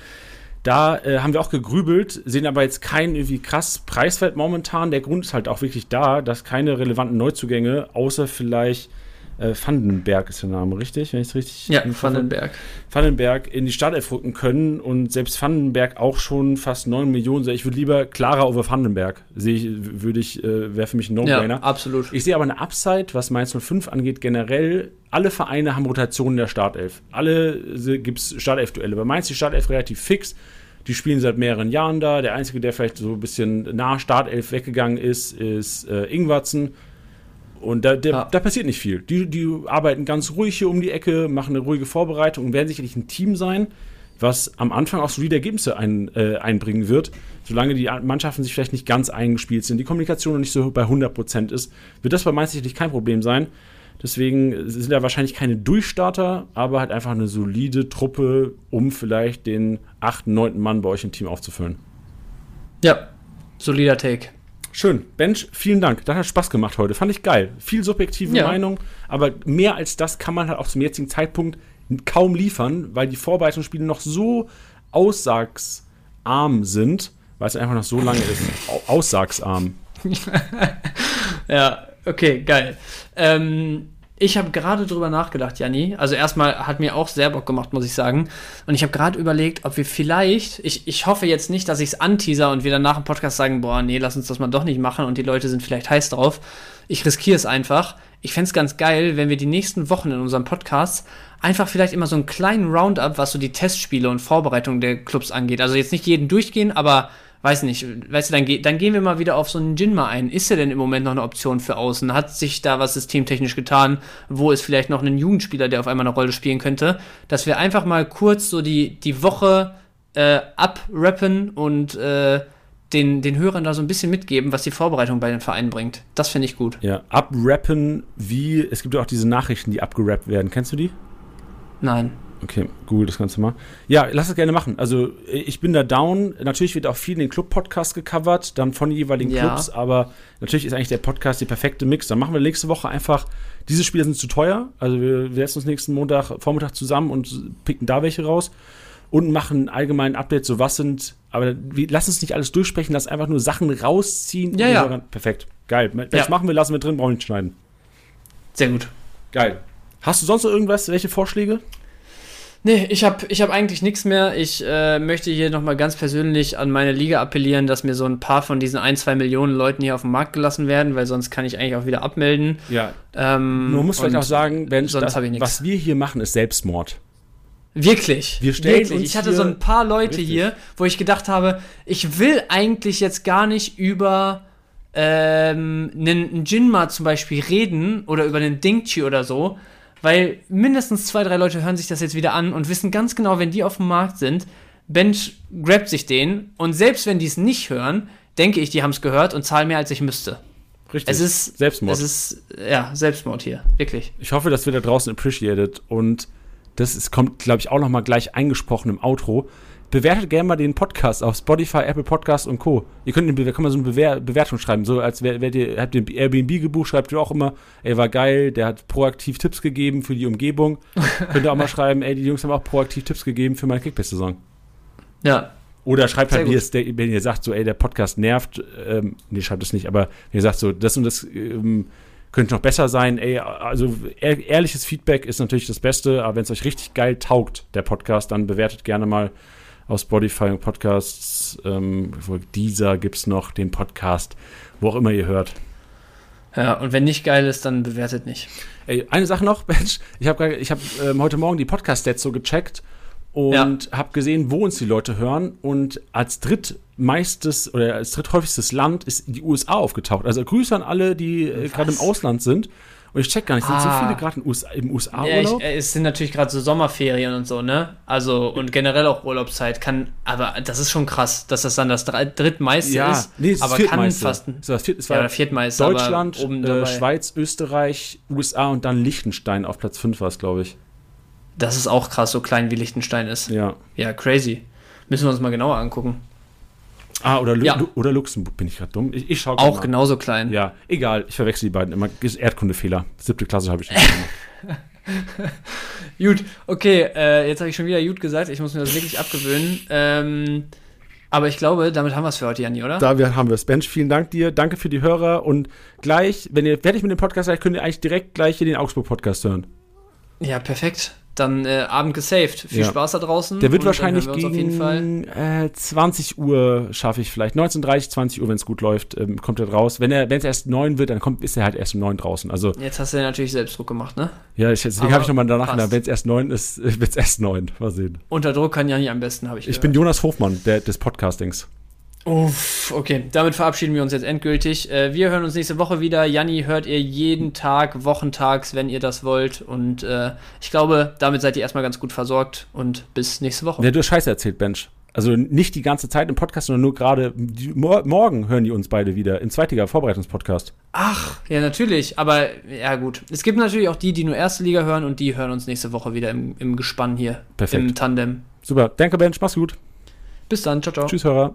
Da äh, haben wir auch gegrübelt, sehen aber jetzt keinen irgendwie krass Preiswert momentan. Der Grund ist halt auch wirklich da, dass keine relevanten Neuzugänge, außer vielleicht äh, Vandenberg ist der Name, richtig? Wenn ich es richtig. Ja, Vandenberg. Vandenberg in die Startelf rücken können und selbst Vandenberg auch schon fast 9 Millionen. Ich würde lieber Clara over Vandenberg. Sehe ich, würde ich, äh, wäre für mich ein No-Brainer. Ja, absolut. Ich sehe aber eine Upside, was Mainz 05 angeht, generell. Alle Vereine haben Rotationen der Startelf. Alle gibt es Startelf-Duelle. Bei Mainz ist die Startelf relativ fix. Die spielen seit mehreren Jahren da. Der Einzige, der vielleicht so ein bisschen nach Startelf weggegangen ist, ist äh, Ingwatzen und da, der, ah. da passiert nicht viel. Die, die arbeiten ganz ruhig hier um die Ecke, machen eine ruhige Vorbereitung und werden sicherlich ein Team sein, was am Anfang auch solide Ergebnisse ein, äh, einbringen wird. Solange die Mannschaften sich vielleicht nicht ganz eingespielt sind, die Kommunikation noch nicht so bei 100% ist, wird das bei Mainz sicherlich kein Problem sein. Deswegen sind da wahrscheinlich keine Durchstarter, aber halt einfach eine solide Truppe, um vielleicht den 8., 9. Mann bei euch im Team aufzufüllen. Ja, solider Take. Schön. Bench, vielen Dank. Das hat Spaß gemacht heute. Fand ich geil. Viel subjektive ja. Meinung, aber mehr als das kann man halt auch zum jetzigen Zeitpunkt kaum liefern, weil die Vorbereitungsspiele noch so aussagsarm sind, weil es einfach noch so lange ist. Aussagsarm. ja, okay, geil. Ähm, Ich habe gerade drüber nachgedacht, Janni. Also erstmal hat mir auch sehr Bock gemacht, muss ich sagen. Und ich habe gerade überlegt, ob wir vielleicht, ich, ich hoffe jetzt nicht, dass ich es anteaser und wir dann nach dem Podcast sagen, boah, nee, lass uns das mal doch nicht machen und die Leute sind vielleicht heiß drauf. Ich riskiere es einfach. Ich fände es ganz geil, wenn wir die nächsten Wochen in unserem Podcast einfach vielleicht immer so einen kleinen Roundup, was so die Testspiele und Vorbereitung der Clubs angeht. Also jetzt nicht jeden durchgehen, aber weiß nicht, weißt du, dann, ge dann gehen wir mal wieder auf so einen Jinma ein. Ist er denn im Moment noch eine Option für außen? Hat sich da was systemtechnisch getan? Wo ist vielleicht noch ein Jugendspieler, der auf einmal eine Rolle spielen könnte? Dass wir einfach mal kurz so die, die Woche äh, abrappen und äh, den, den Hörern da so ein bisschen mitgeben, was die Vorbereitung bei den Vereinen bringt. Das finde ich gut. Ja, abrappen wie, es gibt ja auch diese Nachrichten, die abgerappt werden. Kennst du die? Nein. Okay, gut, das du mal. Ja, lass es gerne machen. Also ich bin da down. Natürlich wird auch viel in den Club-Podcast gecovert, dann von den jeweiligen Ja. Clubs, aber natürlich ist eigentlich der Podcast die perfekte Mix. Dann machen wir nächste Woche einfach, diese Spiele sind zu teuer. Also wir setzen uns nächsten Montag, Vormittag zusammen und picken da welche raus und machen allgemein Update, so was sind, aber wir, lass uns nicht alles durchsprechen, lass einfach nur Sachen rausziehen. Ja, ja. sagen, Perfekt, geil. Das Ja. machen wir, lassen wir drin, brauchen wir nicht schneiden. Sehr gut. Geil. Hast du sonst noch irgendwas, welche Vorschläge? Nee, ich habe ich hab eigentlich nichts mehr. Ich äh, möchte hier nochmal ganz persönlich an meine Liga appellieren, dass mir so ein paar von diesen ein, zwei Millionen Leuten hier auf den Markt gelassen werden, weil sonst kann ich eigentlich auch wieder abmelden. Ja, Ähm, man muss vielleicht auch sagen, wenn sonst das, hab ich nix. was wir hier machen, ist Selbstmord. Wirklich. Wir stellen wirklich. uns Ich hatte hier- so ein paar Leute Richtig. hier, wo ich gedacht habe, ich will eigentlich jetzt gar nicht über ähm, einen, einen Jinma zum Beispiel reden oder über einen Dingchi oder so, weil mindestens zwei, drei Leute hören sich das jetzt wieder an und wissen ganz genau, wenn die auf dem Markt sind, Bench grabt sich den und selbst wenn die es nicht hören, denke ich, die haben es gehört und zahlen mehr, als ich müsste. Richtig. Es ist Selbstmord. Es ist ja Selbstmord hier, wirklich. ich hoffe, dass wir da draußen appreciated und das ist, kommt, glaube ich, auch noch mal gleich eingesprochen im Outro. Bewertet gerne mal den Podcast auf Spotify, Apple Podcast und Co. Ihr könnt, da kann man so eine Bewer Bewertung schreiben, so als wär, wärt ihr, habt ihr Airbnb gebucht, schreibt ihr auch immer, ey, war geil, der hat proaktiv Tipps gegeben für die Umgebung. könnt ihr auch mal schreiben, ey, die Jungs haben auch proaktiv Tipps gegeben für meine Kickbase-Saison. Ja, Oder schreibt Sehr halt, wie es, wenn ihr sagt, so, ey, der Podcast nervt, ähm, nee, schreibt es nicht, aber wenn ihr sagt, so, das und das ähm, könnte noch besser sein, ey, also ehr, ehrliches Feedback ist natürlich das Beste, aber wenn es euch richtig geil taugt, der Podcast, dann bewertet gerne mal auf Spotify und Podcasts, ähm, dieser gibt's noch den Podcast, wo auch immer ihr hört. ja, und wenn nicht geil ist, dann bewertet nicht. Ey, eine Sache noch, Bench. Ich habe ich hab, ähm, heute Morgen die Podcast-Stats so gecheckt und habe gesehen, wo uns die Leute hören. Und als drittmeistes oder als dritthäufigstes Land ist die USA aufgetaucht. Also Grüße an alle, die äh, gerade im Ausland sind. Und ich check gar nicht, sind so Ah. viele gerade in USA, im Ja, ich, USA-Urlaub? äh, es sind natürlich gerade so Sommerferien und so, ne? Also, und generell auch Urlaubszeit kann, aber das ist schon krass, dass das dann das drittmeiste ist. nee, es ist aber das kann fast Es war das Viert- es ja, war oder viertmeiste, Deutschland, äh. Schweiz, Österreich, USA und dann Liechtenstein auf Platz 5 war es, glaube ich. Das ist auch krass, so klein wie Liechtenstein ist. Ja, Ja. crazy. Müssen wir uns mal genauer angucken. Ah, oder, Lu Ja. Oder Luxemburg, bin ich gerade dumm? Ich, ich schaue Auch genauso klein. Ja, egal, ich verwechsel die beiden immer. Ist Erdkundefehler. Siebte Klasse habe ich nicht gemacht. Gut, okay, äh, jetzt habe ich schon wieder gut gesagt, ich muss mir das wirklich abgewöhnen. Ähm, aber ich glaube, damit haben wir es für heute, Janni, oder? Da wir, haben wir es. Bench, vielen Dank dir. Danke für die Hörer. Und gleich, wenn ihr fertig mit dem Podcast seid, könnt ihr eigentlich direkt gleich hier den Augsburg-Podcast hören. Ja, perfekt. Dann äh, Abend gesaved. Viel Ja. Spaß da draußen. Der wird wahrscheinlich wir uns auf jeden Fall. gegen äh, 20 Uhr schaffe ich vielleicht. 19.30 20 Uhr, wenn es gut läuft, ähm, kommt er raus. Wenn er, wenn es erst 9 wird, dann kommt, ist er halt erst um 9 draußen. Also, Jetzt hast du ja natürlich Selbstdruck gemacht, ne? ja, ich, deswegen habe ich nochmal danach gedacht, wenn es erst 9 ist, wird es erst 9. Mal sehen. Unter Druck kann Janni am besten, habe ich Ich bin Jonas Hofmann, der, des Podcastings. Uff, okay. Damit verabschieden wir uns jetzt endgültig. Äh, wir hören uns nächste Woche wieder. Janni hört ihr jeden Tag, wochentags, wenn ihr das wollt. Und äh, ich glaube, damit seid ihr erstmal ganz gut versorgt. Und bis nächste Woche. Ja, du hast Scheiße erzählt, Bench. Also nicht die ganze Zeit im Podcast, sondern nur gerade mor morgen hören die uns beide wieder im zweitiger Vorbereitungspodcast. Ach, ja, natürlich. Aber ja, gut. Es gibt natürlich auch die, die nur erste Liga hören. Und die hören uns nächste Woche wieder im, im Gespann hier. Perfekt. Im Tandem. Super. Danke, Bench. Mach's gut. Bis dann. Ciao, ciao. Tschüss, Hörer.